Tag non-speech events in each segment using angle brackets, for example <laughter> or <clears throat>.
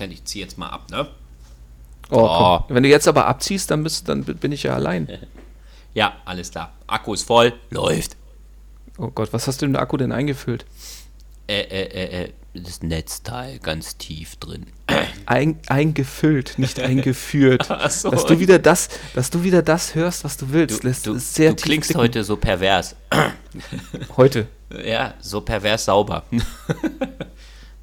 Ich ziehe jetzt mal ab, ne? Oh, oh. Wenn du jetzt aber abziehst, dann, bist, dann bin ich ja allein. <laughs> ja, alles klar. Akku ist voll, läuft. Oh Gott, was hast du in den Akku denn eingefüllt? Äh, äh, äh, äh das Netzteil ganz tief drin. <clears throat> Ein, eingefüllt, nicht eingeführt. <laughs> so. Dass du wieder das, dass du wieder das hörst, was du willst. Du, das du, sehr du klingst blicken. heute so pervers. heute. <laughs> Ja, so pervers sauber.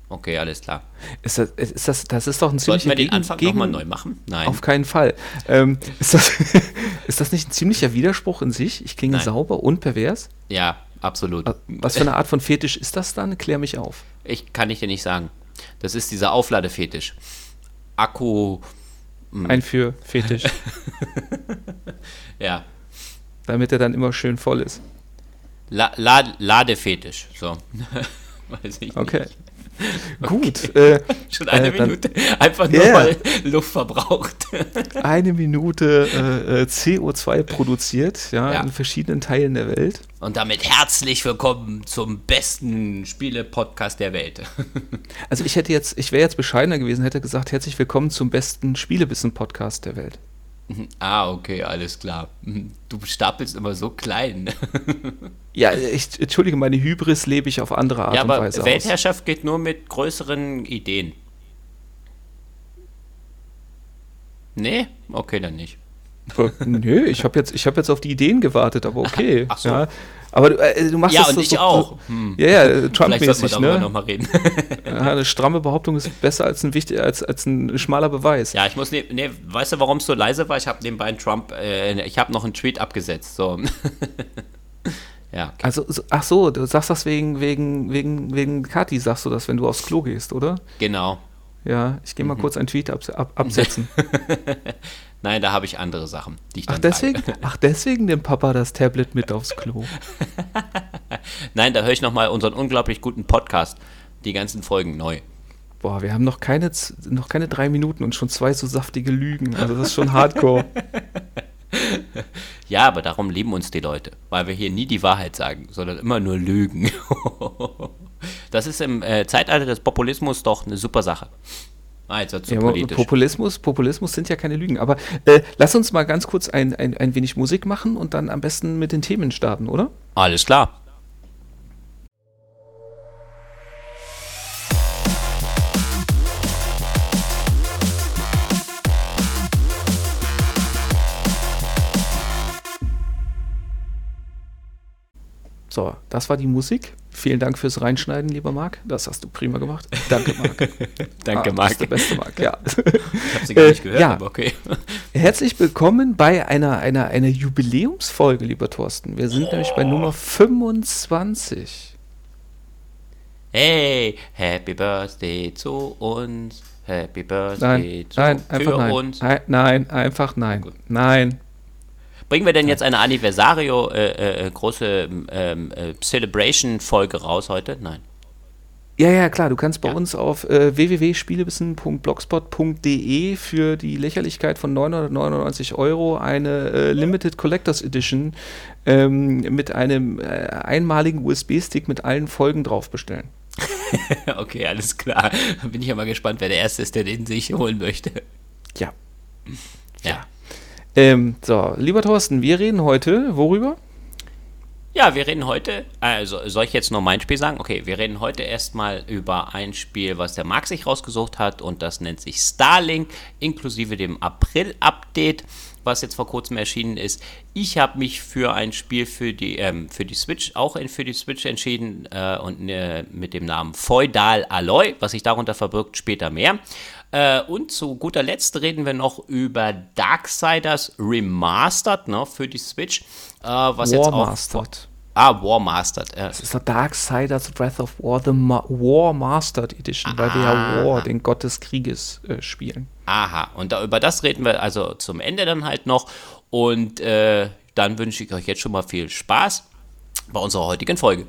Okay, alles klar. Ist das, ist das, das ist doch ein ziemlicher Sollten wir den Anfang nochmal neu machen? Nein. Auf keinen Fall. Ähm, ist, das, <laughs> ist das nicht ein ziemlicher Widerspruch in sich? Ich klinge Nein. sauber und pervers? Ja, absolut. Was für eine Art von Fetisch ist das dann? Klär mich auf. Ich kann ich dir nicht sagen. Das ist dieser Aufladefetisch. Akku. Hm. Ein für Fetisch. <laughs> ja. Damit er dann immer schön voll ist. La Lade Ladefetisch. So. <laughs> Weiß ich okay. nicht. <laughs> Gut. Äh, <laughs> Schon eine äh, Minute einfach nur yeah. mal Luft verbraucht. <laughs> eine Minute äh, äh CO2 produziert, ja, ja, in verschiedenen Teilen der Welt. Und damit herzlich willkommen zum besten Spiele-Podcast der Welt. also ich hätte jetzt, ich wäre jetzt bescheidener gewesen, hätte gesagt, herzlich willkommen zum besten Spielebissen-Podcast der Welt. <laughs> Ah, okay, alles klar. Mhm. Du stapelst immer so klein. <laughs> ja, ich, entschuldige, meine Hybris lebe ich auf andere Art ja, und Weise. Aber Weltherrschaft aus. geht nur mit größeren Ideen. Nee? Okay, dann nicht. Nö, ich habe jetzt, hab jetzt auf die Ideen gewartet, aber okay. Ach so. Ja. Aber du, äh, du machst ja, das und so, ich auch. Hm. Ja, ja, Trump-mäßig, ne? Noch mal reden. <laughs> ja, eine stramme Behauptung ist besser als ein, wichtig, als, als ein schmaler Beweis. Ja, ich muss, ne, ne weißt du, warum es so leise war? Ich habe nebenbei einen Trump, äh, ich habe noch einen Tweet abgesetzt, so. <laughs> ja. Also, so, ach so, du sagst das wegen, wegen, wegen, wegen Kati, sagst du das, wenn du aufs Klo gehst, oder? Genau. Ja, ich gehe mal mhm. kurz einen Tweet ab, ab, absetzen. <laughs> Nein, da habe ich andere Sachen, die ich ach, deswegen, <laughs> ach, deswegen nimmt Papa das Tablet mit aufs Klo. <laughs> Nein, da höre ich nochmal unseren unglaublich guten Podcast, die ganzen Folgen neu. Boah, wir haben noch keine, noch keine drei Minuten und schon zwei so saftige Lügen. Also das ist schon hardcore. <laughs> ja, aber darum lieben uns die Leute, weil wir hier nie die Wahrheit sagen, sondern immer nur Lügen. das ist im äh, Zeitalter des Populismus doch eine super Sache. Ah, jetzt ja, politisch. Populismus, Populismus sind ja keine Lügen. Aber äh, lass uns mal ganz kurz ein, ein, ein wenig Musik machen und dann am besten mit den Themen starten, oder? Alles klar. So, das war die Musik. Vielen Dank fürs Reinschneiden, lieber Marc. Das hast du prima gemacht. Danke, Marc. <laughs> Danke, ah, Marc. der beste Marc, ja. ich habe sie gar nicht gehört, ja. aber okay. Herzlich willkommen bei einer, einer, einer Jubiläumsfolge, lieber Thorsten. Wir sind oh. nämlich bei Nummer 25. Hey, Happy Birthday zu uns. Happy Birthday nein, zu nein, einfach nein. uns. Nein, nein, einfach nein. Nein, Bringen wir denn jetzt eine Anniversario, äh, äh, äh große ähm, äh, Celebration-Folge raus heute? Nein. Ja, ja, klar. Du kannst bei ja. uns auf äh, www.spielebissen.blogspot.de für die Lächerlichkeit von 999 Euro eine äh, Limited Collectors Edition ähm, mit einem äh, einmaligen USB-Stick mit allen Folgen drauf bestellen. <laughs> okay, alles klar. Bin ich ja mal gespannt, wer der Erste ist, der den sich holen möchte. Ja. Ja. Ähm, so, lieber Thorsten, wir reden heute worüber? Ja, wir reden heute, also soll ich jetzt noch mein Spiel sagen? Okay, wir reden heute erstmal über ein Spiel, was der Marc sich rausgesucht hat und das nennt sich Starlink, inklusive dem April-Update, was jetzt vor kurzem erschienen ist. Ich habe mich für ein Spiel für die, ähm, für die Switch, auch für die Switch entschieden äh, und äh, mit dem Namen Feudal Alloy, was sich darunter verbirgt, später mehr. Äh, und zu guter Letzt reden wir noch über Darksiders Remastered ne, für die Switch. Äh, was War jetzt auch Mastered. Ah, War Mastered. Ja. Das ist der Darksiders Breath of War, the Ma War Mastered Edition, Aha. weil wir ja War, den Gott des Krieges, äh, spielen. Aha, und da, über das reden wir also zum Ende dann halt noch. Und äh, dann wünsche ich euch jetzt schon mal viel Spaß bei unserer heutigen Folge.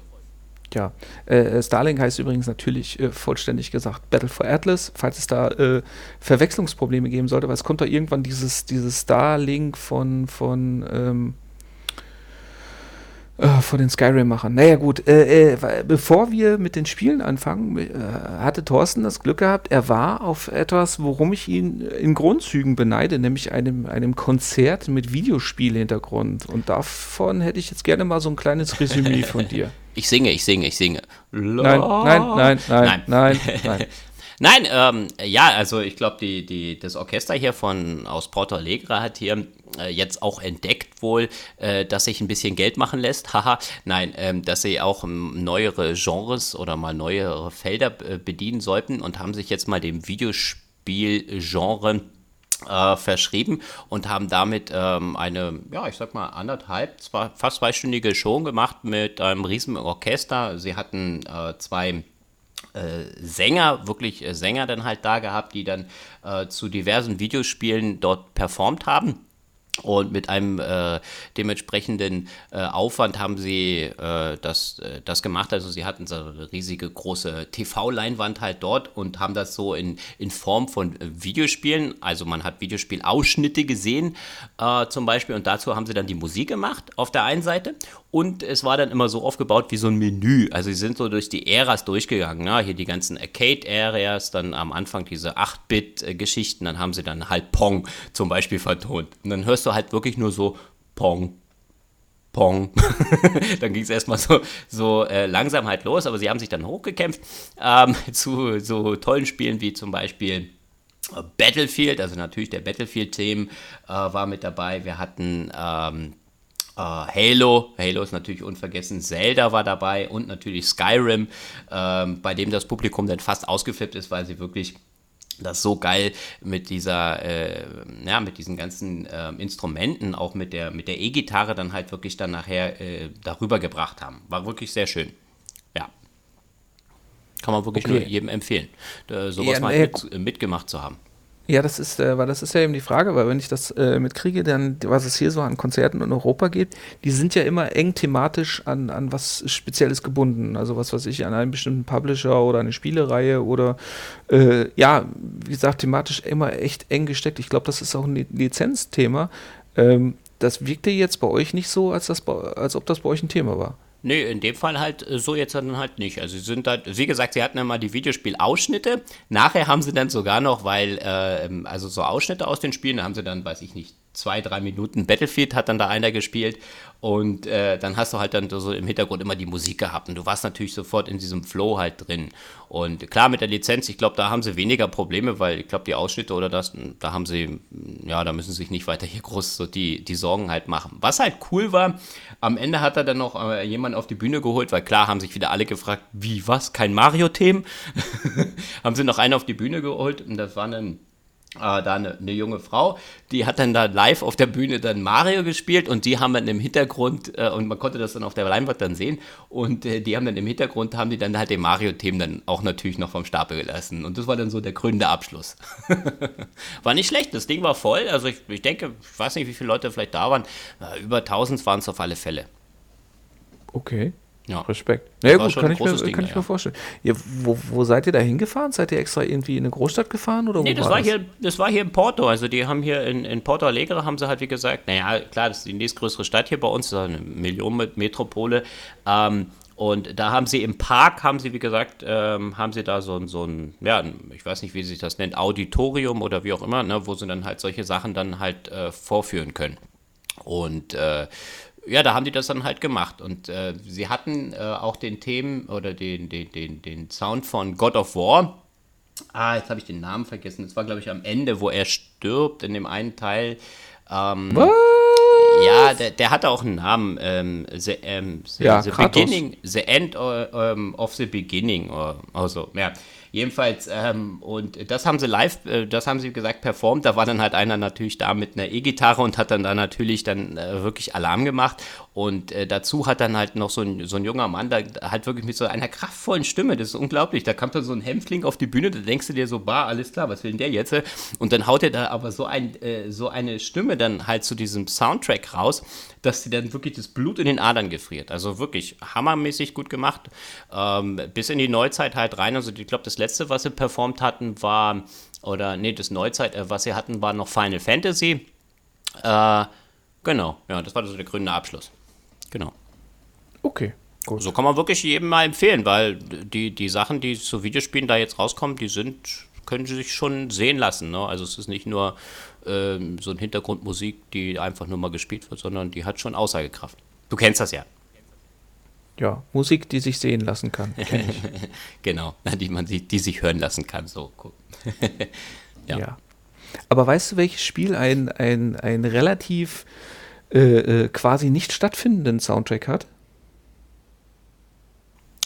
Ja, äh, Starlink heißt übrigens natürlich äh, vollständig gesagt Battle for Atlas, falls es da äh, Verwechslungsprobleme geben sollte, weil es kommt da irgendwann dieses, dieses Starlink von, von ähm, Äh, von den Skyrim-Machern. Naja, gut. Äh, äh, bevor wir mit den Spielen anfangen, äh, hatte Thorsten das Glück gehabt, er war auf etwas, worum ich ihn in Grundzügen beneide, nämlich einem, einem Konzert mit Videospielhintergrund. Und davon hätte ich jetzt gerne mal so ein kleines Resümee von dir. <laughs> Ich singe, ich singe, ich singe. Nein, nein, nein, nein, nein, nein. Nein, <laughs> ähm, ja, also ich glaube, die, die, das Orchester hier von aus Porto Alegre hat hier äh, jetzt auch entdeckt wohl, äh, dass sich ein bisschen Geld machen lässt. <laughs> Haha, nein, ähm, dass sie auch ähm, neuere Genres oder mal neuere Felder äh, bedienen sollten und haben sich jetzt mal dem Videospielgenre äh, verschrieben und haben damit ähm, eine, ja, ich sag mal, anderthalb, zwar fast zweistündige Show gemacht mit einem riesen Orchester. Sie hatten äh, zwei Sänger, wirklich äh, Sänger dann halt da gehabt, die dann äh, zu diversen Videospielen dort performt haben. Und mit einem äh, dementsprechenden äh, Aufwand haben sie äh, das, äh, das gemacht. Also sie hatten so eine riesige große TV-Leinwand halt dort und haben das so in, in Form von Videospielen. Also man hat Videospielausschnitte gesehen äh, zum Beispiel und dazu haben sie dann die Musik gemacht auf der einen Seite. Und es war dann immer so aufgebaut wie so ein Menü. Also sie sind so durch die Äras durchgegangen. Ne? Hier die ganzen Arcade-Areas, dann am Anfang diese 8-Bit-Geschichten, dann haben sie dann halt Pong zum Beispiel vertont. Und dann hörst du halt wirklich nur so Pong, Pong. <laughs> dann ging es erstmal so, so äh, langsam halt los, aber sie haben sich dann hochgekämpft ähm, <laughs> zu so tollen Spielen wie zum Beispiel äh, Battlefield, also natürlich der Battlefield-Themen äh, war mit dabei. Wir hatten ähm, äh, Halo, Halo ist natürlich unvergessen, Zelda war dabei und natürlich Skyrim, ähm, bei dem das Publikum dann fast ausgeflippt ist, weil sie wirklich das so geil mit dieser, äh, ja, mit diesen ganzen äh, Instrumenten, auch mit der mit der E-Gitarre dann halt wirklich dann nachher äh, darüber gebracht haben. War wirklich sehr schön. Ja. Kann man wirklich okay. nur jedem empfehlen, sowas ja, mal mit, mitgemacht zu haben. Ja, das ist, äh, weil das ist ja eben die Frage, weil wenn ich das äh, mitkriege, dann, was es hier so an Konzerten in Europa gibt, die sind ja immer eng thematisch an, an was Spezielles gebunden. Also was weiß ich, an einen bestimmten Publisher oder eine Spielereihe oder äh, ja, wie gesagt, thematisch immer echt eng gesteckt. Ich glaube, das ist auch ein Lizenzthema. Ähm, das wirkte jetzt bei euch nicht so, als, das, als ob das bei euch ein Thema war. Nee, in dem Fall halt äh, so jetzt dann halt nicht. Also sie sind halt, wie gesagt, sie hatten ja mal die Videospielausschnitte. Nachher haben sie dann sogar noch, weil, äh, also so Ausschnitte aus den Spielen, da haben sie dann, weiß ich nicht, zwei, drei Minuten Battlefield hat dann da einer gespielt und äh, dann hast du halt dann so im Hintergrund immer die Musik gehabt und du warst natürlich sofort in diesem Flow halt drin. Und klar mit der Lizenz, ich glaube, da haben sie weniger Probleme, weil ich glaube, die Ausschnitte oder das, da haben sie, ja, da müssen sie sich nicht weiter hier groß so die, die Sorgen halt machen. Was halt cool war, am Ende hat er dann noch äh, jemanden auf die Bühne geholt, weil klar haben sich wieder alle gefragt, wie, was, kein Mario-Themen? <laughs> haben sie noch einen auf die Bühne geholt und das war dann da eine, eine, junge Frau, die hat dann da live auf der Bühne dann Mario gespielt und die haben dann im Hintergrund, äh, und man konnte das dann auf der Leinwand dann sehen, und äh, die haben dann im Hintergrund, haben die dann halt den Mario-Themen dann auch natürlich noch vom Stapel gelassen. Und das war dann so der krönende Abschluss. <laughs> war nicht schlecht, das Ding war voll, also ich, ich denke, ich weiß nicht, wie viele Leute vielleicht da waren, über 1000 waren es auf alle Fälle. Okay. Ja. Respekt. Ja, gut, kann, ich mir, Ding, kann ich mir vorstellen. Ja, wo, wo seid ihr da hingefahren? Seid ihr extra irgendwie in eine Großstadt gefahren? Oder nee, das war, das? Hier, das war hier in Porto. Also die haben hier in, in Porto Alegre, haben sie halt wie gesagt, naja, klar, das ist die nächstgrößere Stadt hier bei uns, das ist eine Millionenmetropole. Ähm, und da haben sie im Park, haben sie, wie gesagt, ähm, haben sie da so, so ein, ja, ich weiß nicht, wie sich das nennt, Auditorium oder wie auch immer, ne, wo sie dann halt solche Sachen dann halt äh, vorführen können. Und äh, ja, da haben die das dann halt gemacht. Und äh, sie hatten äh, auch den Themen oder den, den, den, den Sound von God of War. Ah, jetzt habe ich den Namen vergessen. Das war, glaube ich, am Ende, wo er stirbt in dem einen Teil. Ähm, Was? Ja, der, der hatte auch einen Namen. Ähm, the, ähm, the, ja, the Beginning, The End uh, of the Beginning. Also, ja. Jedenfalls, ähm, und das haben sie live, äh, das haben sie gesagt, performt. Da war dann halt einer natürlich da mit einer E-Gitarre und hat dann da natürlich dann äh, wirklich Alarm gemacht. Und äh, dazu hat dann halt noch so ein, so ein junger Mann, da halt wirklich mit so einer kraftvollen Stimme, das ist unglaublich. Da kam dann so ein Hämpfling auf die Bühne, da denkst du dir so, bah, alles klar, was will denn der jetzt? Und dann haut er da aber so, ein, äh, so eine Stimme dann halt zu diesem Soundtrack raus, dass sie dann wirklich das Blut in den Adern gefriert. Also wirklich hammermäßig gut gemacht. Ähm, bis in die Neuzeit halt rein. Also ich glaube, das letzte, was sie performt hatten, war, oder nee, das Neuzeit, äh, was sie hatten, war noch Final Fantasy. Äh, genau, ja, das war so der grüne Abschluss. Genau. Okay. Gut. So kann man wirklich jedem mal empfehlen, weil die, die Sachen, die zu Videospielen da jetzt rauskommen, die sind, können sich schon sehen lassen. Ne? Also es ist nicht nur ähm, so eine Hintergrundmusik, die einfach nur mal gespielt wird, sondern die hat schon Aussagekraft. Du kennst das ja. Ja, Musik, die sich sehen lassen kann. <laughs> genau, die man die sich hören lassen kann. So. <laughs> ja. ja. Aber weißt du, welches Spiel ein, ein, ein relativ äh, äh, quasi nicht stattfindenden Soundtrack hat?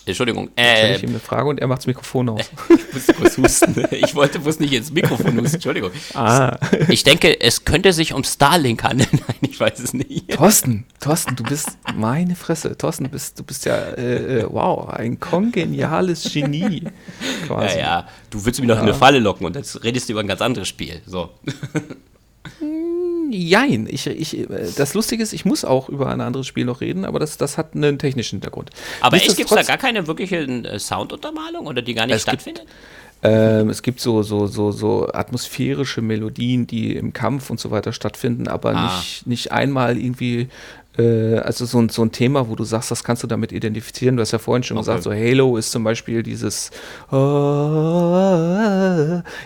Entschuldigung. Äh, ich ihm eine Frage und er macht das Mikrofon aus. <laughs> ich musste <laughs> kurz husten. Ich wollte bloß nicht ins Mikrofon husten. Entschuldigung. Ah. Ich denke, es könnte sich um Starlink handeln. <laughs> Nein, ich weiß es nicht. Thorsten, Thorsten, du bist meine Fresse. Thorsten, du bist, du bist ja, äh, äh wow, ein kongeniales Genie. Quasi. Ja, ja. Du willst mich noch ja. in eine Falle locken und jetzt redest du über ein ganz anderes Spiel. So. Jein. Ich, ich, das Lustige ist, ich muss auch über ein anderes Spiel noch reden, aber das, das hat einen technischen Hintergrund. Aber echt, gibt es da gar keine wirkliche äh, Sounduntermalung oder die gar nicht stattfindet? Gibt, ähm, es gibt so, so, so, so atmosphärische Melodien, die im Kampf und so weiter stattfinden, aber ah. nicht, nicht einmal irgendwie äh, also so ein, so ein Thema, wo du sagst, das kannst du damit identifizieren. Du hast ja vorhin schon okay. gesagt, so Halo ist zum Beispiel dieses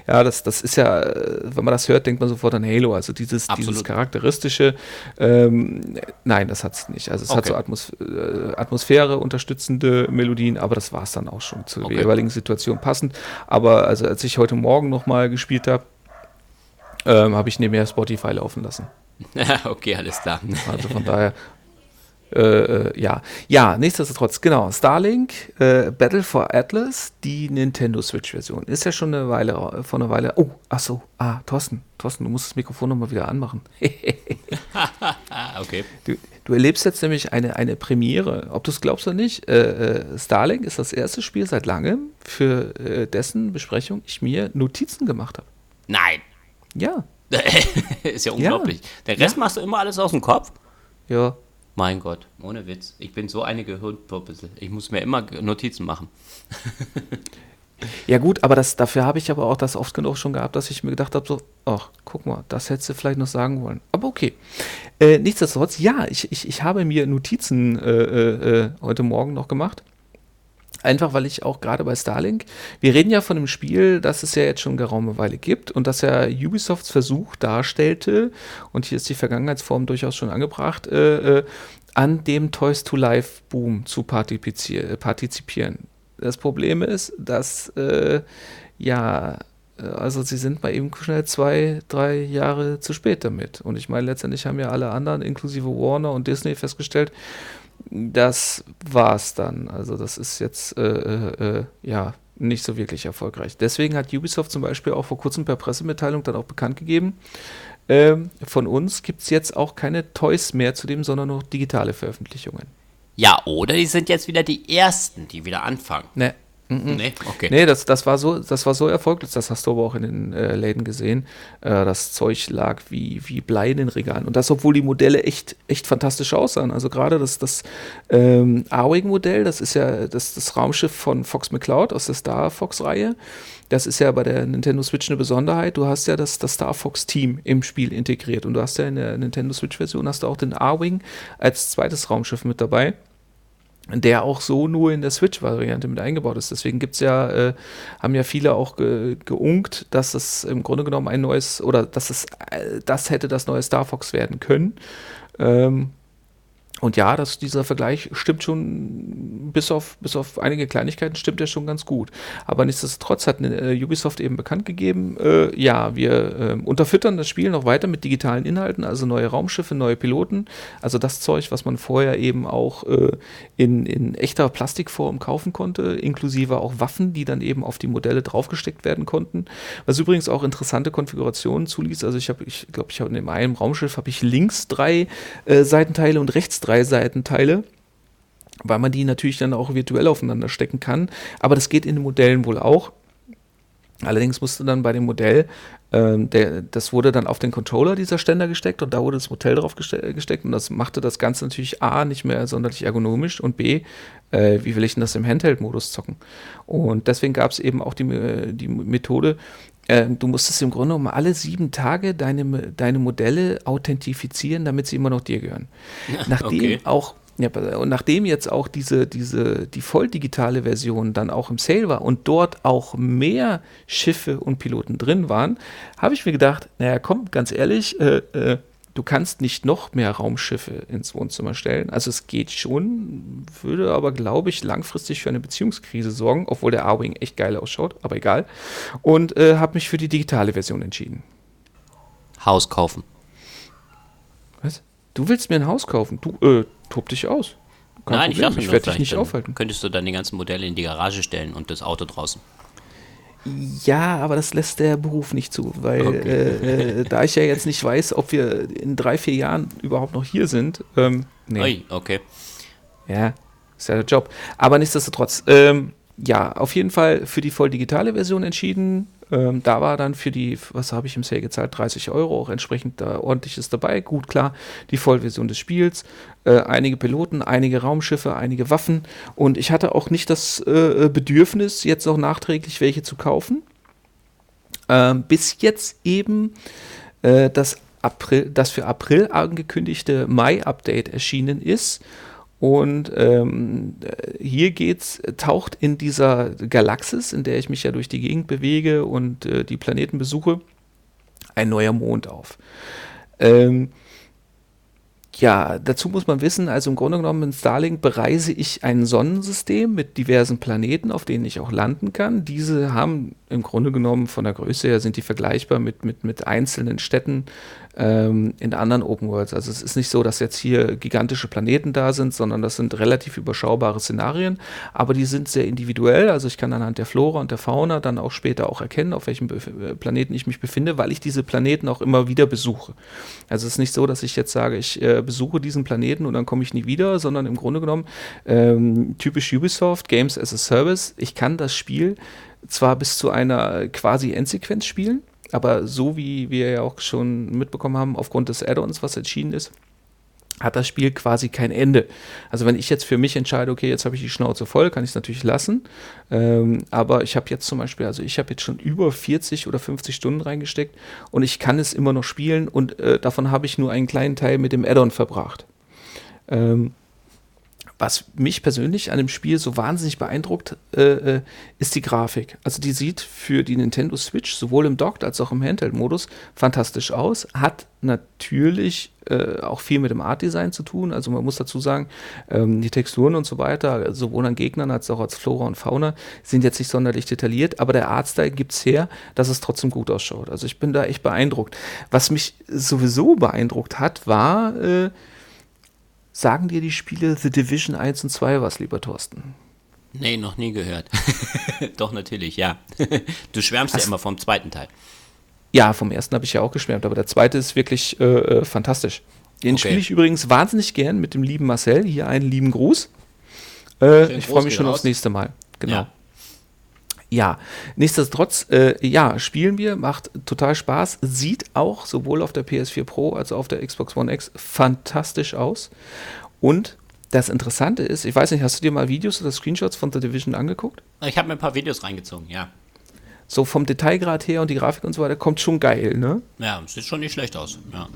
ja, das, das ist ja, wenn man das hört, denkt man sofort an Halo, also dieses, dieses charakteristische. Ähm, nein, das hat es nicht. Also es okay. hat so Atmos äh, Atmosphäre unterstützende Melodien, aber das war es dann auch schon zur okay. jeweiligen Situation passend. Aber also als ich heute Morgen nochmal gespielt habe, ähm, habe ich nebenher Spotify laufen lassen. <laughs> okay, alles klar. Also von daher, äh, äh, ja. Ja, nichtsdestotrotz, genau. Starlink, äh, Battle for Atlas, die Nintendo Switch-Version. Ist ja schon eine Weile, vor einer Weile. Oh, ach so. Ah, Thorsten, Thorsten, du musst das Mikrofon nochmal wieder anmachen. <laughs> okay. Du, du, erlebst jetzt nämlich eine, eine Premiere, ob du es glaubst oder nicht. Äh, äh, Starlink ist das erste Spiel seit langem, für äh, dessen Besprechung ich mir Notizen gemacht habe. Nein. Ja. <laughs> ist ja unglaublich. Ja. Der Rest ja. machst du immer alles aus dem Kopf? Ja. Mein Gott, ohne Witz. Ich bin so eine Gehirnpurpel. Ich muss mir immer Notizen machen. ja gut, aber das, dafür habe ich aber auch das oft genug schon gehabt, dass ich mir gedacht habe, so, ach, guck mal, das hättest du vielleicht noch sagen wollen. Aber okay. Äh, nichtsdestotrotz, ja, ich, ich, ich habe mir Notizen äh, äh, äh heute Morgen noch gemacht. Einfach weil ich auch gerade bei Starlink, wir reden ja von einem Spiel, das es ja jetzt schon geraume Weile gibt und das ja Ubisofts Versuch darstellte, und hier ist die Vergangenheitsform durchaus schon angebracht, äh, äh, an dem Toys to Life Boom zu partizipieren. Das Problem ist, dass, äh, ja, äh, also sie sind mal eben schnell zwei, drei Jahre zu spät damit. Und ich meine, letztendlich haben ja alle anderen, inklusive Warner und Disney, festgestellt, das war's dann. Also das ist jetzt äh, äh, äh, ja nicht so wirklich erfolgreich. Deswegen hat Ubisoft zum Beispiel auch vor kurzem per Pressemitteilung dann auch bekannt gegeben, ähm, von uns gibt es jetzt auch keine Toys mehr zu dem, sondern noch digitale Veröffentlichungen. Ja, oder die sind jetzt wieder die ersten, die wieder anfangen. Ne, Mhm. Nee, okay. Nee, das, das, war so, das war so erfolgreich, das hast du aber auch in den äh, Läden gesehen. Äh, das Zeug lag wie, wie Blei in den Regalen. Und das, obwohl die Modelle echt, echt fantastisch aussahen. Also gerade das, das ähm, Arwing-Modell, das ist ja das, das Raumschiff von Fox McCloud aus der Star Fox-Reihe. Das ist ja bei der Nintendo Switch eine Besonderheit. Du hast ja das, das Star Fox-Team im Spiel integriert. Und du hast ja in der Nintendo Switch-Version hast du auch den Arwing als zweites Raumschiff mit dabei der auch so nur in der Switch-Variante mit eingebaut ist. Deswegen gibt's ja, äh, haben ja viele auch ge geunkt, dass es im Grunde genommen ein neues, oder dass es äh, das hätte das neue Star Fox werden können. Ähm, und ja, das, dieser Vergleich stimmt schon, bis auf, bis auf einige Kleinigkeiten stimmt er schon ganz gut. Aber nichtsdestotrotz hat äh, Ubisoft eben bekannt gegeben, äh, ja, wir äh, unterfüttern das Spiel noch weiter mit digitalen Inhalten, also neue Raumschiffe, neue Piloten, also das Zeug, was man vorher eben auch äh, in, in echter Plastikform kaufen konnte, inklusive auch Waffen, die dann eben auf die Modelle draufgesteckt werden konnten. Was übrigens auch interessante Konfigurationen zuließ. Also ich habe, ich glaube, ich habe in einem Raumschiff habe ich links drei äh, Seitenteile und rechts drei drei Seitenteile, weil man die natürlich dann auch virtuell aufeinander stecken kann. Aber das geht in den Modellen wohl auch. Allerdings musste dann bei dem Modell, ähm, der, das wurde dann auf den Controller dieser Ständer gesteckt und da wurde das Modell drauf geste gesteckt und das machte das Ganze natürlich A nicht mehr sonderlich ergonomisch und B, äh, wie will ich denn das im Handheld-Modus zocken? Und deswegen gab es eben auch die, äh, die Methode, du musstest im Grunde um alle sieben Tage deine, deine Modelle authentifizieren, damit sie immer noch dir gehören. <laughs> Nachdem okay. auch Ja, und nachdem jetzt auch diese, diese, die volldigitale Version dann auch im Sale war und dort auch mehr Schiffe und Piloten drin waren, habe ich mir gedacht, naja, komm, ganz ehrlich, äh, äh, du kannst nicht noch mehr Raumschiffe ins Wohnzimmer stellen. Also es geht schon, würde aber, glaube ich, langfristig für eine Beziehungskrise sorgen, obwohl der A-Wing echt geil ausschaut, aber egal. Und äh, habe mich für die digitale Version entschieden. Haus kaufen. Was? Du willst mir ein Haus kaufen? Du, äh, tob dich aus. Kein Nein, Problem. ich ich werde dich nicht aufhalten. Könntest du dann die ganzen Modelle in die Garage stellen und das Auto draußen? Ja, aber das lässt der Beruf nicht zu, weil okay. äh, äh, da ich ja jetzt nicht weiß, ob wir in drei, vier Jahren überhaupt noch hier sind. Ähm, nee. Ui, okay. Ja, ist ja der Job. Aber nichtsdestotrotz, ähm, ja, auf jeden Fall für die voll digitale Version entschieden. Ähm, da war dann für die, was habe ich im Sale gezahlt, 30 Euro, auch entsprechend da ordentliches dabei. Gut, klar, die Vollversion des Spiels, äh, einige Piloten, einige Raumschiffe, einige Waffen. Und ich hatte auch nicht das äh, Bedürfnis, jetzt auch nachträglich welche zu kaufen. Ähm, bis jetzt eben äh, das April, das für April angekündigte Mai-Update erschienen ist und ähm, hier geht's, taucht in dieser Galaxis, in der ich mich ja durch die Gegend bewege und äh, die Planeten besuche, ein neuer Mond auf. Ähm, ja, dazu muss man wissen, also im Grunde genommen in Starlink bereise ich ein Sonnensystem mit diversen Planeten, auf denen ich auch landen kann. Diese haben im Grunde genommen von der Größe her sind die vergleichbar mit, mit, mit einzelnen Städten ähm, in anderen Open Worlds. Also es ist nicht so, dass jetzt hier gigantische Planeten da sind, sondern das sind relativ überschaubare Szenarien, aber die sind sehr individuell. Also ich kann anhand der Flora und der Fauna dann auch später auch erkennen, auf welchem äh, Planeten ich mich befinde, weil ich diese Planeten auch immer wieder besuche. Also es ist nicht so, dass ich jetzt sage, ich äh, besuche diesen Planeten und dann komme ich nie wieder, sondern im Grunde genommen ähm, typisch Ubisoft, Games as a Service. Ich kann das Spiel zwar bis zu einer quasi Endsequenz spielen, aber so wie wir ja auch schon mitbekommen haben, aufgrund des Add-ons, was entschieden ist, hat das Spiel quasi kein Ende. Also wenn ich jetzt für mich entscheide, okay, jetzt habe ich die Schnauze voll, kann ich es natürlich lassen. Ähm, aber ich habe jetzt zum Beispiel, also ich habe jetzt schon über 40 oder 50 Stunden reingesteckt und ich kann es immer noch spielen und äh, davon habe ich nur einen kleinen Teil mit dem Add-on verbracht. Ähm, was mich persönlich an dem Spiel so wahnsinnig beeindruckt, äh, äh, ist die Grafik. Also die sieht für die Nintendo Switch sowohl im Docked als auch im Handheld-Modus fantastisch aus. Hat natürlich äh, auch viel mit dem Art-Design zu tun. Also man muss dazu sagen, ähm, die Texturen und so weiter, sowohl an Gegnern als auch als Flora und Fauna, sind jetzt nicht sonderlich detailliert, aber der Artstyle gibt es her, dass es trotzdem gut ausschaut. Also ich bin da echt beeindruckt. Was mich sowieso beeindruckt hat, war äh, Sagen dir die Spiele The Division 1 und 2 was, lieber Thorsten? Nee, noch nie gehört. <laughs> Doch, natürlich, ja. <laughs> du schwärmst Hast ja immer vom zweiten Teil. Ja, vom ersten habe ich ja auch geschwärmt, aber der zweite ist wirklich äh, äh, fantastisch. Den okay. spiele ich übrigens wahnsinnig gern mit dem lieben Marcel. Hier einen lieben Gruß. Äh, ich freue mich schon raus. aufs nächste Mal. Genau. Ja. Ja, nichtsdestotrotz, äh, ja, spielen wir, macht total Spaß, sieht auch sowohl auf der PS4 Pro als auch auf der Xbox One X fantastisch aus. Und das Interessante ist, ich weiß nicht, hast du dir mal Videos oder Screenshots von The Division angeguckt? Ich habe mir ein paar Videos reingezogen, ja. So vom Detailgrad her und die Grafik und so weiter kommt schon geil, ne? Ja, sieht schon nicht schlecht aus, ja.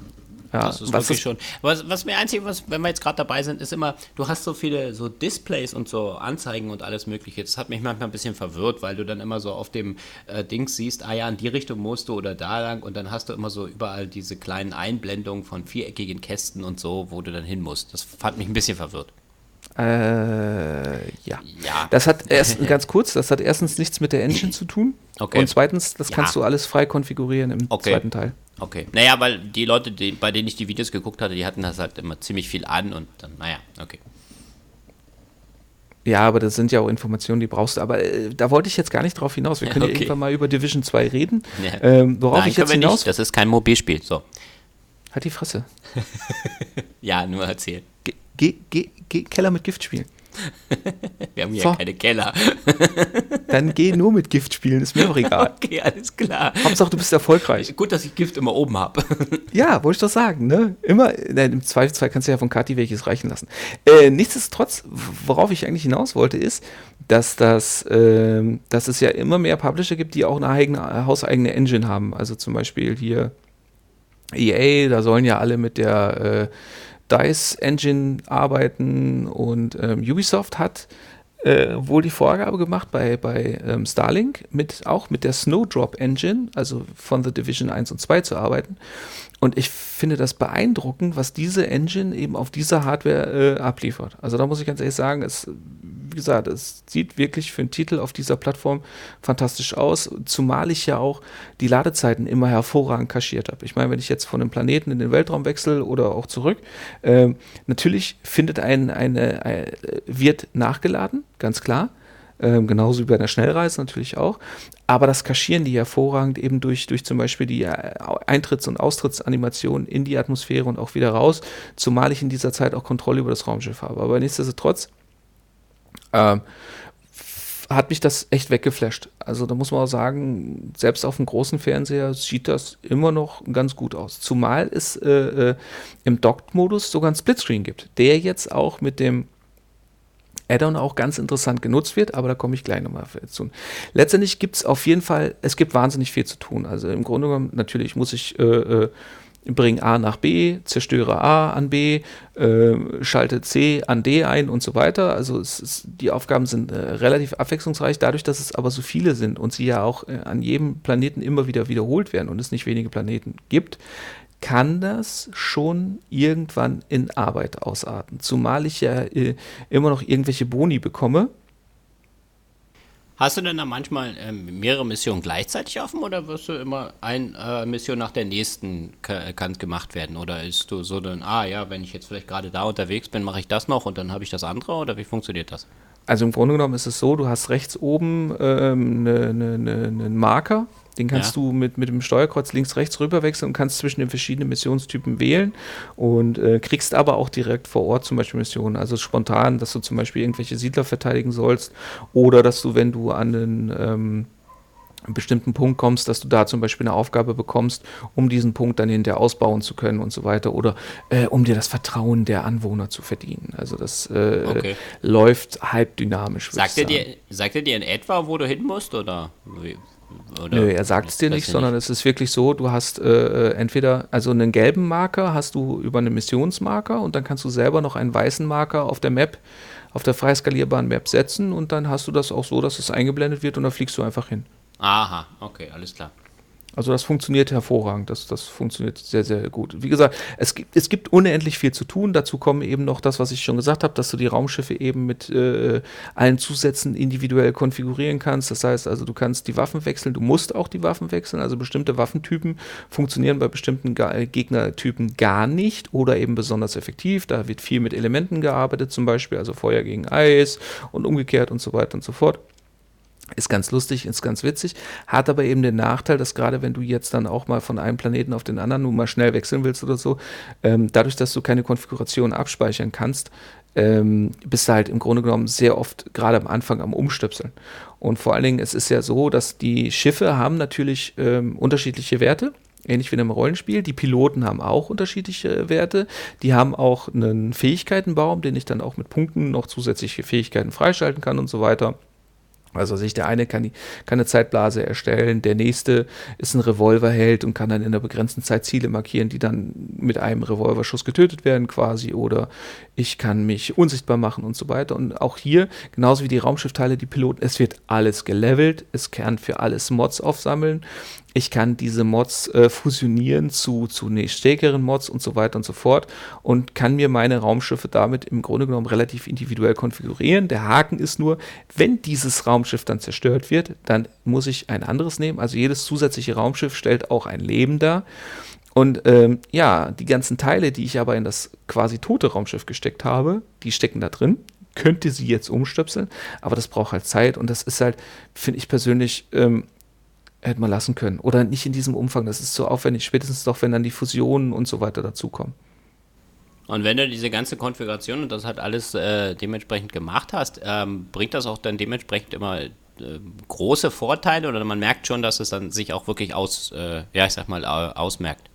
Ja, das ist was wirklich ist schon. Was, was mir einzig, was, wenn wir jetzt gerade dabei sind, ist immer, du hast so viele so Displays und so Anzeigen und alles Mögliche. Das hat mich manchmal ein bisschen verwirrt, weil du dann immer so auf dem äh, Dings siehst, ah ja, in die Richtung musst du oder da lang und dann hast du immer so überall diese kleinen Einblendungen von viereckigen Kästen und so, wo du dann hin musst. Das hat mich ein bisschen verwirrt. Äh, ja. ja. Das hat erst <laughs> ganz kurz, das hat erstens nichts mit der Engine zu tun. Okay. Und zweitens, das kannst ja. du alles frei konfigurieren im okay. zweiten Teil. Okay. Naja, weil die Leute, die, bei denen ich die Videos geguckt hatte, die hatten das halt immer ziemlich viel an und dann, naja, okay. Ja, aber das sind ja auch Informationen, die brauchst du. Aber äh, da wollte ich jetzt gar nicht drauf hinaus. Wir können ja, okay. irgendwann mal über Division 2 reden. Ja. Ähm, worauf Nein, ich jetzt hinaus. Nicht. Das ist kein Mobilspiel. So. Halt die Fresse. <laughs> ja, nur erzählen. Geh, geh, geh Keller mit Gift spielen. <laughs> Wir haben hier so. keine Keller. <laughs> Dann geh nur mit Gift spielen, ist mir auch egal. <laughs> Okay, alles klar. Hauptsache, du bist erfolgreich. Gut, dass ich Gift immer oben habe. ja, wollte ich doch sagen, ne? Immer, nein, im Zweifelsfall kannst du ja von Kati welches reichen lassen. Äh, nichtsdestotrotz, worauf ich eigentlich hinaus wollte, ist, dass, das, äh, dass es ja immer mehr Publisher gibt, die auch eine eigene, hauseigene Engine haben. Also zum Beispiel hier EA, da sollen ja alle mit der äh, DICE Engine arbeiten und ähm, Ubisoft hat äh, wohl die Vorgabe gemacht bei, bei ähm, Starlink, mit, auch mit der Snowdrop Engine, also von The Division 1 und 2 zu arbeiten. Und ich finde das beeindruckend, was diese Engine eben auf dieser Hardware äh, abliefert. Also da muss ich ganz ehrlich sagen, es, wie gesagt, es sieht wirklich für einen Titel auf dieser Plattform fantastisch aus, zumal ich ja auch die Ladezeiten immer hervorragend kaschiert habe. Ich meine, wenn ich jetzt von einem Planeten in den Weltraum wechsle oder auch zurück, äh, natürlich findet ein, eine, eine, wird nachgeladen, ganz klar. Ähm, genauso wie bei einer Schnellreise natürlich auch. Aber das kaschieren die hervorragend eben durch, durch zum Beispiel die äh, Eintritts- und Austrittsanimation in die Atmosphäre und auch wieder raus, zumal ich in dieser Zeit auch Kontrolle über das Raumschiff habe. Aber nichtsdestotrotz ähm, hat mich das echt weggeflasht. Also da muss man auch sagen, selbst auf dem großen Fernseher sieht das immer noch ganz gut aus. Zumal es äh, äh, im Docked-Modus sogar einen Splitscreen gibt, der jetzt auch mit dem Add-on auch ganz interessant genutzt wird, aber da komme ich gleich nochmal zu. Letztendlich gibt es auf jeden Fall, es gibt wahnsinnig viel zu tun. Also im Grunde genommen, natürlich muss ich äh, bringe A nach B, zerstöre A an B, äh, schalte C an D ein und so weiter. Also ist, die Aufgaben sind äh, relativ abwechslungsreich, dadurch, dass es aber so viele sind und sie ja auch äh, an jedem Planeten immer wieder wiederholt werden und es nicht wenige Planeten gibt, kann das schon irgendwann in Arbeit ausarten. Zumal ich ja äh, immer noch irgendwelche Boni bekomme. Hast du denn da manchmal ähm, mehrere Missionen gleichzeitig offen oder wirst du immer eine äh, Mission nach der nächsten kann gemacht werden? Oder ist du so dann, ah ja, wenn ich jetzt vielleicht gerade da unterwegs bin, mache ich das noch und dann habe ich das andere oder wie funktioniert das? Also im Grunde genommen ist es so, du hast rechts oben ähm, einen ne, ne, ne Marker, den kannst ja. du mit, mit dem Steuerkreuz links, rechts rüber wechseln und kannst zwischen den verschiedenen Missionstypen wählen und äh, kriegst aber auch direkt vor Ort zum Beispiel Missionen. Also spontan, dass du zum Beispiel irgendwelche Siedler verteidigen sollst oder dass du, wenn du an einen ähm, bestimmten Punkt kommst, dass du da zum Beispiel eine Aufgabe bekommst, um diesen Punkt dann hinterher ausbauen zu können und so weiter oder äh, um dir das Vertrauen der Anwohner zu verdienen. Also das äh, okay. läuft halb dynamisch. Sagt er, dir, sagt er dir in etwa, wo du hin musst oder? Oder Nö, er sagt es dir nicht, sondern nicht. es ist wirklich so, du hast äh, äh, entweder, also einen gelben Marker hast du über einen Missionsmarker und dann kannst du selber noch einen weißen Marker auf der Map, auf der frei skalierbaren Map setzen und dann hast du das auch so, dass es eingeblendet wird und dann fliegst du einfach hin. Aha, okay, alles klar. Also das funktioniert hervorragend, das, das funktioniert sehr, sehr gut. Wie gesagt, es gibt, es gibt unendlich viel zu tun. Dazu kommen eben noch das, was ich schon gesagt habe, dass du die Raumschiffe eben mit äh, allen Zusätzen individuell konfigurieren kannst. Das heißt also, du kannst die Waffen wechseln, du musst auch die Waffen wechseln. Also bestimmte Waffentypen funktionieren bei bestimmten Ga Gegnertypen gar nicht oder eben besonders effektiv. Da wird viel mit Elementen gearbeitet, zum Beispiel, also Feuer gegen Eis und umgekehrt und so weiter und so fort. Ist ganz lustig, ist ganz witzig, hat aber eben den Nachteil, dass gerade wenn du jetzt dann auch mal von einem Planeten auf den anderen nur mal schnell wechseln willst oder so, ähm, dadurch, dass du keine Konfiguration abspeichern kannst, ähm, bist du halt im Grunde genommen sehr oft gerade am Anfang am Umstöpseln. Und vor allen Dingen, es ist ja so, dass die Schiffe haben natürlich ähm, unterschiedliche Werte. Ähnlich wie in einem Rollenspiel. Die Piloten haben auch unterschiedliche Werte. Die haben auch einen Fähigkeitenbaum, den ich dann auch mit Punkten noch zusätzliche Fähigkeiten freischalten kann und so weiter. Also sich der eine kann, die, kann eine Zeitblase erstellen, der nächste ist ein Revolverheld und kann dann in einer begrenzten Zeit Ziele markieren, die dann mit einem Revolverschuss getötet werden quasi oder ich kann mich unsichtbar machen und so weiter. Und auch hier, genauso wie die Raumschiffteile, die Piloten, es wird alles gelevelt, es kann für alles Mods aufsammeln ich kann diese Mods äh, fusionieren zu, zu stärkeren Mods und so weiter und so fort und kann mir meine Raumschiffe damit im Grunde genommen relativ individuell konfigurieren. Der Haken ist nur, wenn dieses Raumschiff dann zerstört wird, dann muss ich ein anderes nehmen. Also jedes zusätzliche Raumschiff stellt auch ein Leben dar. Und ähm, ja, die ganzen Teile, die ich aber in das quasi tote Raumschiff gesteckt habe, die stecken da drin. Könnte sie jetzt umstöpseln, aber das braucht halt Zeit und das ist halt, finde ich persönlich, ähm, hätte man lassen können. Oder nicht in diesem Umfang. Das ist zu aufwendig. Spätestens doch, wenn dann die Fusionen und so weiter dazukommen. Und wenn du diese ganze Konfiguration und das halt alles äh, dementsprechend gemacht hast, ähm, bringt das auch dann dementsprechend immer äh, große Vorteile oder man merkt schon, dass es dann sich auch wirklich aus, äh, ja, ich sag mal, ausmerkt.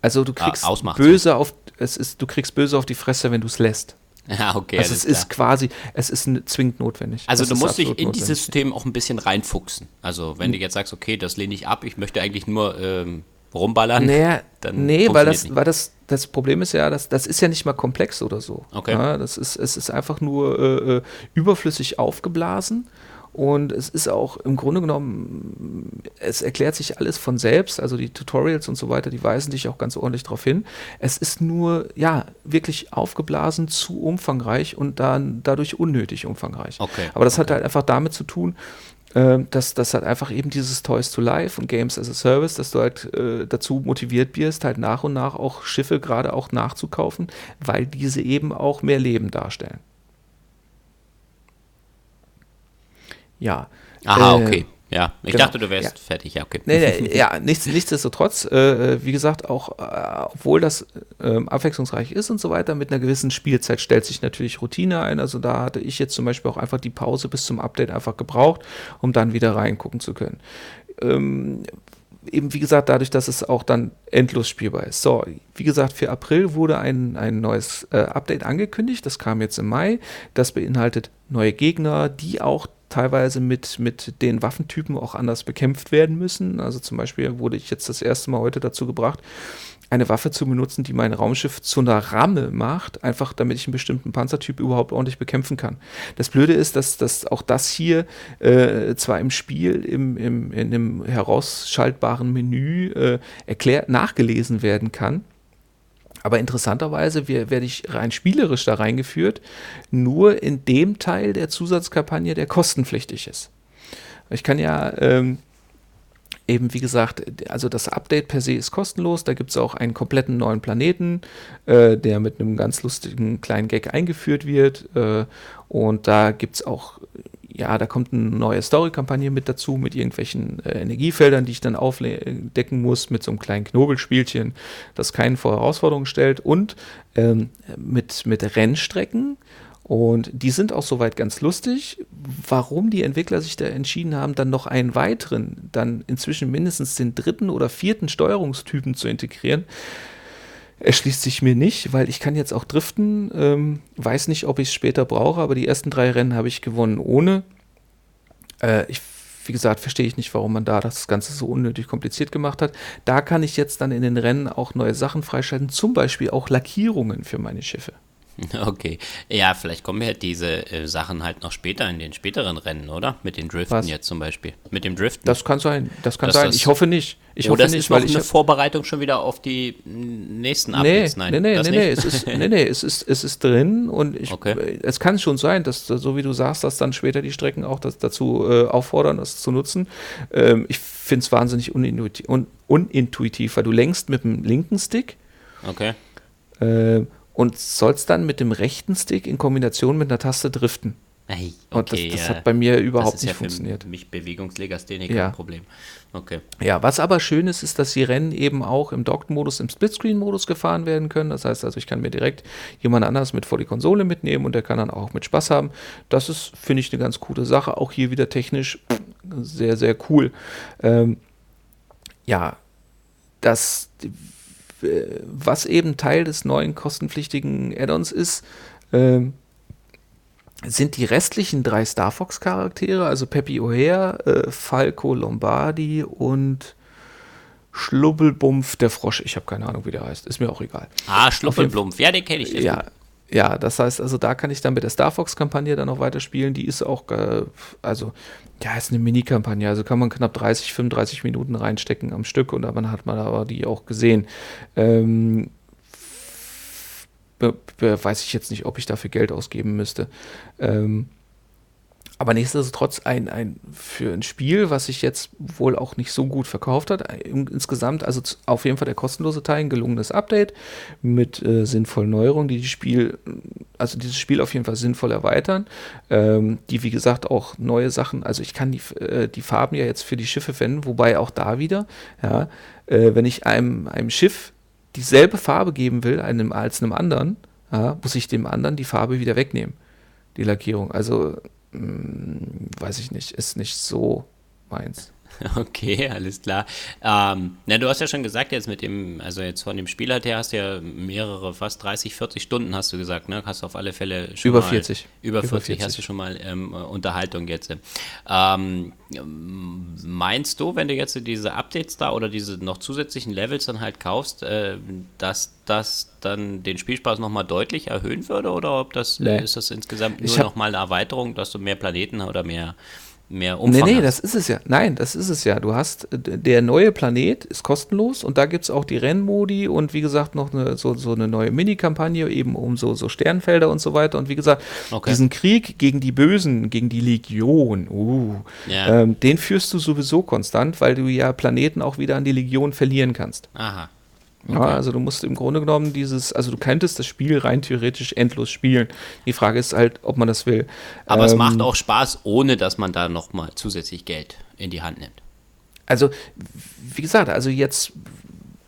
Also du kriegst ah, böse so. auf, es ist, du kriegst böse auf die Fresse, wenn du es lässt. Ja, <laughs> okay. Also es ist quasi, es ist zwingend notwendig. Also das du musst dich in notwendig. dieses System auch ein bisschen reinfuchsen. Also wenn hm. du jetzt sagst, okay, das lehne ich ab, ich möchte eigentlich nur ähm, rumballern, naja, dann nee, weil das, nicht. weil das, das Problem ist ja, dass, das ist ja nicht mal komplex oder so. Okay. Ja, das ist, es ist einfach nur äh, äh, überflüssig aufgeblasen. Und es ist auch im Grunde genommen, es erklärt sich alles von selbst, also die Tutorials und so weiter, die weisen dich auch ganz ordentlich darauf hin. Es ist nur, ja, wirklich aufgeblasen, zu umfangreich und dann dadurch unnötig umfangreich. Okay, Aber das hat halt einfach damit zu tun, äh, dass das halt einfach eben dieses Toys to Life und Games as a Service, dass du halt äh, dazu motiviert wirst, halt nach und nach auch Schiffe gerade auch nachzukaufen, weil diese eben auch mehr Leben darstellen. Ja. Aha, Äh, okay. Ja, ich genau. dachte, du wärst Ja. fertig. Ja, okay. Nee, nee, <laughs> ja, nichts, nichtsdestotrotz, äh, wie gesagt, auch äh, obwohl das ähm, abwechslungsreich ist und so weiter, mit einer gewissen Spielzeit stellt sich natürlich Routine ein. Also da hatte ich jetzt zum Beispiel auch einfach die Pause bis zum Update einfach gebraucht, um dann wieder reingucken zu können. Ähm, eben wie gesagt, dadurch, dass es auch dann endlos spielbar ist. So, wie gesagt, für April wurde ein, ein neues äh, Update angekündigt. Das kam jetzt im Mai. Das beinhaltet neue Gegner, die auch teilweise mit, mit den Waffentypen auch anders bekämpft werden müssen. Also zum Beispiel wurde ich jetzt das erste Mal heute dazu gebracht, eine Waffe zu benutzen, die mein Raumschiff zu einer Ramme macht, einfach damit ich einen bestimmten Panzertyp überhaupt ordentlich bekämpfen kann. Das Blöde ist, dass, dass auch das hier äh, zwar im Spiel im, im, in dem herausschaltbaren Menü äh, erklärt, nachgelesen werden kann. Aber interessanterweise wer- werde ich rein spielerisch da reingeführt, nur in dem Teil der Zusatzkampagne, der kostenpflichtig ist. Ich kann ja ähm, eben, wie gesagt, also das Update per se ist kostenlos. Da gibt es auch einen kompletten neuen Planeten, äh, der mit einem ganz lustigen kleinen Gag eingeführt wird. Äh, und da gibt es auch, ja, da kommt eine neue Story-Kampagne mit dazu, mit irgendwelchen äh, Energiefeldern, die ich dann aufdecken muss, mit so einem kleinen Knobelspielchen, das keinen vor Herausforderungen stellt. Und ähm, mit, mit Rennstrecken. Und die sind auch soweit ganz lustig. Warum die Entwickler sich da entschieden haben, dann noch einen weiteren, dann inzwischen mindestens den dritten oder vierten Steuerungstypen zu integrieren, erschließt sich mir nicht, weil ich kann jetzt auch driften. Ähm, weiß nicht, ob ich es später brauche, aber die ersten drei Rennen habe ich gewonnen ohne. Äh, ich, wie gesagt, verstehe ich nicht, warum man da das Ganze so unnötig kompliziert gemacht hat. Da kann ich jetzt dann in den Rennen auch neue Sachen freischalten, zum Beispiel auch Lackierungen für meine Schiffe. <laughs> Okay. Ja, vielleicht kommen ja diese äh, Sachen halt noch später in den späteren Rennen, oder? Mit den Driften Was? jetzt zum Beispiel. Mit dem Driften. Das kann sein, das kann Dass sein. das- ich hoffe nicht. Ich oh, hoffe das nicht, ist noch weil ich eine Vorbereitung schon wieder auf die nächsten Nee, Updates. nee, nee, das nee, nee, nicht? es ist, nee, nee, es ist, es ist drin und ich, Okay. es kann schon sein, dass, so wie du sagst, dass dann später die Strecken auch das, dazu äh, auffordern, das zu nutzen. Ähm, ich finde es wahnsinnig unintuitiv, un, unintuitiv, weil du lenkst mit dem linken Stick Okay. äh, und sollst dann mit dem rechten Stick in Kombination mit einer Taste driften. Hey, Und das, okay, das ja. hat bei mir überhaupt nicht ja funktioniert. für mich Bewegungslegastheniker Ja. ein Problem. Okay. Ja, was aber schön ist, ist, dass die Rennen eben auch im Docked-Modus, im Splitscreen-Modus gefahren werden können. Das heißt also, ich kann mir direkt jemand anders mit vor die Konsole mitnehmen und der kann dann auch mit Spaß haben. Das ist, finde ich, eine ganz coole Sache. Auch hier wieder technisch sehr, sehr cool. Ähm, ja, das, was eben Teil des neuen kostenpflichtigen Add-ons ist, ähm, sind die restlichen drei Star Fox Charaktere, also Peppy O'Hare, äh, Falco Lombardi und Schlubbelbumpf der Frosch. Ich habe keine Ahnung, wie der heißt. Ist mir auch egal. Ah, Schlumpfelblumpf. Ja, den kenne ich. Ja, gut. Ja, das heißt, also da kann ich dann mit der Star Fox Kampagne dann noch weiterspielen. Die ist auch, äh, also, ja, ist eine Mini-Kampagne. Also kann man knapp 30, 35 Minuten reinstecken am Stück und dann hat man aber die auch gesehen. Ähm, weiß ich jetzt nicht, ob ich dafür Geld ausgeben müsste. Ähm, aber nichtsdestotrotz ein, ein für ein Spiel, was sich jetzt wohl auch nicht so gut verkauft hat, in, insgesamt, also auf jeden Fall der kostenlose Teil, ein gelungenes Update mit äh, sinnvollen Neuerungen, die das Spiel, also dieses Spiel auf jeden Fall sinnvoll erweitern, ähm, die wie gesagt auch neue Sachen, also ich kann die, äh, die Farben ja jetzt für die Schiffe verwenden, wobei auch da wieder, ja, äh, wenn ich einem, einem Schiff dieselbe Farbe geben will, einem als einem anderen, ja, muss ich dem anderen die Farbe wieder wegnehmen, die Lackierung. Also weiß ich nicht, ist nicht so meins. <laughs> Okay, alles klar. Ähm, na, du hast ja schon gesagt, jetzt mit dem, also jetzt von dem Spieler her hast du ja mehrere, fast 30, 40 Stunden, hast du gesagt, ne? Hast du auf alle Fälle schon über mal, 40. Über 40, über 40 hast du schon mal ähm, Unterhaltung jetzt. Ähm, meinst du, wenn du jetzt diese Updates da oder diese noch zusätzlichen Levels dann halt kaufst, äh, dass das dann den Spielspaß nochmal deutlich erhöhen würde oder ob das nee. ist das insgesamt nur nochmal eine Erweiterung, dass du mehr Planeten oder mehr mehr Umfang Nee, nee, das ist es ja. Nein, das ist es ja. Du hast, der neue Planet ist kostenlos und da gibt es auch die Rennmodi und wie gesagt noch eine, so, so eine neue Mini-Kampagne eben um so, so Sternfelder und so weiter. Und wie gesagt, okay. diesen Krieg gegen die Bösen, gegen die Legion, uh, ja. ähm, den führst du sowieso konstant, weil du ja Planeten auch wieder an die Legion verlieren kannst. Aha. Okay. Ja, also du musst im Grunde genommen dieses, also du könntest das Spiel rein theoretisch endlos spielen. Die Frage ist halt, ob man das will. Aber ähm, es macht auch Spaß, ohne dass man da nochmal zusätzlich Geld in die Hand nimmt. Also, wie gesagt, also jetzt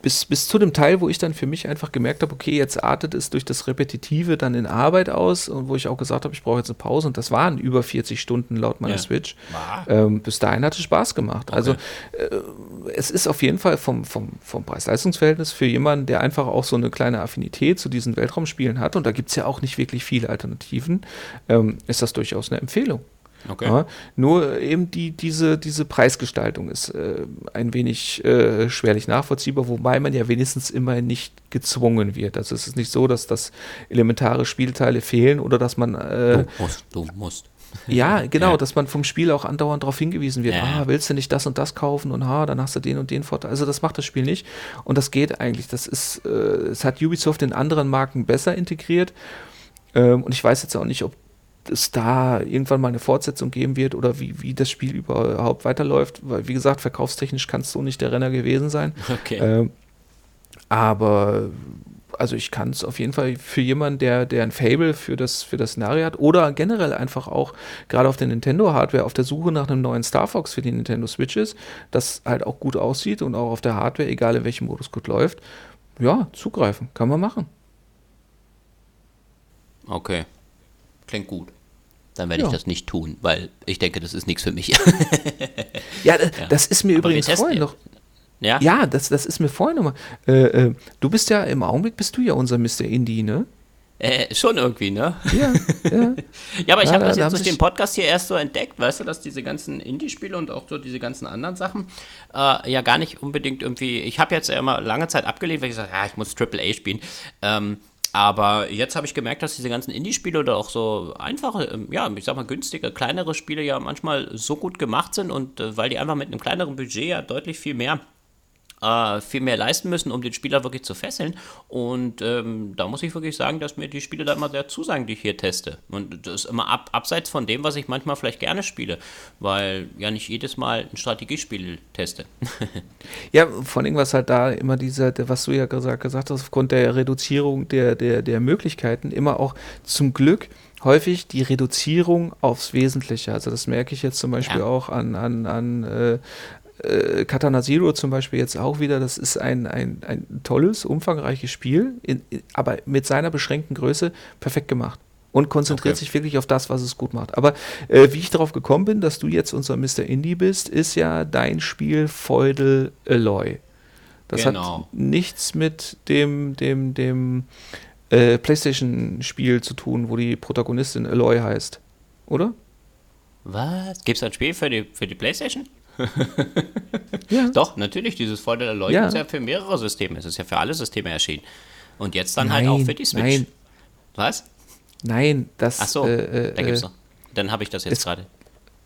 bis, bis zu dem Teil, wo ich dann für mich einfach gemerkt habe, okay, jetzt artet es durch das Repetitive dann in Arbeit aus und wo ich auch gesagt habe, ich brauche jetzt eine Pause und das waren über 40 Stunden laut meiner ja. Switch. Ähm, bis dahin hatte es Spaß gemacht. Okay. Also äh, es ist auf jeden Fall vom, vom, vom Preis-Leistungs-Verhältnis für jemanden, der einfach auch so eine kleine Affinität zu diesen Weltraumspielen hat und da gibt es ja auch nicht wirklich viele Alternativen, ähm, ist das durchaus eine Empfehlung. Okay. Ja, nur eben die, diese, diese Preisgestaltung ist äh, ein wenig äh, schwerlich nachvollziehbar, wobei man ja wenigstens immer nicht gezwungen wird. Also es ist nicht so, dass das elementare Spielteile fehlen oder dass man. Äh, du musst, du musst. <laughs> Ja, genau, ja. dass man vom Spiel auch andauernd darauf hingewiesen wird, ja. ah, willst du nicht das und das kaufen und ha, dann hast du den und den Vorteil. Also das macht das Spiel nicht. Und das geht eigentlich. Das ist, äh, es hat Ubisoft in anderen Marken besser integriert. Ähm, und ich weiß jetzt auch nicht, ob es da irgendwann mal eine Fortsetzung geben wird oder wie, wie das Spiel überhaupt weiterläuft, weil wie gesagt, verkaufstechnisch kannst du nicht der Renner gewesen sein. <laughs> Okay. Ähm, aber also ich kann es auf jeden Fall für jemanden, der, der ein Fable für das, für das Szenario hat oder generell einfach auch gerade auf der Nintendo-Hardware auf der Suche nach einem neuen Star Fox für die Nintendo Switch ist, das halt auch gut aussieht und auch auf der Hardware, egal in welchem Modus gut läuft, ja, zugreifen, kann man machen. Okay. Klingt gut. Dann werde ja. ich das nicht tun, weil ich denke, das ist nichts für mich. <laughs> ja, ja, das ist mir Aber übrigens vorhin noch. Ja, ja das, das ist mir vorhin nochmal. Äh, äh, du bist ja im Augenblick, bist du ja unser Mr. Indie, ne? Äh, schon irgendwie, ne? Ja, ja. <laughs> ja aber ich ja, habe das jetzt durch den Podcast hier erst so entdeckt, weißt du, dass diese ganzen Indie-Spiele und auch so diese ganzen anderen Sachen äh, ja gar nicht unbedingt irgendwie. Ich habe jetzt ja immer lange Zeit abgelehnt, weil ich gesagt ja, ich muss Triple A spielen. Ähm, aber jetzt habe ich gemerkt, dass diese ganzen Indie-Spiele oder auch so einfache, ähm, ja, ich sag mal günstige, kleinere Spiele ja manchmal so gut gemacht sind und äh, weil die einfach mit einem kleineren Budget ja deutlich viel mehr äh, viel mehr leisten müssen, um den Spieler wirklich zu fesseln. Und ähm, da muss ich wirklich sagen, dass mir die Spiele da immer sehr zusagen, die ich hier teste. Und das ist immer ab, abseits von dem, was ich manchmal vielleicht gerne spiele, weil ja nicht jedes Mal ein Strategiespiel teste. <laughs> ja, vor allem, was halt da immer dieser, was du ja gesagt, gesagt hast, aufgrund der Reduzierung der, der, der Möglichkeiten, immer auch zum Glück häufig die Reduzierung aufs Wesentliche. Also das merke ich jetzt zum Beispiel ja. auch an, an, an, äh, äh, Katana Zero zum Beispiel jetzt auch wieder, das ist ein, ein, ein tolles, umfangreiches Spiel, in, in, aber mit seiner beschränkten Größe perfekt gemacht und konzentriert okay. sich wirklich auf das, was es gut macht. Aber äh, wie ich darauf gekommen bin, dass du jetzt unser Mr. Indie bist, ist ja dein Spiel Feudal Alloy. Das genau. hat nichts mit dem, dem, dem äh, PlayStation-Spiel zu tun, wo die Protagonistin Alloy heißt, oder? Was? Gibt es ein Spiel für die, für die PlayStation? <laughs> ja. Doch, natürlich, dieses Vorteil der Leuchten ja. ist ja für mehrere Systeme. Es ist ja für alle Systeme erschienen. Und jetzt dann nein, halt auch für die Switch. Nein. Was? Nein, das. Ach so, äh, da gibt's äh, noch. Dann habe ich das jetzt gerade.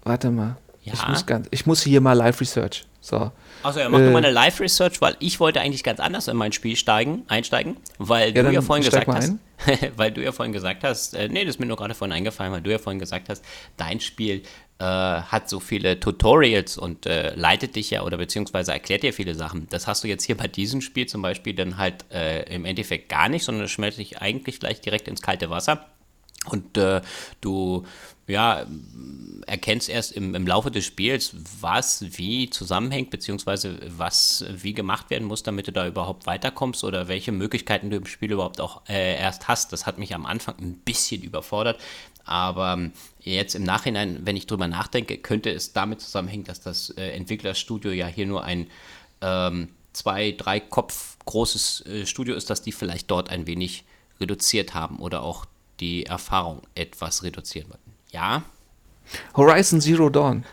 Warte mal. Ja. Ich muss, ganz, ich muss hier mal Live Research. So. Achso, ja, mach äh, du mal eine Live Research, weil ich wollte eigentlich ganz anders in mein Spiel steigen, einsteigen, weil ja, du ja vorhin gesagt hast, <laughs> weil du ja vorhin gesagt hast, äh, nee, das ist mir nur gerade vorhin eingefallen, weil du ja vorhin gesagt hast, dein Spiel äh, hat so viele Tutorials und äh, leitet dich ja oder beziehungsweise erklärt dir viele Sachen. Das hast du jetzt hier bei diesem Spiel zum Beispiel dann halt äh, im Endeffekt gar nicht, sondern schmelzt dich eigentlich gleich direkt ins kalte Wasser. Und äh, du ja, erkennst erst im, im Laufe des Spiels, was wie zusammenhängt, beziehungsweise was wie gemacht werden muss, damit du da überhaupt weiterkommst oder welche Möglichkeiten du im Spiel überhaupt auch äh, erst hast. Das hat mich am Anfang ein bisschen überfordert. Aber ähm, jetzt im Nachhinein, wenn ich drüber nachdenke, könnte es damit zusammenhängen, dass das äh, Entwicklerstudio ja hier nur ein ähm, zwei, drei Kopf großes äh, Studio ist, dass die vielleicht dort ein wenig reduziert haben oder auch die Erfahrung etwas reduzieren wollten. Ja. Horizon Zero Dawn.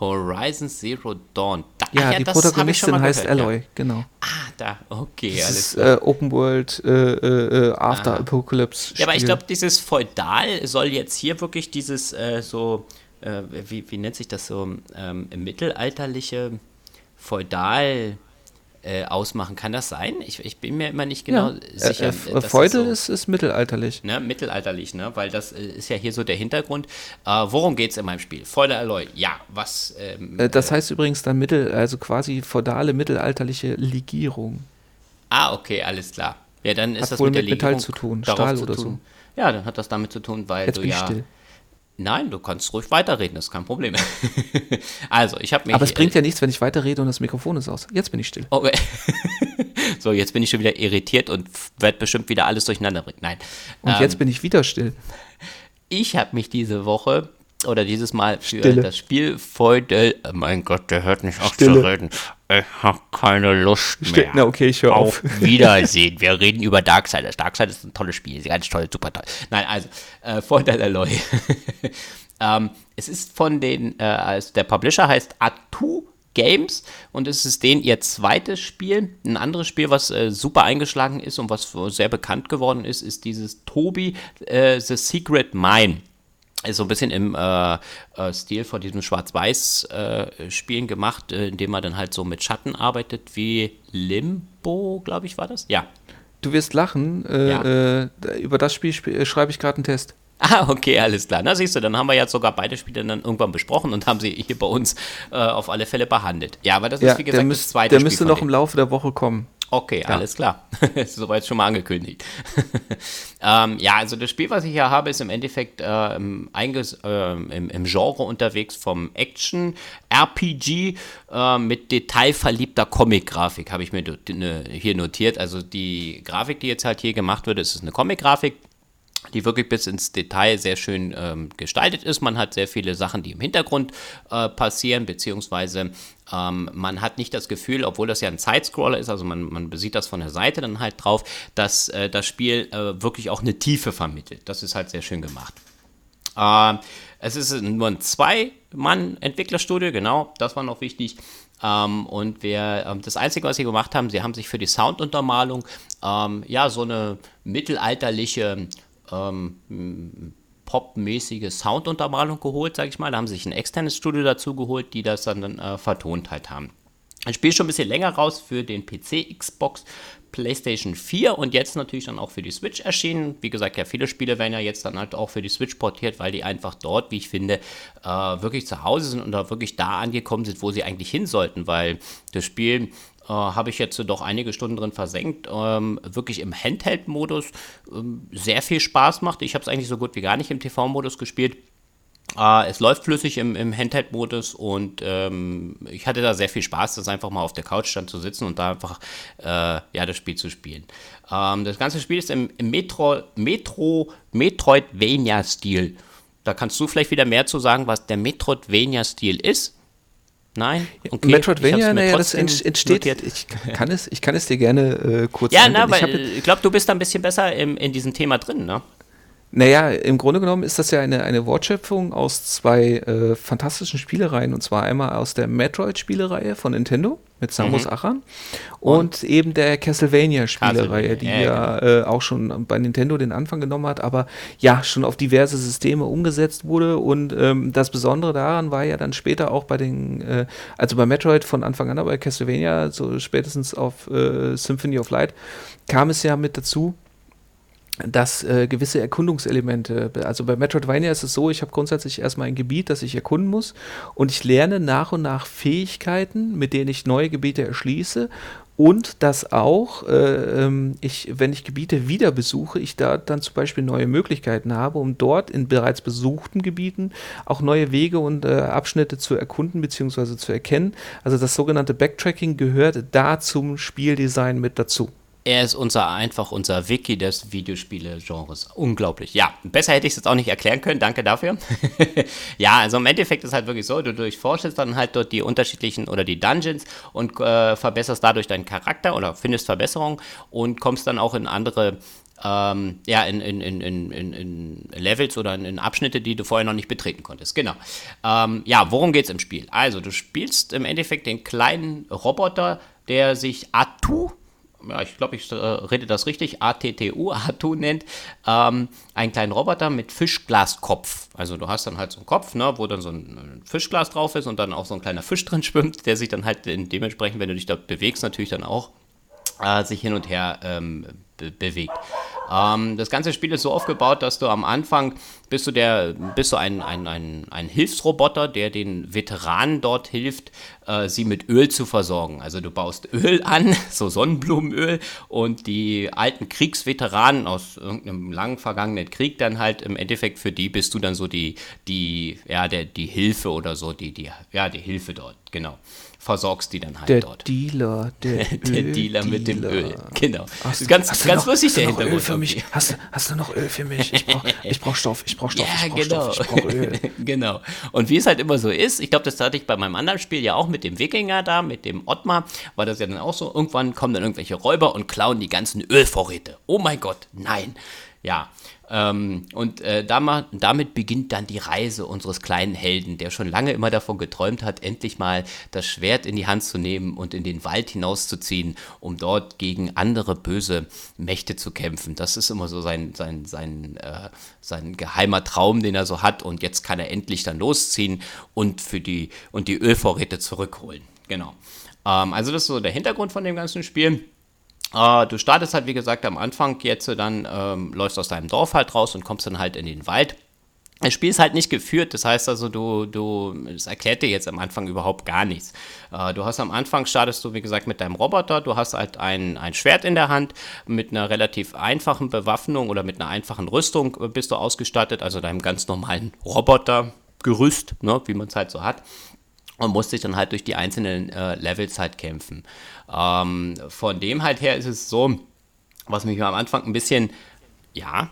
Horizon Zero Dawn. Da, ja, ja, die Protagonistin heißt gehört, Alloy, ja. genau. Ah, da, okay, das alles ist, äh, Open World äh, äh, äh After Aha. Apocalypse. Ja, aber ich glaube, dieses Feudal soll jetzt hier wirklich dieses äh, so, äh, wie, wie nennt sich das so, ähm, mittelalterliche Feudal äh, ausmachen. Kann das sein? Ich, ich, bin mir immer nicht genau ja. sicher. Äh, äh, Feudal so, ist, ist, mittelalterlich. Ne, mittelalterlich, ne? weil das äh, ist ja hier so der Hintergrund. Äh, worum geht es in meinem Spiel? Feudal Alloy, ja, was? Ähm, äh, das heißt übrigens dann Mittel, also quasi feudale mittelalterliche Legierung. Ah, okay, alles klar. Ja, dann ist hat das wohl mit, der mit Metall zu tun, Stahl zu oder tun. so. Ja, dann hat das damit zu tun, weil Jetzt du ja. Still. Nein, du kannst ruhig weiterreden, das ist kein Problem. <laughs> also, ich habe mich. Aber es bringt ja nichts, wenn ich weiterrede und das Mikrofon ist aus. Jetzt bin ich still. Okay. <laughs> so, jetzt bin ich schon wieder irritiert und werde bestimmt wieder alles durcheinander bringen. Nein. Und ähm, jetzt bin ich wieder still. Ich habe mich diese Woche oder dieses Mal für Stille. das Spiel Feudel. Oh mein Gott, der hört nicht auf Stille. zu reden. Ich habe keine Lust mehr. Stille. Na, okay, ich höre auf. auf. <laughs> Wiedersehen. Wir reden über Darksiders. Darksiders ist ein tolles Spiel. Ganz toll, super toll. Nein, also, äh, Feudel Alloy. <laughs> ähm, es ist von den, äh, also der Publisher heißt Atu Games und es ist denen ihr zweites Spiel. Ein anderes Spiel, was äh, super eingeschlagen ist und was sehr bekannt geworden ist, ist dieses Tobi äh, The Secret Mine so ein bisschen im äh, äh, Stil von diesem Schwarz-Weiß-Spielen äh, gemacht, äh, indem man dann halt so mit Schatten arbeitet, wie Limbo, glaube ich, war das? Ja. Du wirst lachen. Äh, ja. Äh, über das Spiel sp schreibe ich gerade einen Test. Ah, okay, alles klar. Na, siehst du, dann haben wir ja sogar beide Spiele dann irgendwann besprochen und haben sie hier bei uns auf alle Fälle behandelt. Ja, aber das ja, ist, wie gesagt, müsst, das zweite der Spiel. Der müsste noch im Laufe der Woche kommen. Okay, ja. alles klar. <laughs> Soweit schon mal angekündigt. <laughs> ähm, ja, also das Spiel, was ich hier habe, ist im Endeffekt äh, einges äh, im, im, Genre unterwegs vom Action-RPG äh, mit detailverliebter Comic-Grafik, habe ich mir ne, hier notiert. Also die Grafik, die jetzt halt hier gemacht wird, ist eine Comic-Grafik die wirklich bis ins Detail sehr schön ähm, gestaltet ist. Man hat sehr viele Sachen, die im Hintergrund äh, passieren, beziehungsweise ähm, man hat nicht das Gefühl, obwohl das ja ein Sidescroller ist, also man, man sieht das von der Seite dann halt drauf, dass äh, das Spiel äh, wirklich auch eine Tiefe vermittelt. Das ist halt sehr schön gemacht. Ähm, es ist nur ein Zwei-Mann-Entwicklerstudio, genau, das war noch wichtig. Ähm, und wir, ähm, das Einzige, was sie gemacht haben, sie haben sich für die Sounduntermalung ähm, ja so eine mittelalterliche ähm, popmäßige Sounduntermalung geholt, sage ich mal. Da haben sie sich ein externes Studio dazu geholt, die das dann äh, vertont halt haben. Ein Spiel schon ein bisschen länger raus für den PC, Xbox, PlayStation 4 und jetzt natürlich dann auch für die Switch erschienen. Wie gesagt, ja, viele Spiele werden ja jetzt dann halt auch für die Switch portiert, weil die einfach dort, wie ich finde, äh, wirklich zu Hause sind und da wirklich da angekommen sind, wo sie eigentlich hin sollten, weil das Spiel äh, habe ich jetzt doch einige Stunden drin versenkt. Ähm, wirklich im Handheld-Modus ähm, sehr viel Spaß macht. Ich habe es eigentlich so gut wie gar nicht im TV-Modus gespielt. Äh, es läuft flüssig im, im Handheld-Modus und ähm, ich hatte da sehr viel Spaß, das einfach mal auf der Couch dann zu sitzen und da einfach äh, ja, das Spiel zu spielen. Ähm, das ganze Spiel ist im, im Metro, Metro, Metroidvania-Stil. Da kannst du vielleicht wieder mehr zu sagen, was der Metroidvania-Stil ist. Nein? Okay, Metroidvania, naja, das entsteht. Ich <laughs> kann, es, ich kann es dir gerne äh, kurz Ja, na, weil ich, ich glaube, du bist da ein bisschen besser im, in diesem Thema drin, ne? Naja, im Grunde genommen ist das ja eine, eine Wortschöpfung aus zwei äh, fantastischen Spielereien. Und zwar einmal aus der Metroid-Spielereihe von Nintendo mit Samus mhm. Aran und, und, eben der Castlevania-Spielereihe, die ja, ja genau. äh, auch schon bei Nintendo den Anfang genommen hat, aber ja, schon auf diverse Systeme umgesetzt wurde. Und ähm, das Besondere daran war ja dann später auch bei den, äh, also bei Metroid von Anfang an, aber bei Castlevania, so spätestens auf äh, Symphony of Light, kam es ja mit dazu, dass äh, gewisse Erkundungselemente, also bei Metroidvania ist es so, ich habe grundsätzlich erstmal ein Gebiet, das ich erkunden muss und ich lerne nach und nach Fähigkeiten, mit denen ich neue Gebiete erschließe und dass auch äh, ähm, ich, wenn ich Gebiete wieder besuche, ich da dann zum Beispiel neue Möglichkeiten habe, um dort in bereits besuchten Gebieten auch neue Wege und äh, Abschnitte zu erkunden bzw. zu erkennen. Also das sogenannte Backtracking gehört da zum Spieldesign mit dazu. Er ist unser einfach unser Wiki des Videospiele-Genres. Unglaublich. Ja, besser hätte ich es jetzt auch nicht erklären können. Danke dafür. <laughs> ja, also im Endeffekt ist halt wirklich so, du durchforschst dann halt dort die unterschiedlichen oder die Dungeons und äh, verbesserst dadurch deinen Charakter oder findest Verbesserungen und kommst dann auch in andere ähm, ja, in, in, in, in, in Levels oder in, Abschnitte, die du vorher noch nicht betreten konntest. Genau. Ähm, ja, worum geht es im Spiel? Also, du spielst im Endeffekt den kleinen Roboter, der sich Atu ja, ich glaube, ich äh, rede das richtig, ATTU, ATU <laughs> nennt, ähm, einen kleinen Roboter mit Fischglaskopf. Also du hast dann halt so einen Kopf, ne, wo dann so ein Fischglas drauf ist und dann auch so ein kleiner Fisch drin schwimmt, der sich dann halt dementsprechend, wenn du dich dort bewegst, natürlich dann auch äh, sich hin und her ähm, be bewegt. Ähm, das ganze Spiel ist so aufgebaut, dass du am Anfang bist du, der, bist du ein, ein, ein, ein Hilfsroboter, der den Veteranen dort hilft, äh, sie mit Öl zu versorgen. Also du baust <laughs> Öl an, so Sonnenblumenöl, und die alten Kriegsveteranen aus irgendeinem lang vergangenen Krieg dann halt im Endeffekt für die bist du dann so die, die, ja, der, die Hilfe oder so, die, die, ja, die Hilfe dort, genau versorgst die dann halt der dort. Dealer, der, <laughs> der Dealer mit dem Öl. Genau. Hast, ganz hast ganz noch, lustig der Hintergrund. Öl für mich? Hast, hast du noch Öl für mich? Ich brauche <laughs> ich brauch Stoff, ich brauche Stoff, ja, ich brauche genau. Stoff, ich brauche Öl. <laughs> genau. Und wie es halt immer so ist, ich glaube, das hatte ich bei meinem anderen Spiel ja auch mit dem Wikinger da, mit dem Ottmar, war das ja dann auch so. Irgendwann kommen dann irgendwelche Räuber und klauen die ganzen Ölvorräte. Oh mein Gott, nein. Ja, ähm, und äh, damit beginnt dann die Reise unseres kleinen Helden, der schon lange immer davon geträumt hat, endlich mal das Schwert in die Hand zu nehmen und in den Wald hinauszuziehen, um dort gegen andere böse Mächte zu kämpfen. Das ist immer so sein, sein, sein, äh, sein geheimer Traum, den er so hat. Und jetzt kann er endlich dann losziehen und, für die, und die Ölvorräte zurückholen. Genau. Ähm, also das ist so der Hintergrund von dem ganzen Spiel. Uh, du startest halt, wie gesagt, am Anfang jetzt, dann ähm, läufst aus deinem Dorf halt raus und kommst dann halt in den Wald. Das Spiel ist halt nicht geführt, das heißt also, du, du, es erklärt dir jetzt am Anfang überhaupt gar nichts. Uh, du hast am Anfang, startest du, wie gesagt, mit deinem Roboter, du hast halt ein, ein Schwert in der Hand, mit einer relativ einfachen Bewaffnung oder mit einer einfachen Rüstung bist du ausgestattet, also deinem ganz normalen Robotergerüst, ne, wie man es halt so hat und musste sich dann halt durch die einzelnen äh, Levels halt kämpfen. Ähm, von dem halt her ist es so, was mich am Anfang ein bisschen, ja,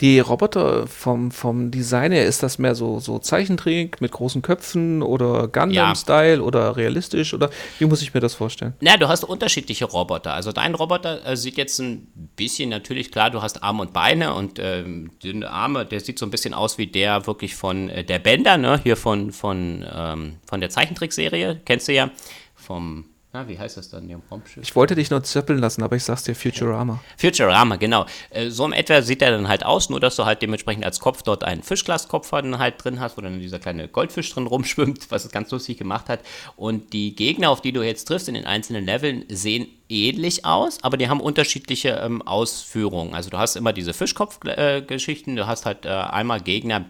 die Roboter vom, vom Design her, ist das mehr so, so Zeichentrick mit großen Köpfen oder Gundam-Style ja. oder realistisch oder wie muss ich mir das vorstellen? Na, du hast unterschiedliche Roboter. Also dein Roboter äh, sieht jetzt ein bisschen natürlich klar, du hast Arme und Beine und ähm, die Arme, der sieht so ein bisschen aus wie der wirklich von äh, der Bender, ne? Hier von, von, ähm, von der Zeichentrickserie, kennst du ja, vom na, wie heißt das dann? Ja, ich wollte dich nur zöppeln lassen, aber ich sag's dir, Futurama. Futurama, genau. Äh, so in etwa sieht er dann halt aus, nur dass du halt dementsprechend als Kopf dort einen Fischglaskopf dann halt drin hast, wo dann dieser kleine Goldfisch drin rumschwimmt, was es ganz lustig gemacht hat. Und die Gegner, auf die du jetzt triffst in den einzelnen Leveln, sehen ähnlich aus, aber die haben unterschiedliche ähm, Ausführungen. Also du hast immer diese Fischkopf-Geschichten, äh, du hast halt äh, einmal Gegner,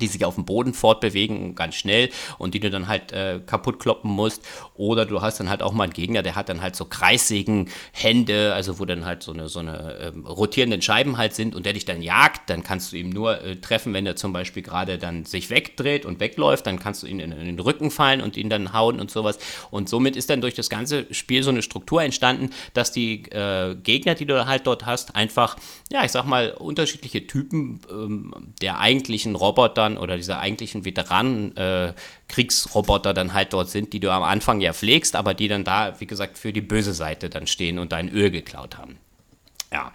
die sich auf dem Boden fortbewegen, ganz schnell und die du dann halt äh, kaputt kloppen musst. Oder du hast dann halt auch mal einen Gegner, der hat dann halt so kreissägen Hände, also wo dann halt so eine, so eine ähm, rotierenden Scheiben halt sind und der dich dann jagt, dann kannst du ihm nur äh, treffen, wenn er zum Beispiel gerade dann sich wegdreht und wegläuft, dann kannst du ihn in, in, den Rücken fallen und ihn dann hauen und sowas. Und somit ist dann durch das ganze Spiel so eine Struktur entstanden, dass die äh, Gegner, die du halt dort hast, einfach, ja, ich sag mal, unterschiedliche Typen ähm, der eigentlichen Roboter Robotern oder diese eigentlichen Veteranen-Kriegsroboter äh, dann halt dort sind, die du am Anfang ja pflegst, aber die dann da, wie gesagt, für die böse Seite dann stehen und dein Öl geklaut haben. Ja.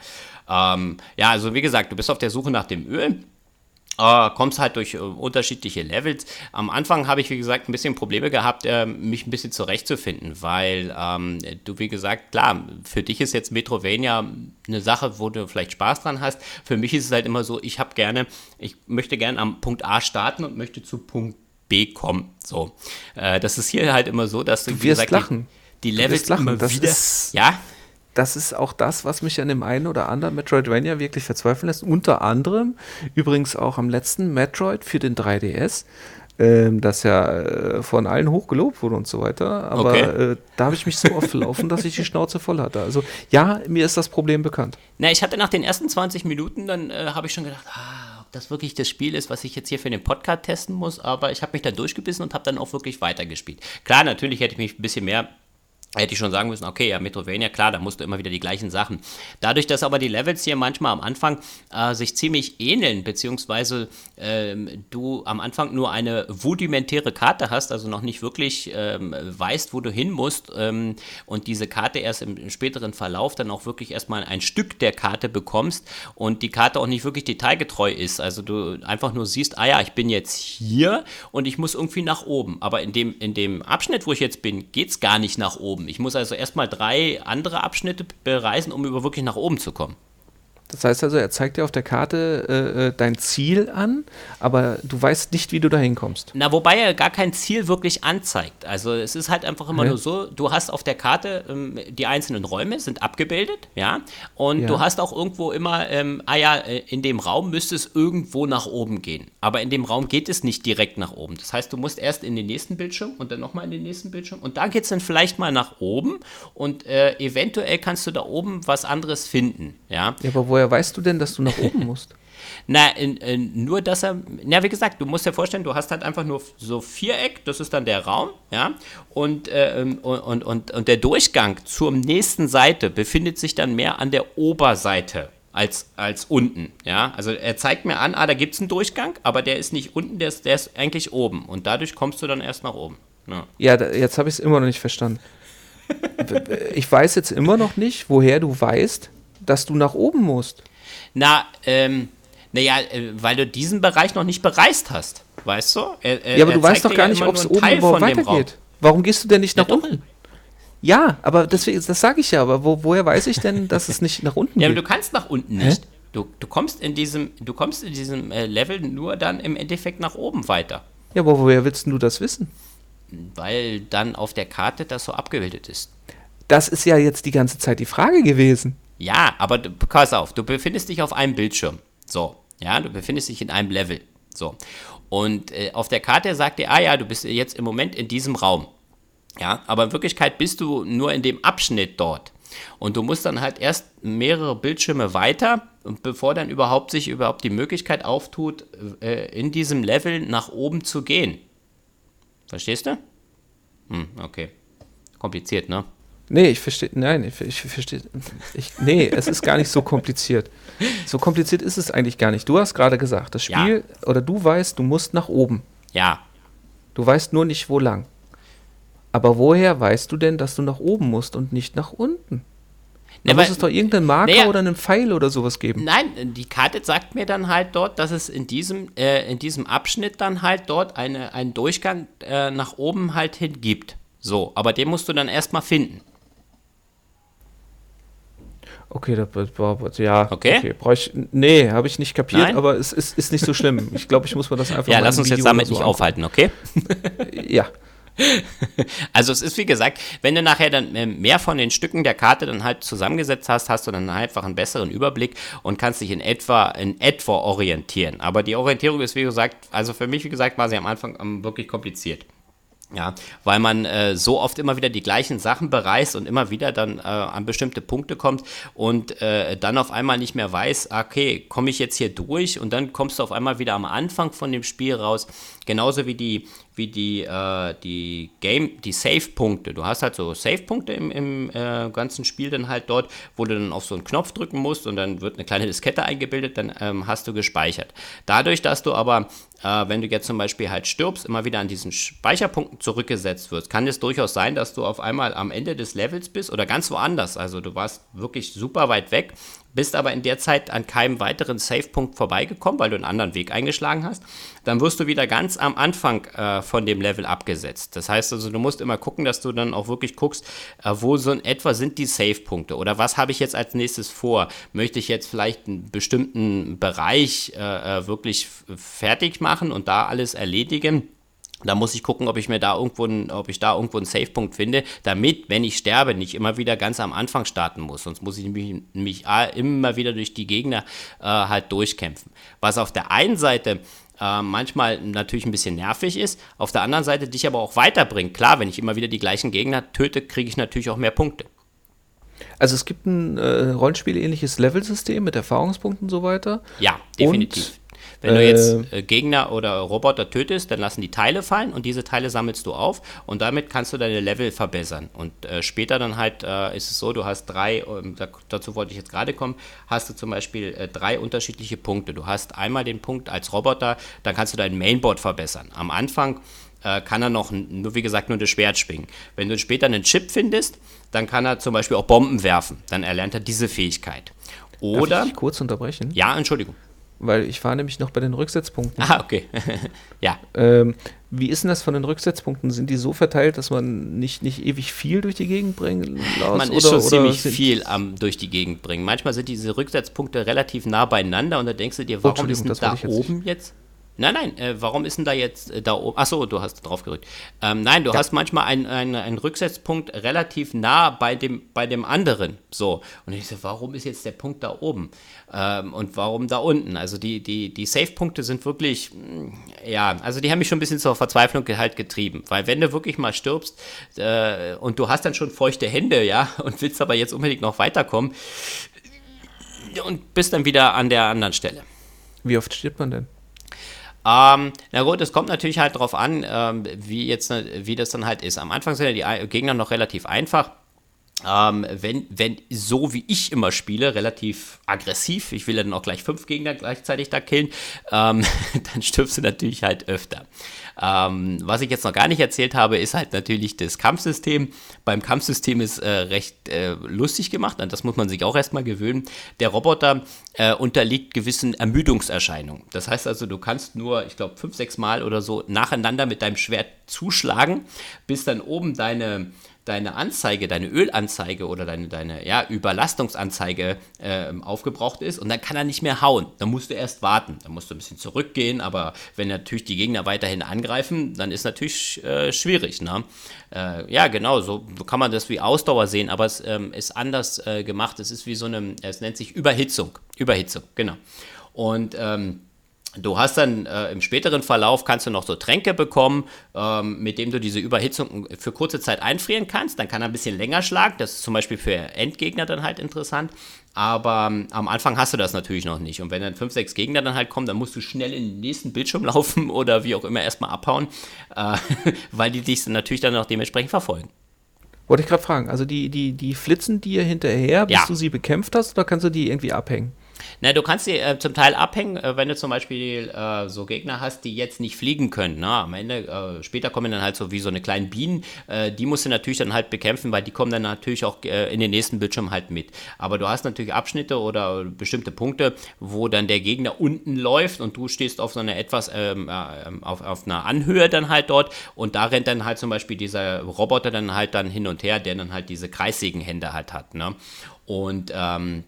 Ähm, ja, also wie gesagt, du bist auf der Suche nach dem Öl äh, kommst halt durch äh, unterschiedliche Levels. Am Anfang habe ich, wie gesagt, ein bisschen Probleme gehabt, äh, mich ein bisschen zurechtzufinden, weil ähm, du, wie gesagt, klar, für dich ist jetzt Metrovania eine Sache, wo du vielleicht Spaß dran hast. Für mich ist es halt immer so, ich habe gerne, ich möchte gerne am Punkt A starten und möchte zu Punkt B kommen. So, äh, das ist hier halt immer so, dass du, du wie gesagt, lachen. die, die Levels lachen. immer das wieder, ja, das ist auch das, was mich an dem einen oder anderen Metroidvania wirklich verzweifeln lässt. Unter anderem übrigens auch am letzten Metroid für den 3DS. ähm, das ja äh, von allen hoch gelobt wurde und so weiter. Aber Okay. äh, da habe ich mich so oft verlaufen, dass ich die Schnauze voll hatte. Also ja, mir ist das Problem bekannt. Na, ich hatte nach den ersten 20 Minuten, dann äh, habe ich schon gedacht, ah, ob das wirklich das Spiel ist, was ich jetzt hier für den Podcast testen muss. Aber ich habe mich da durchgebissen und habe dann auch wirklich weitergespielt. Klar, natürlich hätte ich mich ein bisschen mehr hätte ich schon sagen müssen, okay, ja, Metrovania, klar, da musst du immer wieder die gleichen Sachen. Dadurch, dass aber die Levels hier manchmal am Anfang äh, sich ziemlich ähneln, beziehungsweise ähm, du am Anfang nur eine rudimentäre Karte hast, also noch nicht wirklich ähm, weißt, wo du hin musst ähm, und diese Karte erst im, im späteren Verlauf dann auch wirklich erstmal ein Stück der Karte bekommst und die Karte auch nicht wirklich detailgetreu ist. Also du einfach nur siehst, ah ja, ich bin jetzt hier und ich muss irgendwie nach oben. Aber in dem, in dem Abschnitt, wo ich jetzt bin, geht es gar nicht nach oben. Ich muss also erstmal drei andere Abschnitte bereisen, um über wirklich nach oben zu kommen. Das heißt also, er zeigt dir auf der Karte äh, äh, dein Ziel an, aber du weißt nicht, wie du da hinkommst. Na, wobei er gar kein Ziel wirklich anzeigt. Also es ist halt einfach immer Hä? nur so, du hast auf der Karte ähm, die einzelnen Räume sind abgebildet, ja, und Ja. du hast auch irgendwo immer, ähm, ah ja, äh, in dem Raum müsste es irgendwo nach oben gehen. Aber in dem Raum geht es nicht direkt nach oben. Das heißt, du musst erst in den nächsten Bildschirm und dann nochmal in den nächsten Bildschirm und da geht es dann vielleicht mal nach oben und äh, eventuell kannst du da oben was anderes finden, ja. Ja, aber woher weißt du denn, dass du nach oben musst? <laughs> Na, in, in, nur dass er, na wie gesagt, du musst dir vorstellen, du hast halt einfach nur so Viereck, das ist dann der Raum, ja, und, äh, ähm, und, und, und, und der Durchgang zur nächsten Seite befindet sich dann mehr an der Oberseite als, als unten, ja, also er zeigt mir an, ah, da gibt es einen Durchgang, aber der ist nicht unten, der ist, der ist eigentlich oben und dadurch kommst du dann erst nach oben. Ja. Ja, da, jetzt habe ich es immer noch nicht verstanden. <laughs> Ich weiß jetzt immer noch nicht, woher du weißt, dass du nach oben musst. Na, ähm, naja, äh, weil du diesen Bereich noch nicht bereist hast, weißt du? Er, er, Ja, aber er du weißt doch gar ja nicht, ob es oben überhaupt weitergeht. Warum gehst du denn nicht Ja, nach doch. unten? Ja, aber deswegen, das sage ich ja, aber wo, woher weiß ich denn, dass es nicht nach unten Ja, aber geht? du kannst nach unten nicht. Du, du kommst in diesem, du kommst in diesem äh, Level nur dann im Endeffekt nach oben weiter. Ja, aber woher willst du das wissen? Weil dann auf der Karte das so abgebildet ist. Das ist ja jetzt die ganze Zeit die Frage gewesen. Ja, aber du, pass auf, du befindest dich auf einem Bildschirm. So, ja, du befindest dich in einem Level. So. Und äh, auf der Karte sagt dir, ah ja, du bist jetzt im Moment in diesem Raum. Ja, aber in Wirklichkeit bist du nur in dem Abschnitt dort. Und du musst dann halt erst mehrere Bildschirme weiter, bevor dann überhaupt sich überhaupt die Möglichkeit auftut, äh, in diesem Level nach oben zu gehen. Verstehst du? Hm, okay. Kompliziert, ne? Nee, ich verstehe, nein, ich, ich verstehe, ich, nee, es ist gar nicht so kompliziert. So kompliziert ist es eigentlich gar nicht. Du hast gerade gesagt, das Ja. Spiel, oder du weißt, du musst nach oben. Ja, Du weißt nur nicht, wo lang. Aber woher weißt du denn, dass du nach oben musst und nicht nach unten? Da Ne, muss es doch irgendeinen Marker Naja. oder einen Pfeil oder sowas geben. Nein, die Karte sagt mir dann halt dort, dass es in diesem, äh, in diesem Abschnitt dann halt dort eine, einen Durchgang äh, nach oben halt hin gibt. So, aber den musst du dann erstmal finden. Okay, das war, ja, Okay. brauch ich, nee, habe ich nicht kapiert, Nein? aber es ist, ist nicht so schlimm. Ich glaube, ich muss mir das einfach Ja, mal lass uns jetzt Video damit oder so nicht aufhalten, okay? <laughs> Ja, <laughs> Also es ist wie gesagt, wenn du nachher dann äh, mehr von den Stücken der Karte dann halt zusammengesetzt hast, hast du dann einfach einen besseren Überblick und kannst dich in etwa in etwa orientieren. Aber die Orientierung ist wie gesagt, also für mich wie gesagt war sie am Anfang ähm, wirklich kompliziert. Ja, weil man äh, so oft immer wieder die gleichen Sachen bereist und immer wieder dann äh, an bestimmte Punkte kommt und äh, dann auf einmal nicht mehr weiß, okay, komme ich jetzt hier durch? Und dann kommst du auf einmal wieder am Anfang von dem Spiel raus, genauso wie die wie die äh, die Game die Save-Punkte. Du hast halt so Save-Punkte im, im äh, ganzen Spiel dann halt dort, wo du dann auf so einen Knopf drücken musst und dann wird eine kleine Diskette eingebildet, dann ähm, hast du gespeichert. Dadurch, dass du aber äh, wenn du jetzt zum Beispiel halt stirbst, immer wieder an diesen Speicherpunkten zurückgesetzt wirst, kann es durchaus sein, dass du auf einmal am Ende des Levels bist oder ganz woanders. Also du warst wirklich super weit weg, bist aber in der Zeit an keinem weiteren Save-Punkt vorbeigekommen, weil du einen anderen Weg eingeschlagen hast. Dann wirst du wieder ganz am Anfang äh, von dem Level abgesetzt. Das heißt also, du musst immer gucken, dass du dann auch wirklich guckst, äh, wo so in etwa sind die Save-Punkte oder was habe ich jetzt als nächstes vor? Möchte ich jetzt vielleicht einen bestimmten Bereich äh, äh, wirklich fertig machen und da alles erledigen? Da muss ich gucken, ob ich mir da irgendwo, einen- ob ich da irgendwo einen Safe-Punkt finde, damit, wenn ich sterbe, nicht immer wieder ganz am Anfang starten muss. Sonst muss ich mich, mich ah, immer wieder durch die Gegner äh, halt durchkämpfen. Was auf der einen Seite äh, manchmal natürlich ein bisschen nervig ist, auf der anderen Seite dich aber auch weiterbringt. Klar, wenn ich immer wieder die gleichen Gegner töte, kriege ich natürlich auch mehr Punkte. Also es gibt ein äh, Rollenspiel-ähnliches Level-System mit Erfahrungspunkten und so weiter. Ja, definitiv. Und wenn du jetzt äh, Gegner oder Roboter tötest, dann lassen die Teile fallen und diese Teile sammelst du auf und damit kannst du deine Level verbessern. Und äh, später dann halt äh, ist es so, du hast drei, ähm, dazu wollte ich jetzt gerade kommen, hast du zum Beispiel äh, drei unterschiedliche Punkte. Du hast einmal den Punkt als Roboter, dann kannst du dein Mainboard verbessern. Am Anfang äh, kann er noch, nur wie gesagt, nur das Schwert schwingen. Wenn du später einen Chip findest, dann kann er zum Beispiel auch Bomben werfen. Dann erlernt er diese Fähigkeit. Oder. Darf ich kurz unterbrechen? Ja, Entschuldigung weil ich war nämlich noch bei den Rücksetzpunkten. Ah, okay. <laughs> ja. Ähm, wie ist denn das von den Rücksetzpunkten? Sind die so verteilt, dass man nicht, nicht ewig viel durch die Gegend bringen lässt? Man ist oder, schon ziemlich viel am durch die Gegend bringen. Manchmal sind diese Rücksetzpunkte relativ nah beieinander und da denkst du dir, warum ist denn da oben jetzt? Nein, nein, äh, warum ist denn da jetzt äh, da oben? Achso, du hast drauf gerückt. Ähm, nein, du ja. hast manchmal einen ein Rücksetzpunkt relativ nah bei dem, bei dem anderen. So. Und ich so, warum ist jetzt der Punkt da oben? Ähm, und warum da unten? Also die, die, die Safe-Punkte sind wirklich, mm, ja, also die haben mich schon ein bisschen zur Verzweiflung halt getrieben. Weil wenn du wirklich mal stirbst äh, und du hast dann schon feuchte Hände, ja, <laughs> und willst aber jetzt unbedingt noch weiterkommen und bist dann wieder an der anderen Stelle. Wie oft stirbt man denn? Ähm, na gut, es kommt natürlich halt darauf an, ähm, wie, jetzt, wie das dann halt ist. Am Anfang sind ja die Gegner noch relativ einfach. Ähm, wenn, wenn so wie ich immer spiele, relativ aggressiv, ich will dann auch gleich fünf Gegner gleichzeitig da killen, ähm, <laughs> dann stirbst du natürlich halt öfter. Ähm, was ich jetzt noch gar nicht erzählt habe, ist halt natürlich das Kampfsystem. Beim Kampfsystem ist äh, recht äh, lustig gemacht, an das muss man sich auch erstmal gewöhnen. Der Roboter äh, unterliegt gewissen Ermüdungserscheinungen. Das heißt also, du kannst nur, ich glaube, fünf, sechs Mal oder so nacheinander mit deinem Schwert zuschlagen, bis dann oben deine deine Anzeige, deine Ölanzeige oder deine, deine ja, Überlastungsanzeige äh, aufgebraucht ist und dann kann er nicht mehr hauen. Dann musst du erst warten. Dann musst du ein bisschen zurückgehen, aber wenn natürlich die Gegner weiterhin angreifen, dann ist natürlich äh, schwierig. Ne? Äh, ja, genau, so kann man das wie Ausdauer sehen, aber es ähm, ist anders äh, gemacht. Es ist wie so eine, es nennt sich Überhitzung. Überhitzung, genau. Und ähm, Du hast dann äh, im späteren Verlauf kannst du noch so Tränke bekommen, ähm, mit dem du diese Überhitzung für kurze Zeit einfrieren kannst. Dann kann er ein bisschen länger schlagen. Das ist zum Beispiel für Endgegner dann halt interessant. Aber ähm, am Anfang hast du das natürlich noch nicht. Und wenn dann fünf, sechs Gegner dann halt kommen, dann musst du schnell in den nächsten Bildschirm <laughs> laufen oder wie auch immer erstmal abhauen, äh, <laughs> weil die dich dann natürlich dann auch dementsprechend verfolgen. Wollte ich gerade fragen. Also die, die, die flitzen dir hinterher, bis ja. du sie bekämpft hast, oder kannst du die irgendwie abhängen? Na, du kannst sie äh, zum Teil abhängen, äh, wenn du zum Beispiel äh, so Gegner hast, die jetzt nicht fliegen können. Na? Am Ende, äh, später kommen dann halt so wie so eine kleine Bienen, äh, die musst du natürlich dann halt bekämpfen, weil die kommen dann natürlich auch äh, in den nächsten Bildschirm halt mit. Aber du hast natürlich Abschnitte oder bestimmte Punkte, wo dann der Gegner unten läuft und du stehst auf so einer etwas, ähm, ähm, auf, auf einer Anhöhe dann halt dort und da rennt dann halt zum Beispiel dieser Roboter dann halt dann hin und her, der dann halt diese Kreissägenhände halt hat. Ne? Und ähm,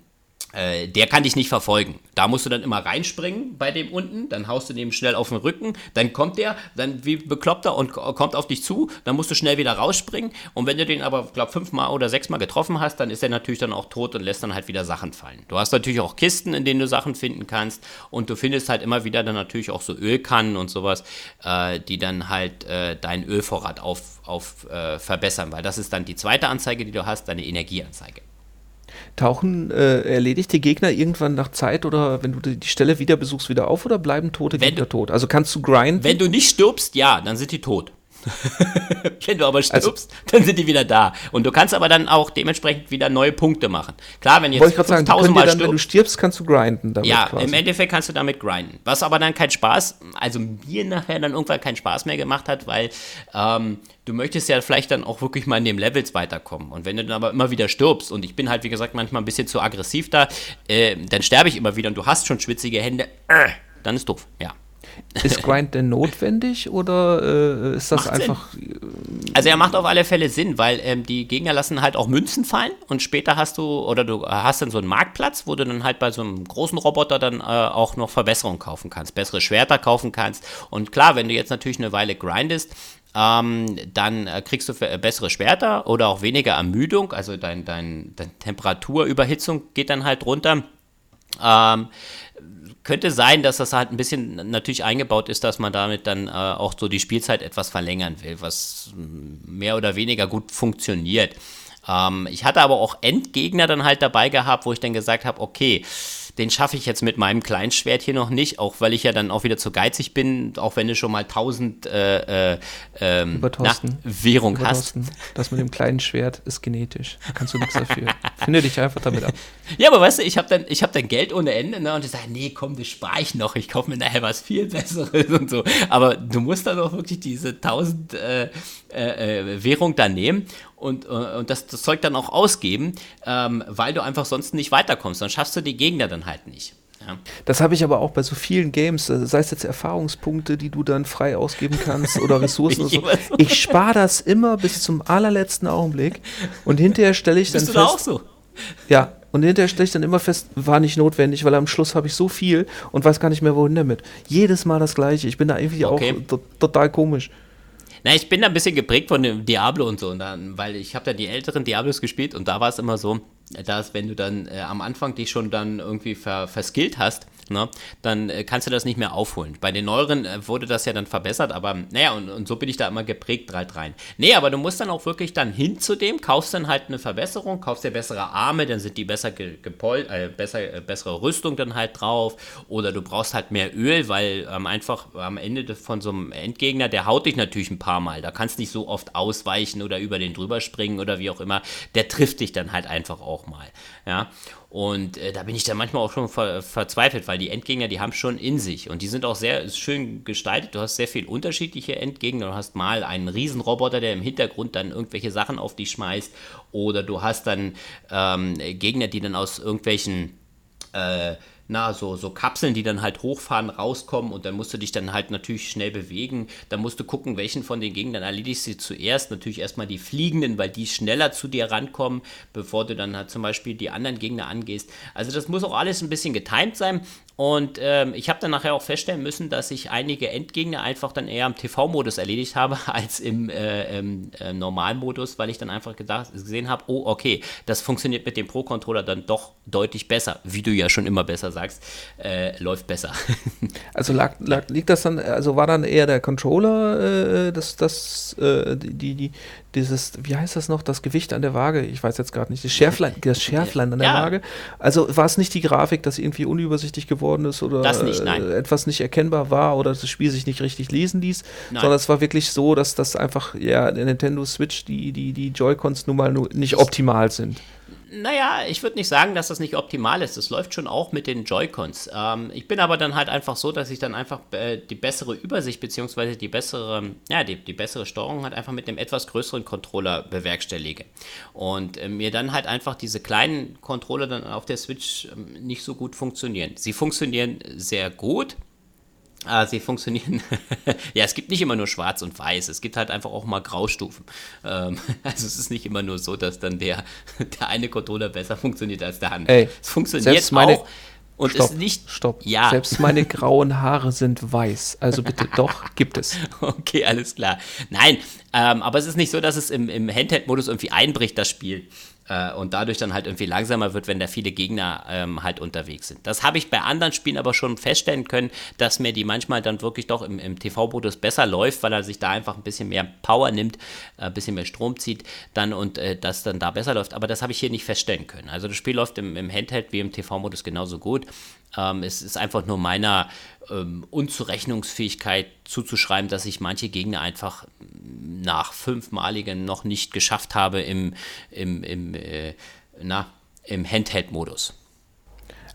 äh, der kann dich nicht verfolgen. Da musst du dann immer reinspringen bei dem unten, dann haust du dem schnell auf den Rücken, dann kommt der, dann wie bekloppter und kommt auf dich zu, dann musst du schnell wieder rausspringen und wenn du den aber, glaub, fünfmal oder sechsmal getroffen hast, dann ist er natürlich dann auch tot und lässt dann halt wieder Sachen fallen. Du hast natürlich auch Kisten, in denen du Sachen finden kannst und du findest halt immer wieder dann natürlich auch so Ölkannen und sowas, äh, die dann halt äh, deinen Ölvorrat auf, auf äh, verbessern, weil das ist dann die zweite Anzeige, die du hast, deine Energieanzeige. Tauchen äh, erledigte Gegner irgendwann nach Zeit oder wenn du die Stelle wieder besuchst, wieder auf oder bleiben tote wenn Gegner du, tot? Also kannst du grinden? Wenn du nicht stirbst, ja, dann sind die tot. <laughs> Wenn du aber stirbst, also, dann sind die wieder da. Und du kannst aber dann auch dementsprechend wieder neue Punkte machen. Klar, wenn du jetzt 5000 Mal stirbst, wenn du stirbst, kannst du grinden. Damit ja, quasi. im Endeffekt kannst du damit grinden. Was aber dann keinen Spaß, also mir nachher dann irgendwann keinen Spaß mehr gemacht hat, weil ähm, du möchtest ja vielleicht dann auch wirklich mal in dem Levels weiterkommen. Und wenn du dann aber immer wieder stirbst, und ich bin halt, wie gesagt, manchmal ein bisschen zu aggressiv da, äh, dann sterbe ich immer wieder und du hast schon schwitzige Hände, äh, dann ist doof, ja. Ist <laughs> Grind denn notwendig oder äh, ist das macht einfach. Sinn. Also er macht auf alle Fälle Sinn, weil ähm, die Gegner lassen halt auch Münzen fallen und später hast du, oder du hast dann so einen Marktplatz, wo du dann halt bei so einem großen Roboter dann äh, auch noch Verbesserungen kaufen kannst, bessere Schwerter kaufen kannst. Und klar, wenn du jetzt natürlich eine Weile grindest, ähm, dann äh, kriegst du bessere Schwerter oder auch weniger Ermüdung, also dein, dein, deine Temperaturüberhitzung geht dann halt runter. Ähm, könnte sein, dass das halt ein bisschen natürlich eingebaut ist, dass man damit dann äh, auch so die Spielzeit etwas verlängern will, was mehr oder weniger gut funktioniert. Ähm, ich hatte aber auch Endgegner dann halt dabei gehabt, wo ich dann gesagt habe, okay, den schaffe ich jetzt mit meinem Kleinschwert hier noch nicht, auch weil ich ja dann auch wieder zu geizig bin, auch wenn du schon mal 1000 äh, äh, ähm, na, Währung Über hast. Das mit dem kleinen Schwert ist genetisch. Da kannst du nichts dafür. <laughs> Finde dich einfach damit ab. Ja, aber weißt du, ich habe dann, hab dann Geld ohne Ende ne, und ich sage, nee, komm, das spare ich noch. Ich kaufe mir nachher was viel Besseres <laughs> und so. Aber du musst dann auch wirklich diese 1000 äh, äh, äh, Währung da nehmen und, äh, und das, das Zeug dann auch ausgeben, ähm, weil du einfach sonst nicht weiterkommst. Dann schaffst du die Gegner dann halt nicht. Ja. Das habe ich aber auch bei so vielen Games, äh, sei es jetzt Erfahrungspunkte, die du dann frei ausgeben kannst oder <laughs> Ressourcen oder so. Ich spare das immer bis zum allerletzten Augenblick und hinterher stelle ich dann Bist fest. Du da auch so? Ja, und hinterher stelle ich dann immer fest, war nicht notwendig, weil am Schluss habe ich so viel und weiß gar nicht mehr, wohin damit. Jedes Mal das Gleiche. Ich bin da irgendwie okay. auch total komisch. Na, ich bin da ein bisschen geprägt von dem Diablo und so, und dann, weil ich habe da die älteren Diablos gespielt und da war es immer so, dass wenn du dann äh, am Anfang dich schon dann irgendwie ver verskillt hast, ne, dann äh, kannst du das nicht mehr aufholen. Bei den neueren äh, wurde das ja dann verbessert, aber naja, und, und so bin ich da immer geprägt halt rein. Nee, aber du musst dann auch wirklich dann hin zu dem, kaufst dann halt eine Verbesserung, kaufst dir bessere Arme, dann sind die besser gepollt, äh, besser, äh, bessere Rüstung dann halt drauf, oder du brauchst halt mehr Öl, weil ähm, einfach am Ende von so einem Endgegner, der haut dich natürlich ein paar Mal, da kannst nicht so oft ausweichen oder über den drüber springen oder wie auch immer, der trifft dich dann halt einfach auch mal, ja, und äh, da bin ich dann manchmal auch schon ver verzweifelt, weil die Endgegner, die haben schon in sich und die sind auch sehr schön gestaltet. Du hast sehr viel unterschiedliche Endgegner. Du hast mal einen Riesenroboter, der im Hintergrund dann irgendwelche Sachen auf dich schmeißt. Oder du hast dann ähm, Gegner, die dann aus irgendwelchen äh, na, so, so Kapseln, die dann halt hochfahren, rauskommen und dann musst du dich dann halt natürlich schnell bewegen. Dann musst du gucken, welchen von den Gegnern erledigst du zuerst. Natürlich erstmal die Fliegenden, weil die schneller zu dir rankommen, bevor du dann halt zum Beispiel die anderen Gegner angehst. Also das muss auch alles ein bisschen getimt sein und ähm, ich habe dann nachher auch feststellen müssen, dass ich einige Endgegner einfach dann eher im TV-Modus erledigt habe <laughs> als im, äh, im äh, Normalmodus, weil ich dann einfach gedacht, gesehen habe, oh, okay, das funktioniert mit dem Pro-Controller dann doch deutlich besser, wie du ja schon immer besser sagst, äh, läuft besser. <laughs> also lag, lag, liegt das dann, also war dann eher der Controller, äh, das, das, äh, die, die, dieses, wie heißt das noch, das Gewicht an der Waage, ich weiß jetzt gerade nicht, das Schärflein, das Schärflein an der ja. Waage. Also war es nicht die Grafik, dass irgendwie unübersichtlich geworden ist oder nicht, äh, etwas nicht erkennbar war oder das Spiel sich nicht richtig lesen ließ, nein. sondern es war wirklich so, dass das einfach, ja, der Nintendo Switch, die, die, die Joy-Cons nun mal nicht optimal sind. Naja, ich würde nicht sagen, dass das nicht optimal ist. Das läuft schon auch mit den Joy-Cons. Ähm, ich bin aber dann halt einfach so, dass ich dann einfach äh, die bessere Übersicht beziehungsweise die bessere, ja, die, die bessere Steuerung halt einfach mit einem etwas größeren Controller bewerkstellige. Und äh, mir dann halt einfach diese kleinen Controller dann auf der Switch äh, nicht so gut funktionieren. Sie funktionieren sehr gut, Ah, sie funktionieren. <laughs> ja, es gibt nicht immer nur schwarz und weiß. Es gibt halt einfach auch mal Graustufen. Ähm, <laughs> also es ist nicht immer nur so, dass dann der, <laughs> der eine Controller besser funktioniert als der andere. Ey, es funktioniert meine, auch. Und stopp, ist nicht. Stopp. Ja. Selbst meine grauen Haare sind weiß. Also bitte doch, gibt es. Okay, alles klar. Nein, ähm, aber es ist nicht so, dass es im, im Handheld-Modus irgendwie einbricht, das Spiel äh, und dadurch dann halt irgendwie langsamer wird, wenn da viele Gegner ähm, halt unterwegs sind. Das habe ich bei anderen Spielen aber schon feststellen können, dass mir die manchmal dann wirklich doch im, im TV-Modus besser läuft, weil er sich da einfach ein bisschen mehr Power nimmt, äh, ein bisschen mehr Strom zieht dann und äh, das dann da besser läuft. Aber das habe ich hier nicht feststellen können. Also das Spiel läuft im, im Handheld wie im TV-Modus genauso gut. Ähm, es ist einfach nur meiner ähm, Unzurechnungsfähigkeit zuzuschreiben, dass ich manche Gegner einfach nach fünfmaligen noch nicht geschafft habe im, im, im, äh, im Handheld-Modus.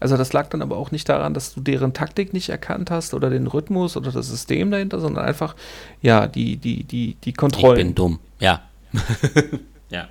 Also das lag dann aber auch nicht daran, dass du deren Taktik nicht erkannt hast oder den Rhythmus oder das System dahinter, sondern einfach, ja, die, die, die, die Kontrollen. Ich bin dumm, ja. <laughs> Ja.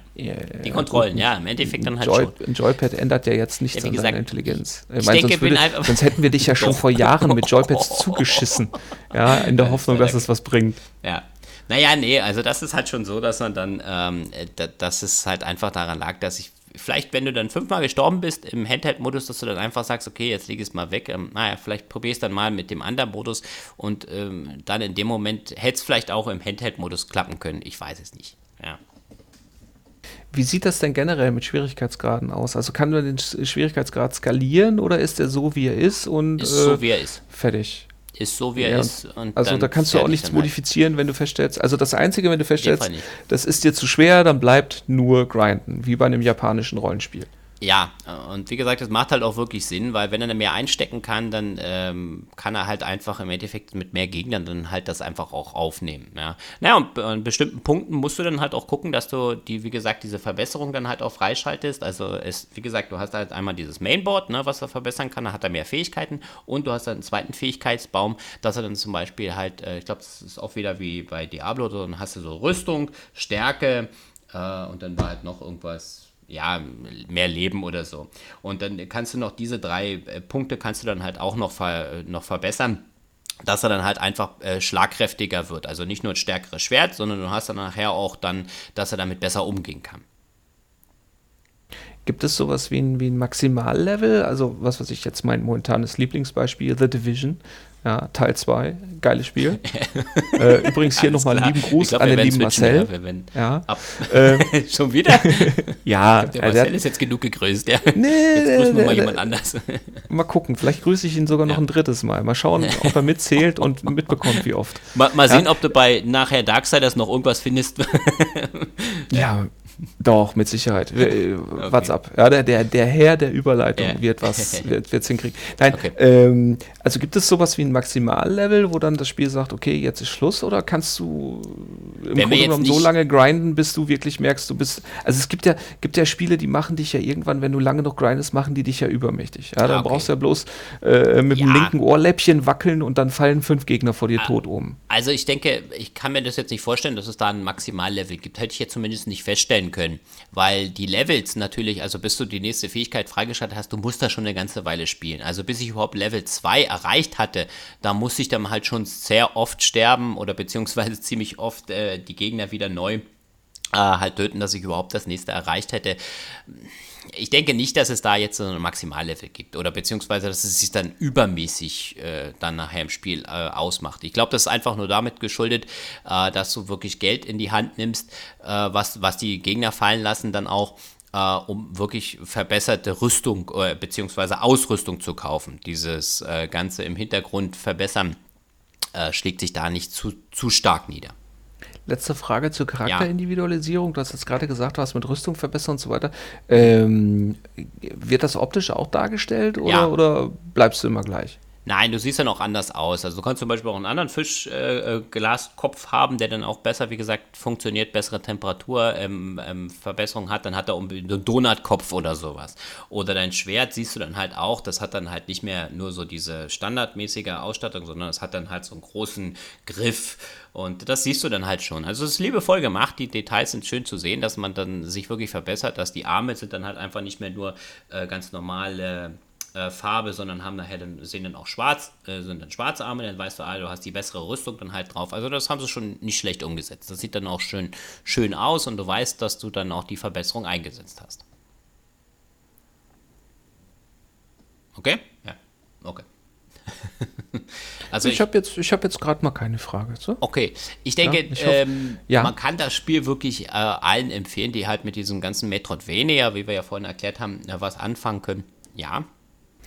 Die Kontrollen, ja, im Endeffekt dann halt Joy, schon. Ein Joypad ändert ja jetzt nichts ja, an deiner Intelligenz. Ich, ich meine, sonst, würde, sonst, hätten wir dich ja schon <laughs> vor Jahren mit Joypads zugeschissen. Ja, in der Hoffnung, dass es was bringt. Ja. Naja, nee, also das ist halt schon so, dass man dann, ähm, dass es halt einfach daran lag, dass ich vielleicht, wenn du dann fünfmal gestorben bist im Handheld-Modus, dass du dann einfach sagst, okay, jetzt leg es mal weg. Ähm, naja, vielleicht probierst dann mal mit dem anderen Modus und ähm, dann in dem Moment hätte es vielleicht auch im Handheld-Modus klappen können. Ich weiß es nicht. Ja. Wie sieht das denn generell mit Schwierigkeitsgraden aus? Also kann man den Schwierigkeitsgrad skalieren oder ist er so, wie er ist und ist so, wie er ist. fertig? Ist so, wie er Ja, ist. Also da kannst du auch nichts halt. modifizieren, wenn du feststellst. Also das Einzige, wenn du feststellst, das ist dir zu schwer, dann bleibt nur grinden, wie bei einem japanischen Rollenspiel. Ja, und wie gesagt, das macht halt auch wirklich Sinn, weil wenn er mehr einstecken kann, dann ähm, kann er halt einfach im Endeffekt mit mehr Gegnern dann halt das einfach auch aufnehmen. Ja. Naja, und an bestimmten Punkten musst du dann halt auch gucken, dass du die, wie gesagt, diese Verbesserung dann halt auch freischaltest. Also es, wie gesagt, du hast halt einmal dieses Mainboard, ne, was er verbessern kann, da hat er mehr Fähigkeiten und du hast dann einen zweiten Fähigkeitsbaum, dass er dann zum Beispiel halt, äh, ich glaube, das ist auch wieder wie bei Diablo, dann hast du so Rüstung, Stärke äh, und dann war halt noch irgendwas ja, mehr Leben oder so. Und dann kannst du noch diese drei äh, Punkte kannst du dann halt auch noch, ver, noch verbessern, dass er dann halt einfach äh, schlagkräftiger wird. Also nicht nur ein stärkeres Schwert, sondern du hast dann nachher auch dann, dass er damit besser umgehen kann. Gibt es sowas wie ein, wie ein Maximallevel? Also, was weiß ich jetzt, mein momentanes Lieblingsbeispiel, The Division, ja, Teil 2, geiles Spiel. <laughs> äh, übrigens hier nochmal lieben Gruß glaub, an den lieben Marcel. Werden Ja, ab. äh, <laughs> Schon wieder? <laughs> ja, Der äh, Marcel der, ist jetzt genug gegrüßt, ja. nee, Jetzt grüßen wir mal jemand anders. mal gucken, vielleicht grüße ich ihn sogar noch Ja. ein drittes Mal. Mal schauen, ob er mitzählt und mitbekommt, wie oft. Mal, mal sehen, ob du bei nachher Darksiders noch irgendwas findest. Ja, doch, mit Sicherheit. Äh, What's up? Ja, der, der, der Herr der Überleitung Ja. wird was <laughs> wird, wird's hinkriegen. Nein, Okay. ähm, also gibt es sowas wie ein Maximallevel, wo dann das Spiel sagt, okay, jetzt ist Schluss, oder kannst du im Wenn Grunde genommen so lange grinden, bis du wirklich merkst, du bist. Also es gibt ja, gibt ja Spiele, die machen dich ja irgendwann, wenn du lange noch grindest, machen die dich ja übermächtig. Ja, dann Ah, okay. brauchst du ja bloß äh, mit dem Ja. linken Ohrläppchen wackeln und dann fallen fünf Gegner vor dir Ah. tot um. Also ich denke, ich kann mir das jetzt nicht vorstellen, dass es da ein Maximallevel gibt. Hätte ich jetzt zumindest nicht feststellen können. Weil die Levels natürlich, also bis du die nächste Fähigkeit freigeschaltet hast, du musst da schon eine ganze Weile spielen. Also bis ich überhaupt Level 2 erreicht hatte, da musste ich dann halt schon sehr oft sterben oder beziehungsweise <laughs> ziemlich oft äh, die Gegner wieder neu äh, halt töten, dass ich überhaupt das nächste erreicht hätte. Ich denke nicht, dass es da jetzt so ein Maximallevel gibt oder beziehungsweise, dass es sich dann übermäßig äh, dann nachher im Spiel äh, ausmacht. Ich glaube, das ist einfach nur damit geschuldet, äh, dass du wirklich Geld in die Hand nimmst, äh, was, was die Gegner fallen lassen, dann auch äh, um wirklich verbesserte Rüstung äh, beziehungsweise Ausrüstung zu kaufen. Dieses äh, Ganze im Hintergrund verbessern äh, schlägt sich da nicht zu, zu stark nieder. Letzte Frage zur Charakterindividualisierung. Du hast jetzt gerade gesagt, du hast mit Rüstung verbessern und so weiter. Ähm, wird das optisch auch dargestellt oder, Ja. oder bleibst du immer gleich? Nein, du siehst dann auch anders aus. Also du kannst zum Beispiel auch einen anderen Fischglaskopf äh, Glaskopf haben, der dann auch besser, wie gesagt, funktioniert, bessere Temperatur, ähm, ähm, Verbesserung hat. Dann hat er irgendwie einen Donutkopf oder sowas. Oder dein Schwert siehst du dann halt auch. Das hat dann halt nicht mehr nur so diese standardmäßige Ausstattung, sondern es hat dann halt so einen großen Griff. Und das siehst du dann halt schon. Also es ist liebevoll gemacht. Die Details sind schön zu sehen, dass man dann sich wirklich verbessert, dass die Arme sind dann halt einfach nicht mehr nur äh, ganz normale äh, Farbe, sondern haben nachher dann, sehen dann auch schwarz, äh, sind dann schwarze Arme, dann weißt du, ah, du hast die bessere Rüstung dann halt drauf. Also das haben sie schon nicht schlecht umgesetzt. Das sieht dann auch schön, schön aus und du weißt, dass du dann auch die Verbesserung eingesetzt hast. Okay? Ja. Okay. <laughs> also ich habe jetzt, ich hab jetzt gerade mal keine Frage. So? Okay, ich denke, Ja, ich hoffe- ähm, ja. man kann das Spiel wirklich äh, allen empfehlen, die halt mit diesem ganzen Metroidvania, wie wir ja vorhin erklärt haben, äh, was anfangen können. Ja.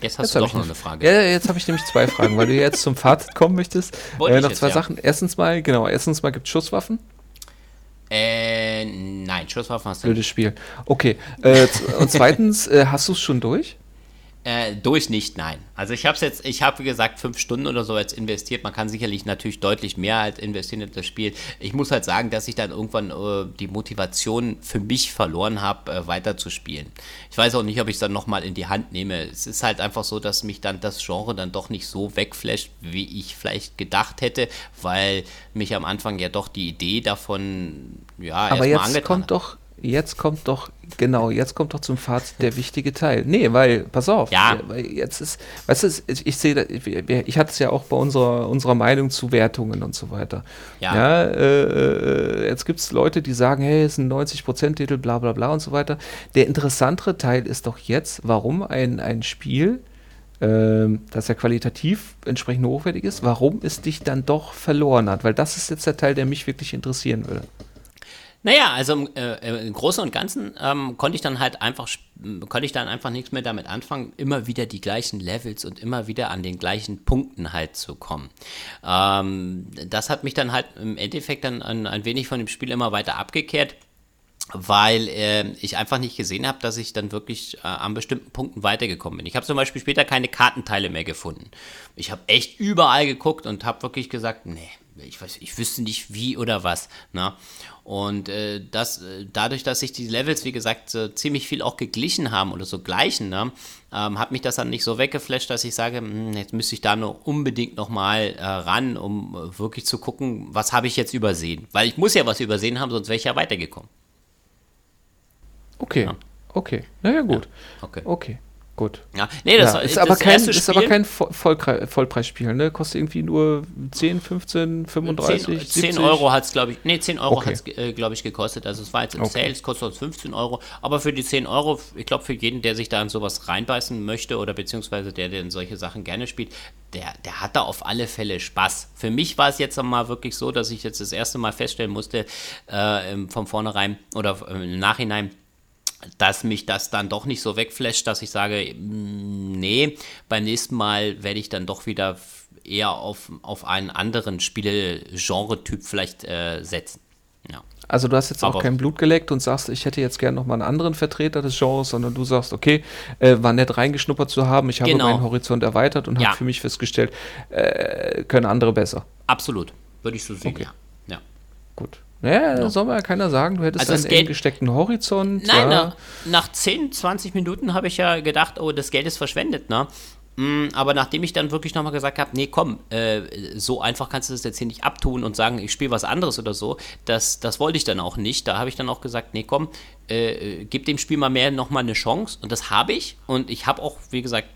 Jetzt hast Jetzt du doch noch eine Frage. Ja, jetzt habe ich nämlich zwei Fragen, weil du jetzt zum Fazit kommen möchtest. <laughs> Äh, noch jetzt, zwei ja. Sachen. Erstens mal, genau, erstens mal gibt es Schusswaffen. Äh, nein, Schusswaffen hast du Blödes Spiel. Okay. Äh, und zweitens, äh, hast du es schon durch? Äh, durch nicht, nein. Also ich habe es jetzt, ich habe wie gesagt fünf Stunden oder so jetzt investiert. Man kann sicherlich natürlich deutlich mehr als investieren in das Spiel. Ich muss halt sagen, dass ich dann irgendwann äh, die Motivation für mich verloren habe, äh, weiter zu spielen. Ich weiß auch nicht, ob ich es dann nochmal in die Hand nehme. Es ist halt einfach so, dass mich dann das Genre dann doch nicht so wegflasht, wie ich vielleicht gedacht hätte, weil mich am Anfang ja doch die Idee davon, ja, Aber erstmal jetzt kommt hat. doch, jetzt kommt doch, genau, jetzt kommt doch zum Fazit der wichtige Teil. Nee, weil, pass auf, Ja. weil jetzt ist, weißt du, ich, sehe, ich, ich hatte es ja auch bei unserer, unserer Meinung zu Wertungen und so weiter. Ja. äh, äh, jetzt gibt es Leute, die sagen, hey, es ist ein 90%-Titel, bla bla bla und so weiter. Der interessantere Teil ist doch jetzt, warum ein, ein Spiel, ähm, das ja qualitativ entsprechend hochwertig ist, warum es dich dann doch verloren hat. Weil das ist jetzt der Teil, der mich wirklich interessieren würde. Naja, also äh, im Großen und Ganzen ähm, konnte ich dann halt einfach, konnte ich dann einfach nichts mehr damit anfangen, immer wieder die gleichen Levels und immer wieder an den gleichen Punkten halt zu kommen. Ähm, das hat mich dann halt im Endeffekt dann ein, ein wenig von dem Spiel immer weiter abgekehrt weil äh, ich einfach nicht gesehen habe, dass ich dann wirklich äh, an bestimmten Punkten weitergekommen bin. Ich habe zum Beispiel später keine Kartenteile mehr gefunden. Ich habe echt überall geguckt und habe wirklich gesagt, nee, ich weiß, ich wüsste nicht wie oder was. Ne? Und äh, das, äh, dadurch, dass sich die Levels, wie gesagt, so ziemlich viel auch geglichen haben oder so gleichen, ne, ähm, hat mich das dann nicht so weggeflasht, dass ich sage, mh, hm, jetzt müsste ich da nur unbedingt nochmal äh, ran, um äh, wirklich zu gucken, was habe ich jetzt übersehen. Weil ich muss ja was übersehen haben, sonst wäre ich ja weitergekommen. Okay, ja. okay. Naja, gut. Ja, okay. okay. Gut. Ja, nee, das, ja, ist, aber kein, ist aber kein Voll Vollpreisspiel, ne? Kostet irgendwie nur 10, 15, 35, 10, 10 Euro hat es, glaube ich, nee, 10 Euro okay. hat es, äh, glaube ich, gekostet. Also es war jetzt im okay. Sale, es kostet 15 Euro. Aber für die 10 Euro, ich glaube, für jeden, der sich da in sowas reinbeißen möchte oder beziehungsweise der, der in solche Sachen gerne spielt, der, der hat da auf alle Fälle Spaß. Für mich war es jetzt mal wirklich so, dass ich jetzt das erste Mal feststellen musste, äh, von vornherein oder im Nachhinein, dass mich das dann doch nicht so wegflasht, dass ich sage, mm, nee, beim nächsten Mal werde ich dann doch wieder eher auf, auf einen anderen Spielgenre-Typ vielleicht äh, setzen. Ja. Also du hast jetzt Aber auch kein Blut geleckt und sagst, ich hätte jetzt gerne noch mal einen anderen Vertreter des Genres, sondern du sagst, okay, äh, war nett reingeschnuppert zu haben, ich habe genau. meinen Horizont erweitert und ja. habe für mich festgestellt, äh, können andere besser. Absolut, würde ich so sehen, okay. ja. ja. Gut. Naja, no. soll mal ja keiner sagen, du hättest also einen Geld, gesteckten Horizont. Nein, ja. nach, nach 10, 20 Minuten habe ich ja gedacht, oh, das Geld ist verschwendet, ne? Mm, aber nachdem ich dann wirklich nochmal gesagt habe, nee, komm, äh, so einfach kannst du das jetzt hier nicht abtun und sagen, ich spiele was anderes oder so, das, das wollte ich dann auch nicht. Da habe ich dann auch gesagt, nee, komm, äh, gib dem Spiel mal mehr nochmal eine Chance. Und das habe ich. Und ich habe auch, wie gesagt,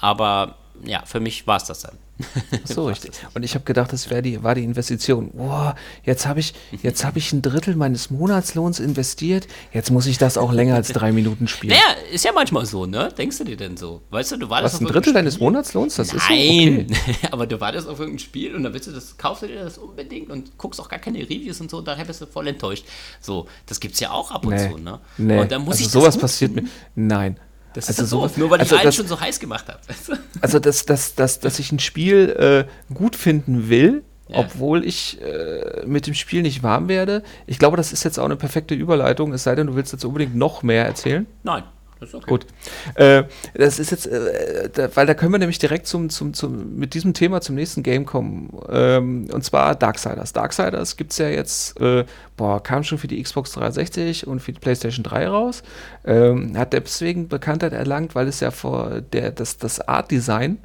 aber ja, für mich war es das dann. <laughs> so richtig. Und ich habe gedacht, das die, war die Investition. Boah, jetzt habe ich, jetzt habe ich ein Drittel meines Monatslohns investiert. Jetzt muss ich das auch länger als drei Minuten spielen. Naja, ist ja manchmal so, ne? Denkst du dir denn so? Weißt du, du wartest Was, ein Drittel deines Monatslohns? Das Nein. ist so? Okay. <laughs> aber du wartest auf irgendein Spiel und dann willst du das, kaufst du dir das unbedingt und guckst auch gar keine Reviews und so und daher bist du voll enttäuscht. So, das gibt's ja auch ab und nee, zu, ne? Nee. Und dann muss also ich sowas passiert mir. Nein. Das also ist so, nur weil also ich das, schon so heiß gemacht habe. <laughs> also, dass, dass, dass, dass ich ein Spiel äh, gut finden will, ja. obwohl ich äh, mit dem Spiel nicht warm werde. Ich glaube, das ist jetzt auch eine perfekte Überleitung, es sei denn, du willst jetzt unbedingt noch mehr erzählen. Nein. Das ist okay. Gut. Äh, das ist jetzt, äh, da, weil da können wir nämlich direkt zum, zum, zum, mit diesem Thema zum nächsten Game kommen. Ähm, und zwar Darksiders. Darksiders gibt es ja jetzt, äh, boah, kam schon für die Xbox 360 und für die PlayStation 3 raus. Ähm, hat deswegen Bekanntheit erlangt, weil es ja vor der, das, das Art-Design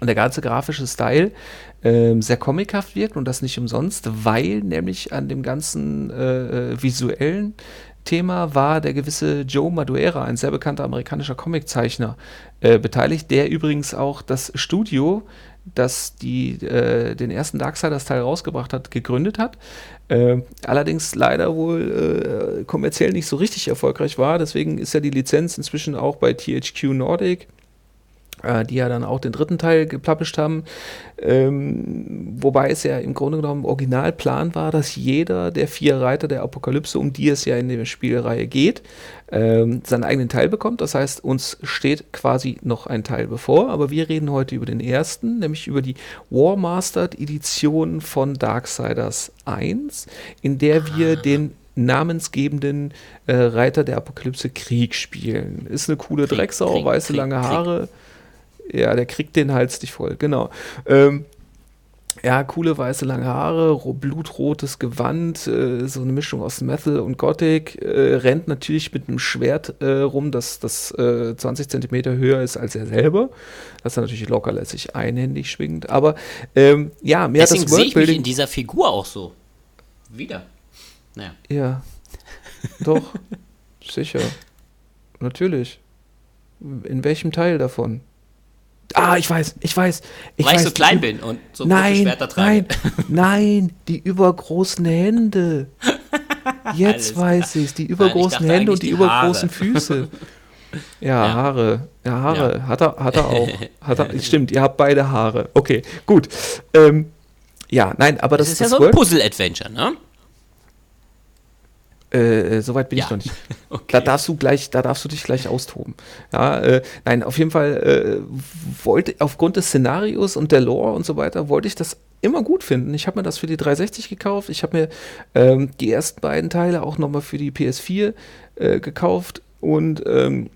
und der ganze grafische Style ähm, sehr comichaft wirkt und das nicht umsonst, weil nämlich an dem ganzen äh, äh visuellen Thema war der gewisse Joe Madureira, ein sehr bekannter amerikanischer Comiczeichner, äh, beteiligt, der übrigens auch das Studio, das die, äh, den ersten Darksiders-Teil rausgebracht hat, gegründet hat. Äh, allerdings leider wohl äh, kommerziell nicht so richtig erfolgreich war. Deswegen ist ja die Lizenz inzwischen auch bei THQ Nordic äh, die ja dann auch den dritten Teil gepublished haben. Ähm, wobei es ja im Grunde genommen Originalplan war, dass jeder der vier Reiter der Apokalypse, um die es ja in der Spielreihe geht, ähm, seinen eigenen Teil bekommt. Das heißt, uns steht quasi noch ein Teil bevor, aber wir reden heute über den ersten, nämlich über die Warmastered Edition von Darksiders 1, in der wir ah. den namensgebenden äh, Reiter der Apokalypse Krieg spielen. Ist eine coole Krieg, Drecksau, Krieg, weiße Krieg, lange Haare. Ja, der kriegt den Hals nicht voll, genau. Ähm, ja, coole weiße lange Haare, blutrotes Gewand, äh, so eine Mischung aus Metal und Gothic, äh, rennt natürlich mit einem Schwert äh, rum, das, das 20 äh, Zentimeter höher ist als er selber. Das ist natürlich lockerlässig einhändig schwingend, aber ähm, ja, mehr Deswegen das Worldbuilding. Sehe ich mich in dieser Figur auch so. Wieder. Naja. Ja. Doch, <laughs> sicher. Natürlich. In welchem Teil davon? Ah, ich weiß, ich weiß. Ich Weil weiß, ich so klein bin und so nein, Schwerter trage. Nein, <laughs> nein, die übergroßen Hände. <laughs> Jetzt weiß ich es, die übergroßen nein, ich Hände und die, die übergroßen Füße. <laughs> Ja, ja, Haare. Ja, Haare. Ja. Hat, er, hat er auch. Hat er, stimmt, ihr habt beide Haare. Okay, gut. Ähm, ja, nein, aber das, das ist ja so ein Puzzle-Adventure, ne? Äh, äh Soweit bin ja. ich noch nicht. <laughs> Okay. Da darfst du gleich, da darfst du dich gleich austoben. Ja, äh, nein, auf jeden Fall äh, wollte aufgrund des Szenarios und der Lore und so weiter wollte ich das immer gut finden. Ich habe mir das für die 360 gekauft. Ich habe mir ähm, die ersten beiden Teile auch nochmal für die PS4 äh, gekauft und ähm,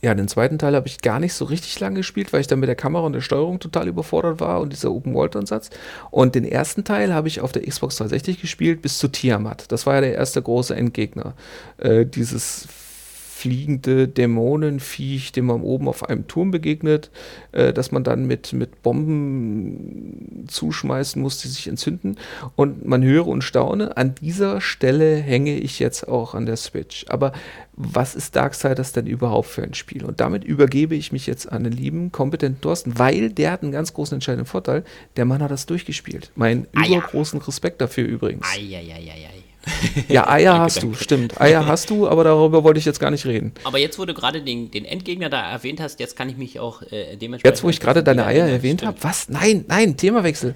ja, den zweiten Teil habe ich gar nicht so richtig lange gespielt, weil ich dann mit der Kamera und der Steuerung total überfordert war und dieser Open-World-Ansatz. Und den ersten Teil habe ich auf der Xbox 360 gespielt bis zu Tiamat. Das war ja der erste große Endgegner. Äh, dieses fliegende Dämonenviech, dem man oben auf einem Turm begegnet, äh, dass man dann mit, mit Bomben zuschmeißen muss, die sich entzünden. Und man höre und staune, an dieser Stelle hänge ich jetzt auch an der Switch. Aber was ist Darksiders denn überhaupt für ein Spiel? Und damit übergebe ich mich jetzt an den lieben, kompetenten Thorsten, weil der hat einen ganz großen entscheidenden Vorteil. Der Mann hat das durchgespielt. Mein übergroßen. Respekt dafür übrigens. Eieieiei. <laughs> Ja, Eier danke, hast danke. du, stimmt. Eier hast du, aber darüber wollte ich jetzt gar nicht reden. Aber jetzt, wo du gerade den, den Endgegner da erwähnt hast, jetzt kann ich mich auch äh, dementsprechend. Jetzt, wo ich gerade deine Eier erwähnt habe, was? Nein, nein, Themawechsel.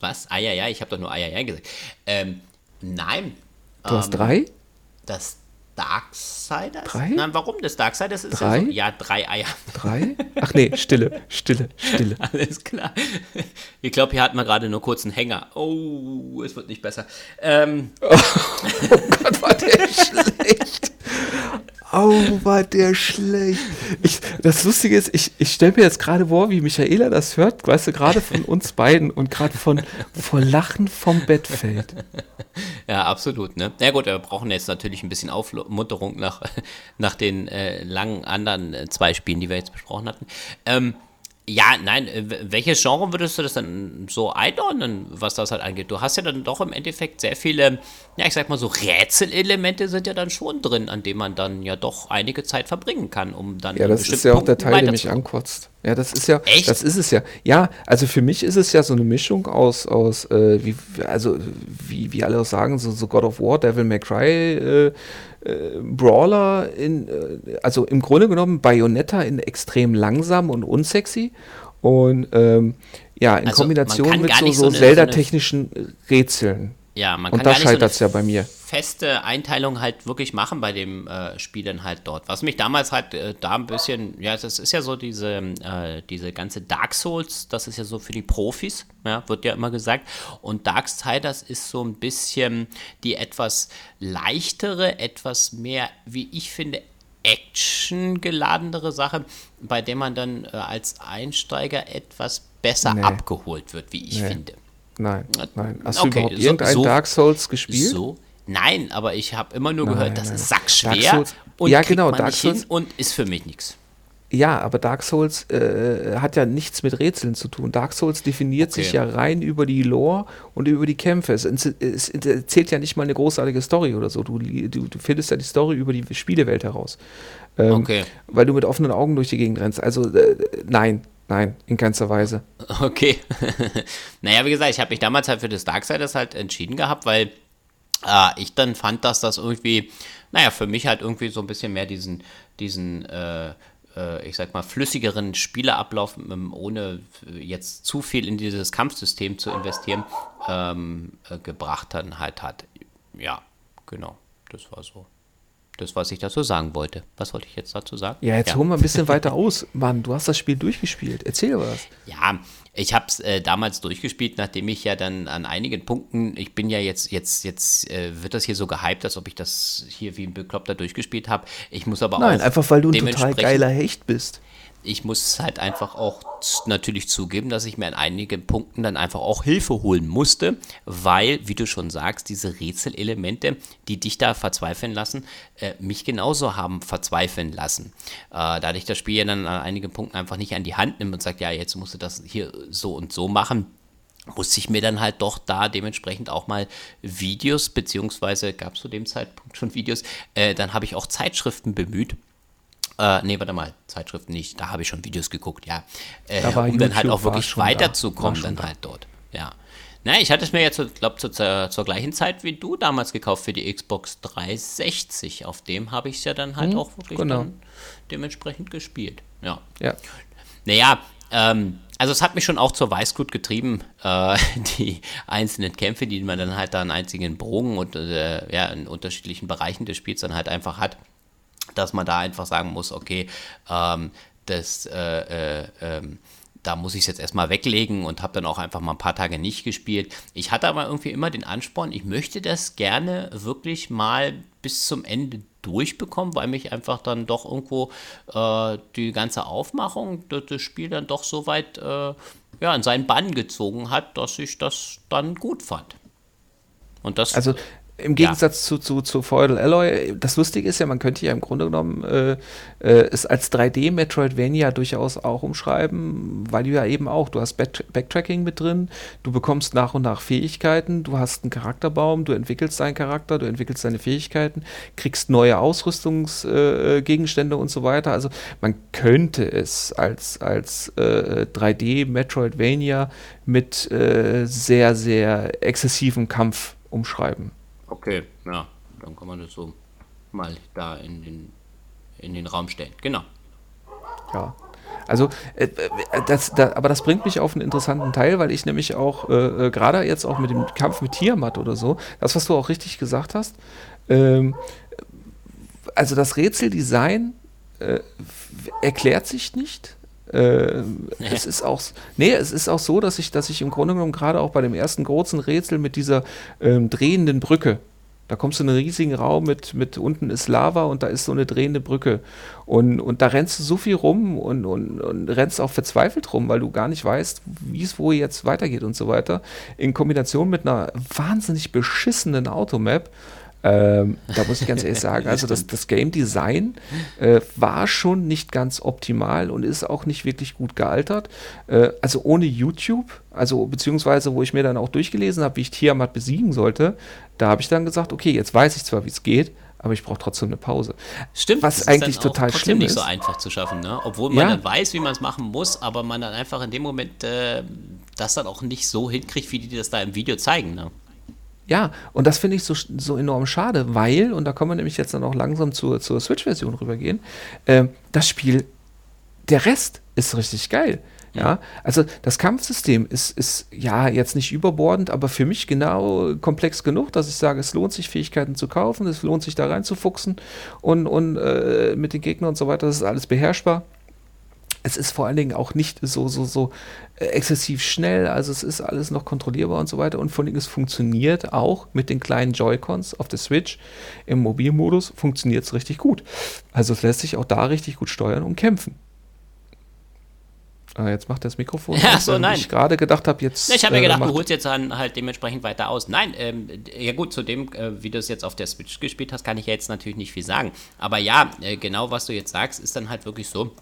Was? Eier, ja, ich habe doch nur Eier, ja gesagt. Ähm, nein. Du ähm, hast drei? Das Darksiders? Drei? Nein, warum das Darksiders ist drei? ja so, ja, drei Eier. Drei? Ach nee, Stille, Stille, Stille. <laughs> Alles klar. Ich glaube, hier hatten wir gerade nur kurz einen Hänger. Oh, es wird nicht besser. Ähm. Oh, oh Gott, war der <laughs> schlecht. Oh, war der schlecht. Ich, das Lustige ist, ich, ich stelle mir jetzt gerade vor, wie Michaela das hört, weißt du, gerade von uns beiden und gerade von vor Lachen vom Bett fällt. Ja, absolut. Ne? Na ja, gut, wir brauchen jetzt natürlich ein bisschen Aufmunterung nach, nach den äh, langen anderen äh, zwei Spielen, die wir jetzt besprochen hatten. Ähm, ja, nein, äh, welches Genre würdest du das dann so einordnen, was das halt angeht? Du hast ja dann doch im Endeffekt sehr viele, ja, ich sag mal so Rätselelemente sind ja dann schon drin, an denen man dann ja doch einige Zeit verbringen kann, um dann Ja, das ist ja auch der Teil, der mich ankotzt. Ja, das ist ja, Echt? das ist es ja. Ja, also für mich ist es ja so eine Mischung aus, aus äh, wie, also wie, wie alle auch sagen, so, so God of War, Devil May Cry, äh, äh, Brawler in, äh, also im Grunde genommen Bayonetta in extrem langsam und unsexy und ähm, ja, in also Kombination mit so, so, so Zelda-technischen so Rätseln. Ja, man kann Und da scheitert es so ja bei mir. Feste Einteilung halt wirklich machen bei dem äh, Spielen halt dort. Was mich damals halt äh, da ein bisschen, ja, das ist ja so diese, äh, diese ganze Dark Souls, das ist ja so für die Profis, ja, wird ja immer gesagt. Und Darksiders ist so ein bisschen die etwas leichtere, etwas mehr, wie ich finde, actiongeladenere Sache, bei der man dann äh, als Einsteiger etwas besser nee. abgeholt wird, wie ich nee. finde. Nein, nein. Hast okay, du überhaupt irgendein so, Dark Souls gespielt? So? Nein, aber ich habe immer nur nein, gehört, das nein. ist sackschwer und ja, genau, Dark Souls und ist für mich nichts. Ja, aber Dark Souls äh, hat ja nichts mit Rätseln zu tun. Dark Souls definiert okay. sich ja rein über die Lore und über die Kämpfe. Es, es, erzählt ja nicht mal eine großartige Story oder so. Du, du, du findest ja die Story über die Spielewelt heraus. Ähm, okay. Weil du mit offenen Augen durch die Gegend rennst. Also äh, nein, Nein, in keinster Weise. Okay. <laughs> naja, wie gesagt, ich habe mich damals halt für das Darksiders halt entschieden gehabt, weil äh, ich dann fand, dass das irgendwie, naja, für mich halt irgendwie so ein bisschen mehr diesen, diesen, äh, äh, ich sag mal, flüssigeren Spieleablauf, ähm, ohne jetzt zu viel in dieses Kampfsystem zu investieren, ähm, äh, gebracht dann halt hat. Ja, genau, das war so das, was ich dazu sagen wollte. Was wollte ich jetzt dazu sagen? Ja, jetzt ja. hol mal ein bisschen <laughs> weiter aus. Mann, du hast das Spiel durchgespielt. Erzähl was. Ja, ich habe es äh, damals durchgespielt, nachdem ich ja dann an einigen Punkten, ich bin ja jetzt, jetzt, jetzt äh, wird das hier so gehypt, als ob ich das hier wie ein Bekloppter durchgespielt habe. Ich muss aber Nein, auch. Nein, einfach weil du ein total geiler Hecht bist ich muss halt einfach auch natürlich zugeben, dass ich mir an einigen Punkten dann einfach auch Hilfe holen musste, weil, wie du schon sagst, diese Rätselelemente, die dich da verzweifeln lassen, äh, mich genauso haben verzweifeln lassen. Äh, da ich das Spiel ja dann an einigen Punkten einfach nicht an die Hand nimmt und sagt, ja, jetzt musst du das hier so und so machen, musste ich mir dann halt doch da dementsprechend auch mal Videos, beziehungsweise gab es zu dem Zeitpunkt schon Videos, äh, dann habe ich auch Zeitschriften bemüht äh, nee, warte mal, Zeitschriften nicht, da habe ich schon Videos geguckt, ja. Äh, um YouTube dann halt auch wirklich weiterzukommen, dann da. halt dort. Ja. Na, ich hatte es mir jetzt, glaube zu, zur, zur gleichen Zeit wie du damals gekauft für die Xbox 360. Auf dem habe ich es ja dann halt hm, auch wirklich genau. dann dementsprechend gespielt. Ja. Ja. Naja, ähm, also es hat mich schon auch zur Weißglut getrieben, äh, <laughs> die einzelnen Kämpfe, die man dann halt da in einzigen Bogen und äh, ja, in unterschiedlichen Bereichen des Spiels dann halt einfach hat, dass man da einfach sagen muss, okay, ähm, das äh, äh ähm, da muss ich es jetzt erstmal weglegen und habe dann auch einfach mal ein paar Tage nicht gespielt. Ich hatte aber irgendwie immer den Ansporn, ich möchte das gerne wirklich mal bis zum Ende durchbekommen, weil mich einfach dann doch irgendwo äh, die ganze Aufmachung das Spiel dann doch so weit äh, ja, in seinen Bann gezogen hat, dass ich das dann gut fand. Und das also im Gegensatz ja. zu, zu, zu Feudal Alloy, das Lustige ist ja, man könnte ja im Grunde genommen äh, äh, es als 3D-Metroidvania durchaus auch umschreiben, weil du ja eben auch, du hast Back Backtracking mit drin, du bekommst nach und nach Fähigkeiten, du hast einen Charakterbaum, du entwickelst deinen Charakter, du entwickelst deine Fähigkeiten, kriegst neue Ausrüstungsgegenstände äh, und so weiter. Also man könnte es als, als äh, 3D-Metroidvania mit äh, sehr, sehr exzessivem Kampf umschreiben. Okay, ja, dann kann man das so mal da in den, in den Raum stellen. Genau. Ja. Also, äh, äh, das, da, aber das bringt mich auf einen interessanten Teil, weil ich nämlich auch, äh, äh, gerade jetzt auch mit dem Kampf mit Tiamat oder so, das, was du auch richtig gesagt hast, ähm, also das Rätseldesign äh, erklärt sich nicht. Äh, es ist auch, nee, es ist auch so, dass ich, dass ich im Grunde genommen gerade auch bei dem ersten großen Rätsel mit dieser ähm, drehenden Brücke, da kommst du in einen riesigen Raum mit, mit unten ist Lava und da ist so eine drehende Brücke. Und, und da rennst du so viel rum und, und, und rennst auch verzweifelt rum, weil du gar nicht weißt, wie es wo jetzt weitergeht und so weiter. In Kombination mit einer wahnsinnig beschissenen Automap. Ähm, da muss ich ganz ehrlich <laughs> sagen, also das, das Game Design äh, war schon nicht ganz optimal und ist auch nicht wirklich gut gealtert. Äh, also ohne YouTube, also beziehungsweise wo ich mir dann auch durchgelesen habe, wie ich Tiamat besiegen sollte, da habe ich dann gesagt, okay, jetzt weiß ich zwar, wie es geht, aber ich brauche trotzdem eine Pause. Stimmt, was eigentlich total schlimm nicht ist. nicht so einfach zu schaffen, ne? Obwohl man ja. dann weiß, wie man es machen muss, aber man dann einfach in dem Moment äh, das dann auch nicht so hinkriegt, wie die das da im Video zeigen, ne? Ja, und das finde ich so, so enorm schade, weil, und da kommen wir nämlich jetzt dann auch langsam zur, zur Switch-Version rübergehen, äh, das Spiel, der Rest ist richtig geil. Ja, also das Kampfsystem ist, ist ja jetzt nicht überbordend, aber für mich genau komplex genug, dass ich sage, es lohnt sich, Fähigkeiten zu kaufen, es lohnt sich da reinzufuchsen und, und äh, mit den Gegnern und so weiter, das ist alles beherrschbar es ist vor allen Dingen auch nicht so, so, so exzessiv schnell, also es ist alles noch kontrollierbar und so weiter und vor Dingen es funktioniert auch mit den kleinen Joy-Cons auf der Switch im Mobilmodus funktioniert es richtig gut. Also es lässt sich auch da richtig gut steuern und kämpfen. Ah, jetzt macht das Mikrofon. Ja, so, nein. Ich gerade gedacht habe, jetzt. Ich habe mir äh, gedacht, du holst jetzt dann halt dementsprechend weiter aus. Nein, ähm, ja gut, zu dem, äh, wie du es jetzt auf der Switch gespielt hast, kann ich jetzt natürlich nicht viel sagen. Aber ja, äh, genau was du jetzt sagst, ist dann halt wirklich so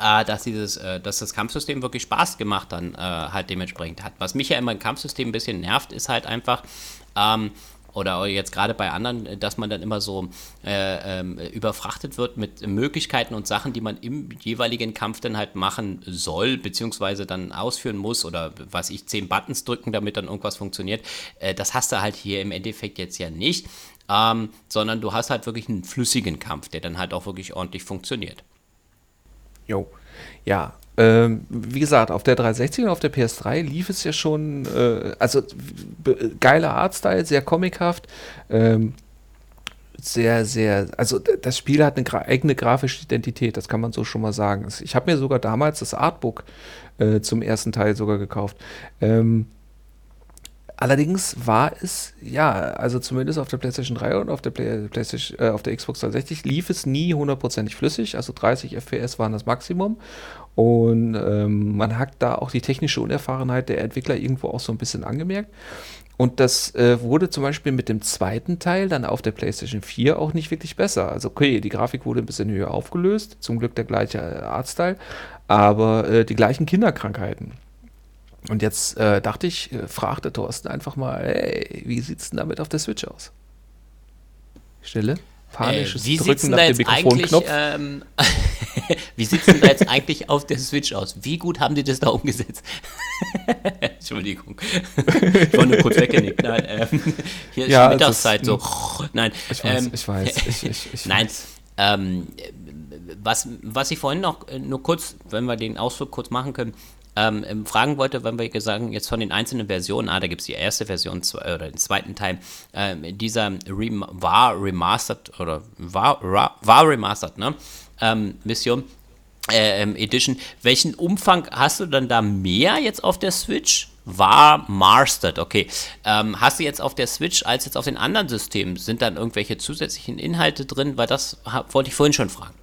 äh, dass dieses, äh, dass das Kampfsystem wirklich Spaß gemacht dann äh, halt dementsprechend hat. Was mich ja immer im Kampfsystem ein bisschen nervt, ist halt einfach, ähm, oder jetzt gerade bei anderen, dass man dann immer so äh, ähm, überfrachtet wird mit Möglichkeiten und Sachen, die man im jeweiligen Kampf dann halt machen soll, beziehungsweise dann ausführen muss oder was ich, zehn Buttons drücken, damit dann irgendwas funktioniert. Äh, das hast du halt hier im Endeffekt jetzt ja nicht, ähm, sondern du hast halt wirklich einen flüssigen Kampf, der dann halt auch wirklich ordentlich funktioniert. Jo. Ja, ähm, wie gesagt, auf der 360 und auf der PS3 lief es ja schon, äh, also geiler Artstyle, sehr comichaft, ähm, sehr, sehr, also das Spiel hat eine eigene grafische Identität, das kann man so schon mal sagen. Ich habe mir sogar damals das Artbook äh, zum ersten Teil sogar gekauft. Ähm, Allerdings war es, ja, also zumindest auf der PlayStation 3 und auf der, Play PlayStation, äh, auf der Xbox 360 lief es nie hundertprozentig flüssig, also 30 FPS waren das Maximum. Und ähm, man hat da auch die technische Unerfahrenheit der Entwickler irgendwo auch so ein bisschen angemerkt. Und das äh, wurde zum Beispiel mit dem zweiten Teil dann auf der PlayStation 4 auch nicht wirklich besser. Also, okay, die Grafik wurde ein bisschen höher aufgelöst, zum Glück der gleiche Artstyle, aber äh, die gleichen Kinderkrankheiten. Und jetzt äh, dachte ich, äh, fragte Thorsten einfach mal, hey, wie sieht's denn damit auf der Switch aus? Stille, panisches äh, wie Drücken nach dem Mikrofonknopf. Ähm, <laughs> wie sieht's denn da jetzt eigentlich auf der Switch aus? Wie gut haben die das da umgesetzt? <laughs> Entschuldigung. ich war nur kurz weggenickt. Nein, ähm, hier ist ja, Mittagszeit so. Nein, ich weiß, ähm, ich weiß. Ich, ich, ich nein, ähm, was, was ich vorhin noch äh, nur kurz, wenn wir den Ausflug kurz machen können, ähm, ähm fragen wollte, wenn wir sagen, jetzt von den einzelnen Versionen, ah, da gibt es die erste Version zwei, oder den zweiten Teil, ähm, dieser Rem war remastered oder war, war remastered, ne? Ähm, Mission äh, ähm, Edition. Welchen Umfang hast du dann da mehr jetzt auf der Switch? War mastered, okay. Ähm, hast du jetzt auf der Switch als jetzt auf den anderen Systemen? Sind dann irgendwelche zusätzlichen Inhalte drin? Weil das wollte ich vorhin schon fragen.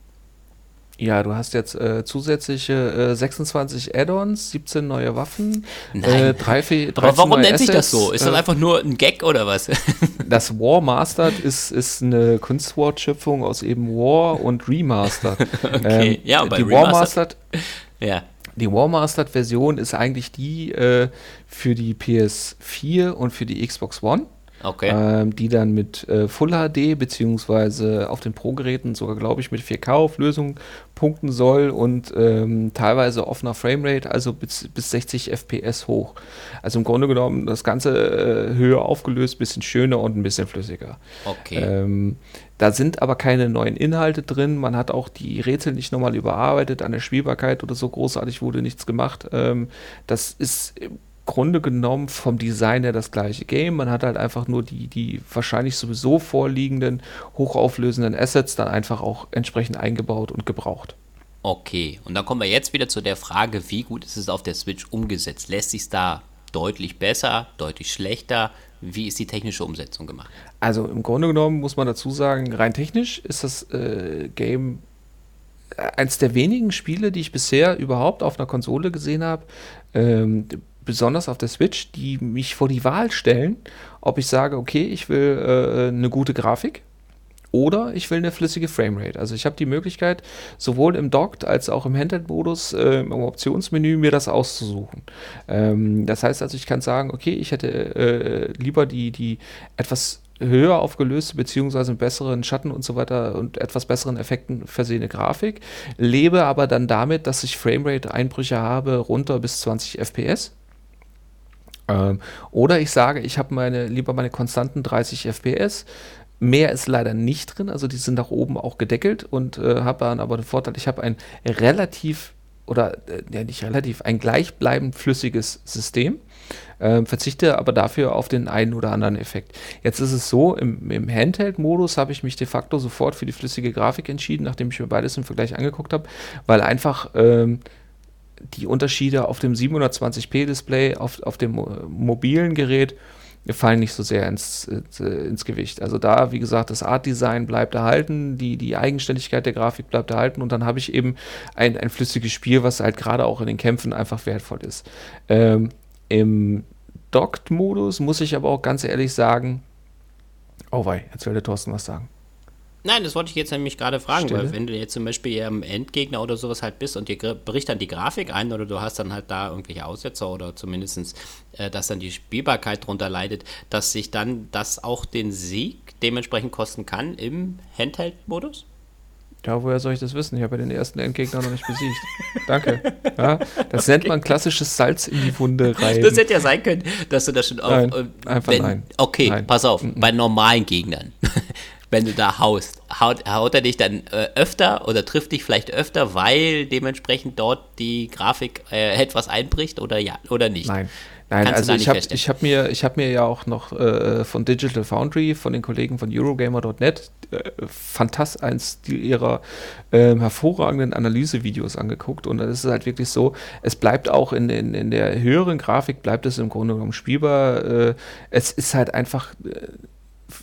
Ja, du hast jetzt äh, zusätzliche äh, 26 Add-ons, 17 neue Waffen, äh, 3, 13 Aber warum nennt sich das so? Ist das äh, einfach nur ein Gag oder was? <laughs> das War Mastered ist, ist eine Kunstwortschöpfung aus eben War und Remastered. <laughs> okay, ähm, ja, bei die War Mastered, <laughs> ja. Die War Mastered Version ist eigentlich die äh, für die PS4 und für die Xbox One okay. ähm, die dann mit äh, Full HD beziehungsweise auf den Pro-Geräten sogar, glaube ich, mit 4K-Auflösung punkten soll und ähm, teilweise offener Framerate, also bis, bis 60 FPS hoch. Also im Grunde genommen das Ganze äh, höher aufgelöst, bisschen schöner und ein bisschen flüssiger. Okay. Ähm, da sind aber keine neuen Inhalte drin. Man hat auch die Rätsel nicht nochmal überarbeitet. An der Spielbarkeit oder so großartig wurde nichts gemacht. Ähm, das ist Grunde genommen vom Design her das gleiche Game. Man hat halt einfach nur die, die wahrscheinlich sowieso vorliegenden, hochauflösenden Assets dann einfach auch entsprechend eingebaut und gebraucht. Okay, und dann kommen wir jetzt wieder zu der Frage, wie gut ist es auf der Switch umgesetzt? Lässt sich da deutlich besser, deutlich schlechter? Wie ist die technische Umsetzung gemacht? Also im Grunde genommen muss man dazu sagen, rein technisch ist das äh, Game äh, eins der wenigen Spiele, die ich bisher überhaupt auf einer Konsole gesehen habe, ähm, besonders auf der Switch, die mich vor die Wahl stellen, ob ich sage, okay, ich will äh, eine gute Grafik oder ich will eine flüssige Framerate. Also ich habe die Möglichkeit, sowohl im Docked als auch im Handheld-Modus äh, im Optionsmenü mir das auszusuchen. Ähm, das heißt also, ich kann sagen, okay, ich hätte äh, lieber die, die etwas höher aufgelöste beziehungsweise mit besseren Schatten und so weiter und etwas besseren Effekten versehene Grafik, lebe aber dann damit, dass ich Framerate-Einbrüche habe runter bis 20 FPS ähm, oder ich sage, ich habe meine, lieber meine konstanten 30 FPS. Mehr ist leider nicht drin, also die sind nach oben auch gedeckelt und äh, habe dann aber den Vorteil, ich habe ein relativ oder äh, nicht relativ, ein gleichbleibend flüssiges System. Ähm, verzichte aber dafür auf den einen oder anderen Effekt. Jetzt ist es so, im, im Handheld-Modus habe ich mich de facto sofort für die flüssige Grafik entschieden, nachdem ich mir beides im Vergleich angeguckt habe, weil einfach ähm, die Unterschiede auf dem 720p-Display, auf, auf dem mobilen Gerät, fallen nicht so sehr ins, ins Gewicht. Also da, wie gesagt, das Art-Design bleibt erhalten, die, die Eigenständigkeit der Grafik bleibt erhalten und dann habe ich eben ein, ein flüssiges Spiel, was halt gerade auch in den Kämpfen einfach wertvoll ist. Ähm, Im Docked-Modus muss ich aber auch ganz ehrlich sagen, oh wei, jetzt will der Thorsten was sagen. Nein, das wollte ich jetzt nämlich gerade fragen, Stille? weil wenn du jetzt zum Beispiel am Endgegner oder sowas halt bist und dir bricht dann die Grafik ein oder du hast dann halt da irgendwelche Aussetzer oder zumindest, äh, dass dann die Spielbarkeit drunter leidet, dass sich dann das auch den Sieg dementsprechend kosten kann im Handheld-Modus? Ja, woher soll ich das wissen? Ich habe ja den ersten Endgegner noch nicht besiegt. <laughs> Danke. Ja, das okay. nennt man klassisches Salz in die Wunde rein. Das hätte ja sein können, dass du das schon auch. Nein, äh, einfach wenn, nein. Okay, nein. pass auf, bei normalen Gegnern wenn du da haust? Haut, haut er dich dann äh, öfter oder trifft dich vielleicht öfter, weil dementsprechend dort die Grafik äh, etwas einbricht oder ja oder nicht? Nein. Nein, Kannst also ich habe ich hab mir, hab mir ja auch noch äh, von Digital Foundry, von den Kollegen von Eurogamer.net, äh, fantast eins ihrer äh, hervorragenden Analysevideos angeguckt. Und das ist halt wirklich so, es bleibt auch in, in, in der höheren Grafik, bleibt es im Grunde genommen spielbar. Äh, es ist halt einfach äh,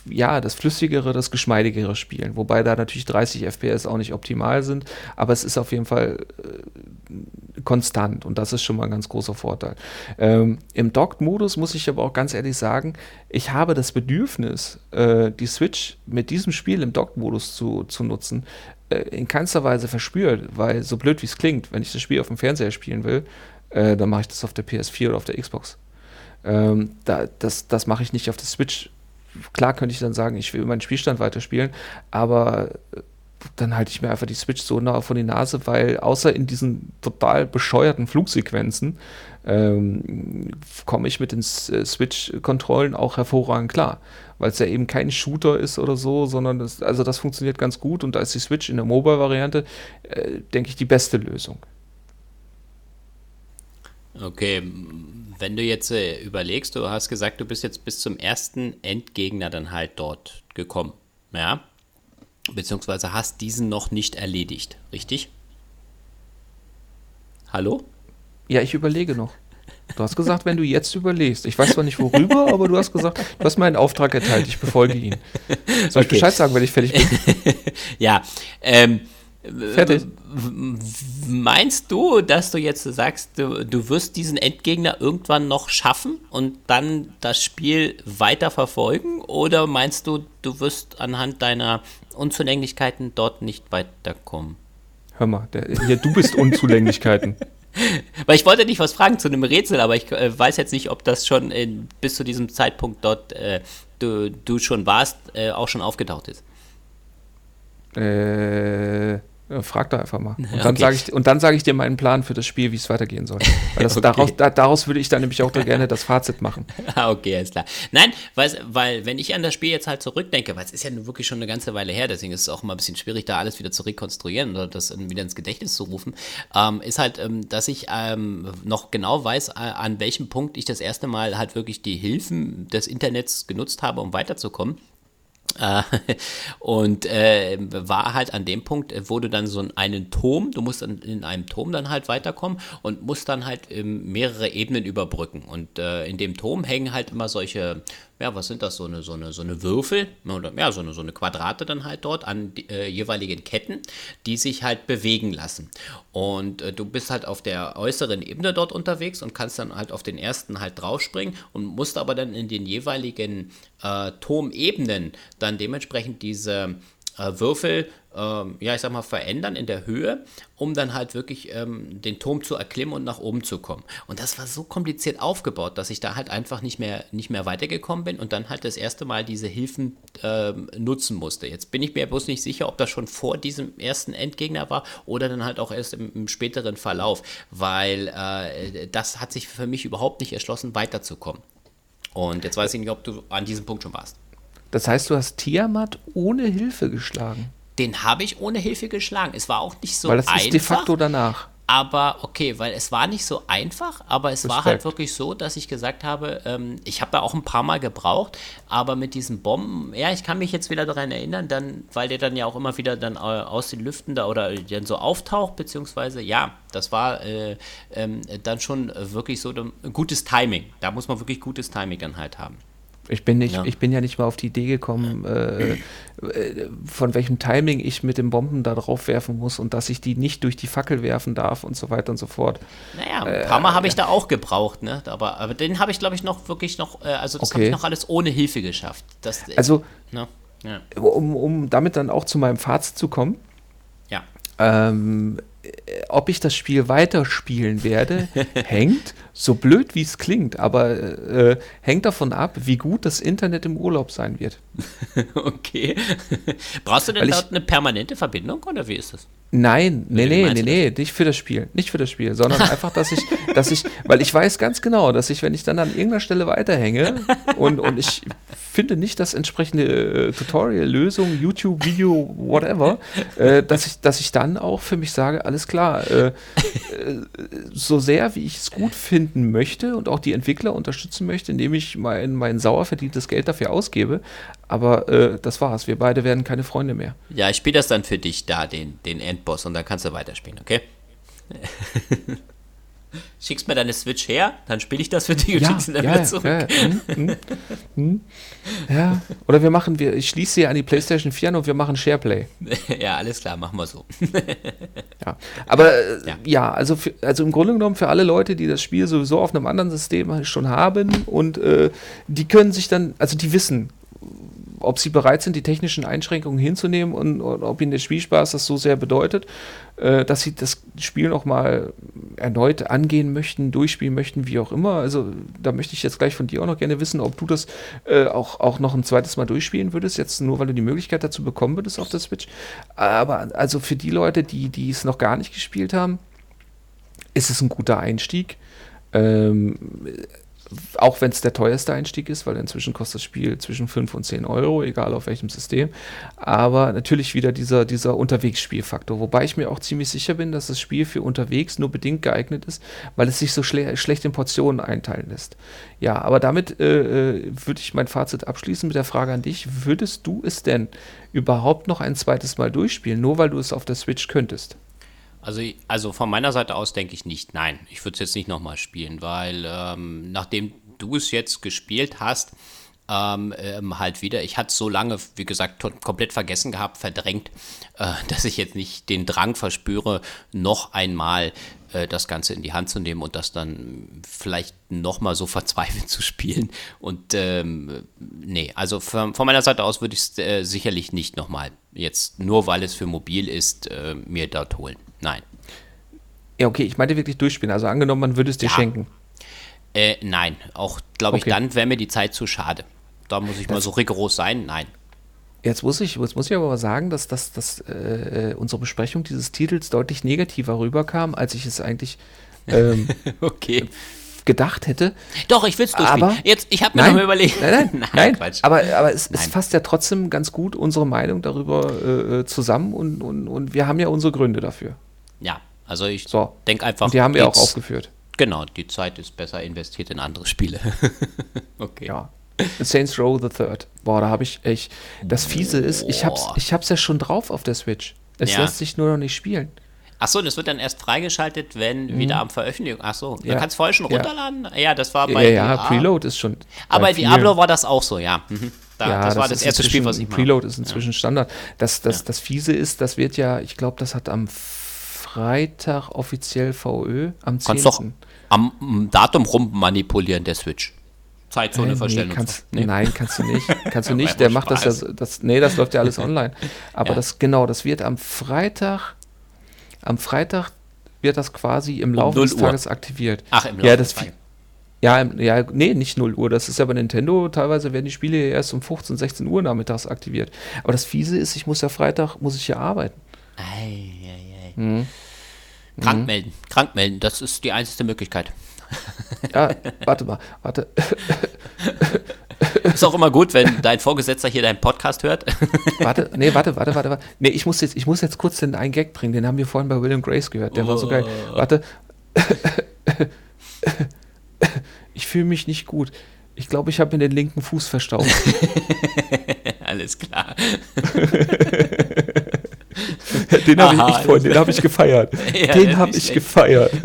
ja, das flüssigere, das geschmeidigere Spielen. Wobei da natürlich 30 FPS auch nicht optimal sind, aber es ist auf jeden Fall äh, konstant und das ist schon mal ein ganz großer Vorteil. Ähm, Im Docked-Modus muss ich aber auch ganz ehrlich sagen, ich habe das Bedürfnis, äh, die Switch mit diesem Spiel im Docked-Modus zu, zu nutzen, äh, in keinster Weise verspürt, weil so blöd wie es klingt, wenn ich das Spiel auf dem Fernseher spielen will, äh, dann mache ich das auf der PS4 oder auf der Xbox. Ähm, da, das das mache ich nicht auf der Switch klar könnte ich dann sagen, ich will meinen Spielstand weiterspielen, aber dann halte ich mir einfach die Switch so nah vor die Nase, weil außer in diesen total bescheuerten Flugsequenzen ähm, komme ich mit den äh, Switch-Kontrollen auch hervorragend klar, weil es ja eben kein Shooter ist oder so, sondern das, also das funktioniert ganz gut und da ist die Switch in der Mobile-Variante, äh, denke ich, die beste Lösung. Okay, wenn du jetzt äh, überlegst, du hast gesagt, du bist jetzt bis zum ersten Endgegner dann halt dort gekommen, ja? Beziehungsweise hast diesen noch nicht erledigt, richtig? Hallo? Ja, ich überlege noch. Du hast gesagt, wenn du jetzt überlegst. Ich weiß zwar nicht worüber, aber du hast gesagt, du hast mir einen Auftrag erteilt, ich befolge ihn. Soll ich okay. Bescheid sagen, wenn ich fertig bin? <laughs> ja, ähm, Fertig. Meinst du, dass du jetzt sagst, du, du wirst diesen Endgegner irgendwann noch schaffen und dann das Spiel weiter verfolgen? Oder meinst du, du wirst anhand deiner Unzulänglichkeiten dort nicht weiterkommen? Hör mal, der, hier, du bist Unzulänglichkeiten. <laughs> Weil ich wollte dich was fragen zu einem Rätsel, aber ich äh, weiß jetzt nicht, ob das schon in, bis zu diesem Zeitpunkt dort äh, du, du schon warst, äh, auch schon aufgetaucht ist. Äh. Ja, frag da einfach mal. Und dann okay. sage ich, und dann sage ich dir meinen Plan für das Spiel, wie es weitergehen soll. <laughs> Weil das, okay. daraus, da, daraus würde ich dann nämlich auch da gerne das Fazit machen. <laughs> Ah, okay, alles klar. Nein, weil, weil wenn ich an das Spiel jetzt halt zurückdenke, weil es ist ja wirklich schon eine ganze Weile her, deswegen ist es auch immer ein bisschen schwierig, da alles wieder zu rekonstruieren oder das wieder ins Gedächtnis zu rufen, ähm, ist halt, ähm, dass ich ähm, noch genau weiß, äh, an welchem Punkt ich das erste Mal halt wirklich die Hilfen des Internets genutzt habe, um weiterzukommen. <laughs> Und äh, war halt an dem Punkt, äh, du dann so einen Turm, du musst dann in einem Turm dann halt weiterkommen und musst dann halt ähm, mehrere Ebenen überbrücken. Und äh, in dem Turm hängen halt immer solche ja, was sind das, so eine, so eine, so eine Würfel, oder ja, so eine, so eine Quadrate dann halt dort an die, äh, jeweiligen Ketten, die sich halt bewegen lassen. Und äh, du bist halt auf der äußeren Ebene dort unterwegs und kannst dann halt auf den ersten halt draufspringen und musst aber dann in den jeweiligen äh, Turmebenen dann dementsprechend diese äh, Würfel, ähm, ja, ich sag mal, verändern in der Höhe, um dann halt wirklich ähm, den Turm zu erklimmen und nach oben zu kommen. Und das war so kompliziert aufgebaut, dass ich da halt einfach nicht mehr, nicht mehr weitergekommen bin und dann halt das erste Mal diese Hilfen ähm, nutzen musste. Jetzt bin ich mir bloß nicht sicher, ob das schon vor diesem ersten Endgegner war oder dann halt auch erst im, im späteren Verlauf, weil äh, das hat sich für mich überhaupt nicht erschlossen, weiterzukommen. Und jetzt weiß ich nicht, ob du an diesem Punkt schon warst. Das heißt, du hast Tiamat ohne Hilfe geschlagen. Den habe ich ohne Hilfe geschlagen. Es war auch nicht so weil das einfach. Ist de facto danach. Aber okay, weil es war nicht so einfach, aber es Respekt. war halt wirklich so, dass ich gesagt habe, ähm, ich habe ja auch ein paar Mal gebraucht, aber mit diesen Bomben, ja, ich kann mich jetzt wieder daran erinnern, dann, weil der dann ja auch immer wieder dann äh, aus den Lüften da oder dann so auftaucht, beziehungsweise ja, das war äh, äh, dann schon wirklich so ein gutes Timing. Da muss man wirklich gutes Timing dann halt haben. Ich bin, nicht, ja. ich bin ja nicht mal auf die Idee gekommen, äh, äh, von welchem Timing ich mit den Bomben da drauf werfen muss und dass ich die nicht durch die Fackel werfen darf und so weiter und so fort. Naja, ein paar Mal äh, habe ich da auch gebraucht, ne? Aber, aber den habe ich, glaube ich, noch wirklich noch, äh, also das okay. habe ich noch alles ohne Hilfe geschafft. Das, also, ne? ja. um, um damit dann auch zu meinem Fazit zu kommen. Ja. Ähm, ob ich das Spiel weiterspielen werde, <laughs> hängt, so blöd wie es klingt, aber äh, hängt davon ab, wie gut das Internet im Urlaub sein wird. <laughs> okay. Brauchst du denn Weil dort ich, eine permanente Verbindung oder wie ist das? Nein, nee, nee, nee, nee, nicht für das Spiel. Nicht für das Spiel, sondern <laughs> einfach, dass ich, dass ich, weil ich weiß ganz genau, dass ich, wenn ich dann an irgendeiner Stelle weiterhänge und, und ich finde nicht das entsprechende äh, Tutorial, Lösung, YouTube, Video, whatever, äh, dass, ich, dass ich dann auch für mich sage, alles klar, äh, äh so sehr wie ich es gut finden möchte und auch die Entwickler unterstützen möchte, indem ich mein, mein sauer verdientes Geld dafür ausgebe, aber äh, das war's. Wir beide werden keine Freunde mehr. Ja, ich spiele das dann für dich da, den, den Endboss, und dann kannst du weiterspielen, okay? <laughs> Schickst mir deine Switch her, dann spiele ich das für dich und ja, schickst ihn dann ja, wieder zurück. Ja, hm, hm, hm. ja, oder wir machen, wir, ich schließe sie an die PlayStation 4 an und wir machen Shareplay. <laughs> ja, alles klar, machen wir so. <laughs> ja, aber äh, ja, ja also, für, also im Grunde genommen für alle Leute, die das Spiel sowieso auf einem anderen System schon haben und äh, die können sich dann, also die wissen, ob sie bereit sind, die technischen Einschränkungen hinzunehmen und, und ob ihnen der Spielspaß das so sehr bedeutet, äh, dass sie das Spiel nochmal erneut angehen möchten, durchspielen möchten, wie auch immer. Also da möchte ich jetzt gleich von dir auch noch gerne wissen, ob du das äh, auch, auch noch ein zweites Mal durchspielen würdest, jetzt nur weil du die Möglichkeit dazu bekommen würdest auf der Switch. Aber also für die Leute, die, die es noch gar nicht gespielt haben, ist es ein guter Einstieg. Ähm, auch wenn es der teuerste Einstieg ist, weil inzwischen kostet das Spiel zwischen 5 und 10 Euro, egal auf welchem System. Aber natürlich wieder dieser, dieser Unterwegsspielfaktor, wobei ich mir auch ziemlich sicher bin, dass das Spiel für unterwegs nur bedingt geeignet ist, weil es sich so schle schlecht in Portionen einteilen lässt. Ja, aber damit äh, äh würde ich mein Fazit abschließen mit der Frage an dich: Würdest du es denn überhaupt noch ein zweites Mal durchspielen, nur weil du es auf der Switch könntest? Also, also von meiner Seite aus denke ich nicht. Nein, ich würde es jetzt nicht nochmal spielen, weil ähm, nachdem du es jetzt gespielt hast, ähm, ähm, halt wieder. Ich hatte es so lange, wie gesagt, komplett vergessen gehabt, verdrängt, äh, <laughs> dass ich jetzt nicht den Drang verspüre, noch einmal äh, das Ganze in die Hand zu nehmen und das dann vielleicht nochmal so verzweifelt <laughs> zu spielen. Und ähm, nee, also von, von, meiner Seite aus würde ich es äh, sicherlich nicht nochmal jetzt, nur weil es für mobil ist, äh, mir dort holen. Nein. Ja, okay, ich meinte wirklich durchspielen. Also angenommen, man würde es dir ja. schenken. Äh, nein, auch glaube okay. ich, dann wäre mir die Zeit zu schade. Da muss ich das mal so rigoros sein. Nein. Jetzt muss ich, jetzt muss ich aber sagen, dass, dass, dass äh, unsere Besprechung dieses Titels deutlich negativer rüberkam, als ich es eigentlich ähm, <laughs> okay. gedacht hätte. Doch, ich will es durchspielen. Jetzt, ich habe mir noch überlegt. Nein, nein, <laughs> nein, nein aber, aber es, nein. es, fasst ja trotzdem ganz gut unsere Meinung darüber äh, zusammen und, und, und wir haben ja unsere Gründe dafür. Ja, also ich so. denke einfach. Und die haben wir auch aufgeführt. Genau, die Zeit ist besser investiert in andere Spiele. <laughs> okay. Ja. Saints Row the Third. Boah, da habe ich echt. Das Fiese ist, ich hab's, ich hab's ja schon drauf auf der Switch. Es ja. lässt sich nur noch nicht spielen. Achso, das wird dann erst freigeschaltet, wenn mhm. wieder am Veröffentlichung. Achso, du ja. kannst vorher schon runterladen? Ja, das war bei. Ja, ja, Preload ist schon. Aber bei Diablo war das auch so, ja. Mhm. Da, ja, das, das war das erste Spiel, was ich mache. Preload ist inzwischen ja. Standard. Das, das, das Fiese ist, das wird ja, ich glaube, das hat am Freitag offiziell VÖ, am 10. Kannst doch am Datum rum manipulieren, der Switch. Zeitzone äh, verstellen. Nee, kannst, nee. Nein, kannst du nicht. <laughs> Kannst du nicht. Der macht das ja. Das, nee, das läuft ja alles <laughs> online. Aber ja. das, genau, das wird am Freitag. Am Freitag wird das quasi im Laufe um des Tages Uhr. aktiviert. Ach, im Laufe ja, das, ja, ja, nee, nicht 0 Uhr. Das ist ja bei Nintendo. Teilweise werden die Spiele erst um 15, 16 Uhr nachmittags aktiviert. Aber das Fiese ist, ich muss ja Freitag, muss ich ja arbeiten. Ei, ei, ei. Mhm. Krank melden, krank melden, das ist die einzige Möglichkeit. Ja, warte mal, warte. Ist auch immer gut, wenn dein Vorgesetzter hier deinen Podcast hört. Warte, nee, warte, warte, warte, warte. Nee, ich muss jetzt, ich muss jetzt kurz den einen Gag bringen, den haben wir vorhin bei William Grace gehört. Der oh. war so geil. Oh. Warte. Ich fühle mich nicht gut. Ich glaube, ich habe mir den linken Fuß verstaubt. <laughs> Alles klar. <laughs> <laughs> den habe ich nicht vorhin, den habe ich gefeiert. <laughs> Ja, den habe ich gefeiert. <laughs>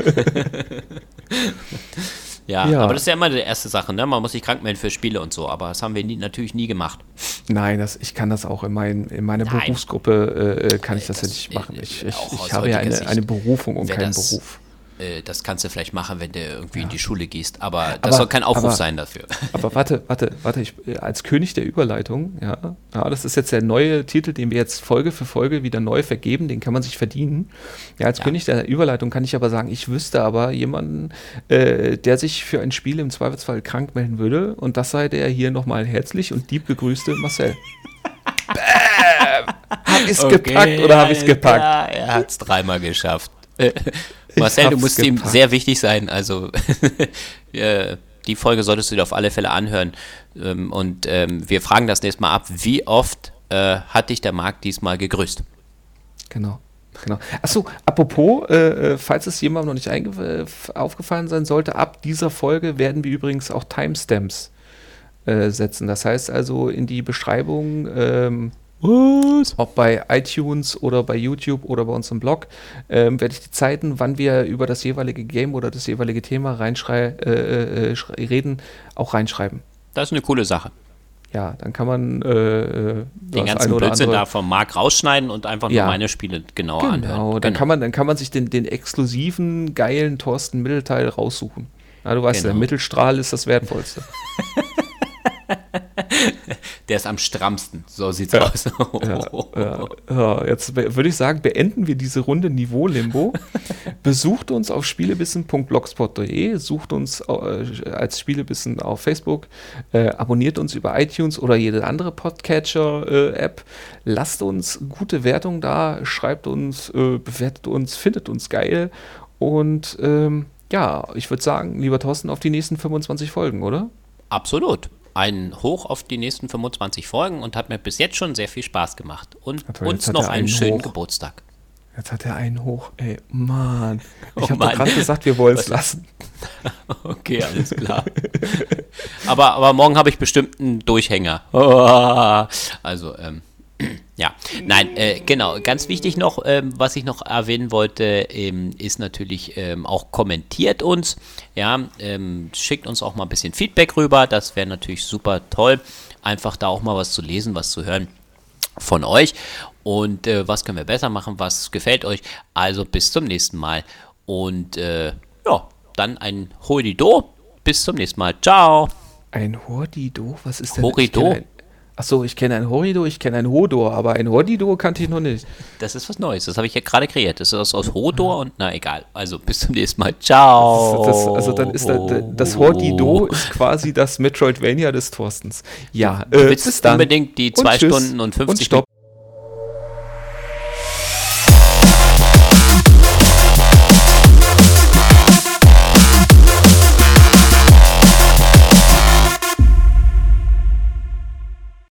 ja, ja, aber das ist ja immer die erste Sache, ne? Man muss sich krank melden für Spiele und so, aber das haben wir nie, natürlich nie gemacht. Nein, das, ich kann das auch in, mein, in meiner Nein. Berufsgruppe, äh, kann ich das, das ja nicht machen. Ich, ich, ich habe ja eine, eine Berufung und keinen das, Beruf. Äh, das kannst du vielleicht machen, wenn du irgendwie ja. in die Schule gehst, aber das aber, soll kein Aufruf aber, sein dafür. Aber warte, warte, warte, ich, äh, als König der Überleitung, ja, ja, das ist jetzt der neue Titel, den wir jetzt Folge für Folge wieder neu vergeben, den kann man sich verdienen. Ja, als ja. König der Überleitung kann ich aber sagen, ich wüsste aber jemanden, äh, der sich für ein Spiel im Zweifelsfall krank melden würde und das sei der hier nochmal herzlich und lieb begrüßte Marcel. <laughs> Bäm! Hab ich's okay, gepackt oder hab ich's gepackt? Ja, er hat's dreimal geschafft. Marcel, du musst gepackt. ihm sehr wichtig sein. Also <laughs> die Folge solltest du dir auf alle Fälle anhören. Ähm, und ähm, wir fragen das nächste Mal ab, wie oft äh, hat dich der Marc diesmal gegrüßt? Genau. Genau. Achso, apropos, äh, äh, falls es jemandem noch nicht äh, aufgefallen sein sollte, ab dieser Folge werden wir übrigens auch Timestamps äh, setzen. Das heißt also in die Beschreibung ähm, was? Ob bei iTunes oder bei YouTube oder bei uns im Blog ähm, werde ich die Zeiten, wann wir über das jeweilige Game oder das jeweilige Thema reinschrei äh, äh, reden, auch reinschreiben. Das ist eine coole Sache. Ja, dann kann man äh, den ganzen Blödsinn da vom Markt rausschneiden und einfach nur ja. meine Spiele genauer genau, anhören. Genau, dann kann man, dann kann man sich den, den exklusiven, geilen Thorsten Mittelteil raussuchen. Ja, du weißt, genau. der Mittelstrahl ist das Wertvollste. <laughs> <laughs> der ist am strammsten. So sieht's ja. aus. ja, ja, jetzt würde ich sagen, beenden wir diese Runde Niveau Limbo. <laughs> Besucht uns auf spielebissen.blogspot.de, sucht uns äh, als Spielebissen auf Facebook, äh, abonniert uns über iTunes oder jede andere Podcatcher-App. Äh, Lasst uns gute Wertungen da, schreibt uns, äh, bewertet uns, findet uns geil. Und ähm, ja, ich würde sagen, lieber Thorsten, auf die nächsten 25 Folgen, oder? Absolut. Ein Hoch auf die nächsten 25 Folgen und hat mir bis jetzt schon sehr viel Spaß gemacht. Und ja, uns noch einen, einen schönen hoch. Geburtstag. Jetzt hat er einen hoch. Ey, Mann. Ich oh, habe gerade gesagt, wir wollen es <laughs> lassen. <laughs> okay, alles klar. <laughs> aber, aber morgen habe ich bestimmt einen Durchhänger. Also, ähm, ja, nein, äh, genau. Ganz wichtig noch, ähm, was ich noch erwähnen wollte, ähm, ist natürlich ähm, auch kommentiert uns. Ja, ähm, schickt uns auch mal ein bisschen Feedback rüber. Das wäre natürlich super toll. Einfach da auch mal was zu lesen, was zu hören von euch. Und äh, was können wir besser machen? Was gefällt euch? Also bis zum nächsten Mal. Und äh, ja, dann ein Horido. Bis zum nächsten Mal. Ciao. Ein Horido? Was ist denn Horido? Achso, ich kenne ein Horido, ich kenne ein Hodor, aber ein Horido kannte ich noch nicht. Das ist was Neues, das habe ich ja gerade kreiert. Das ist aus, Hodor und na egal. Also bis zum nächsten Mal. Ciao. Das, das, also dann ist da, das Horido ist quasi das Metroidvania des Thorstens. Ja, äh, bis dann. unbedingt die 2 Stunden und 50 und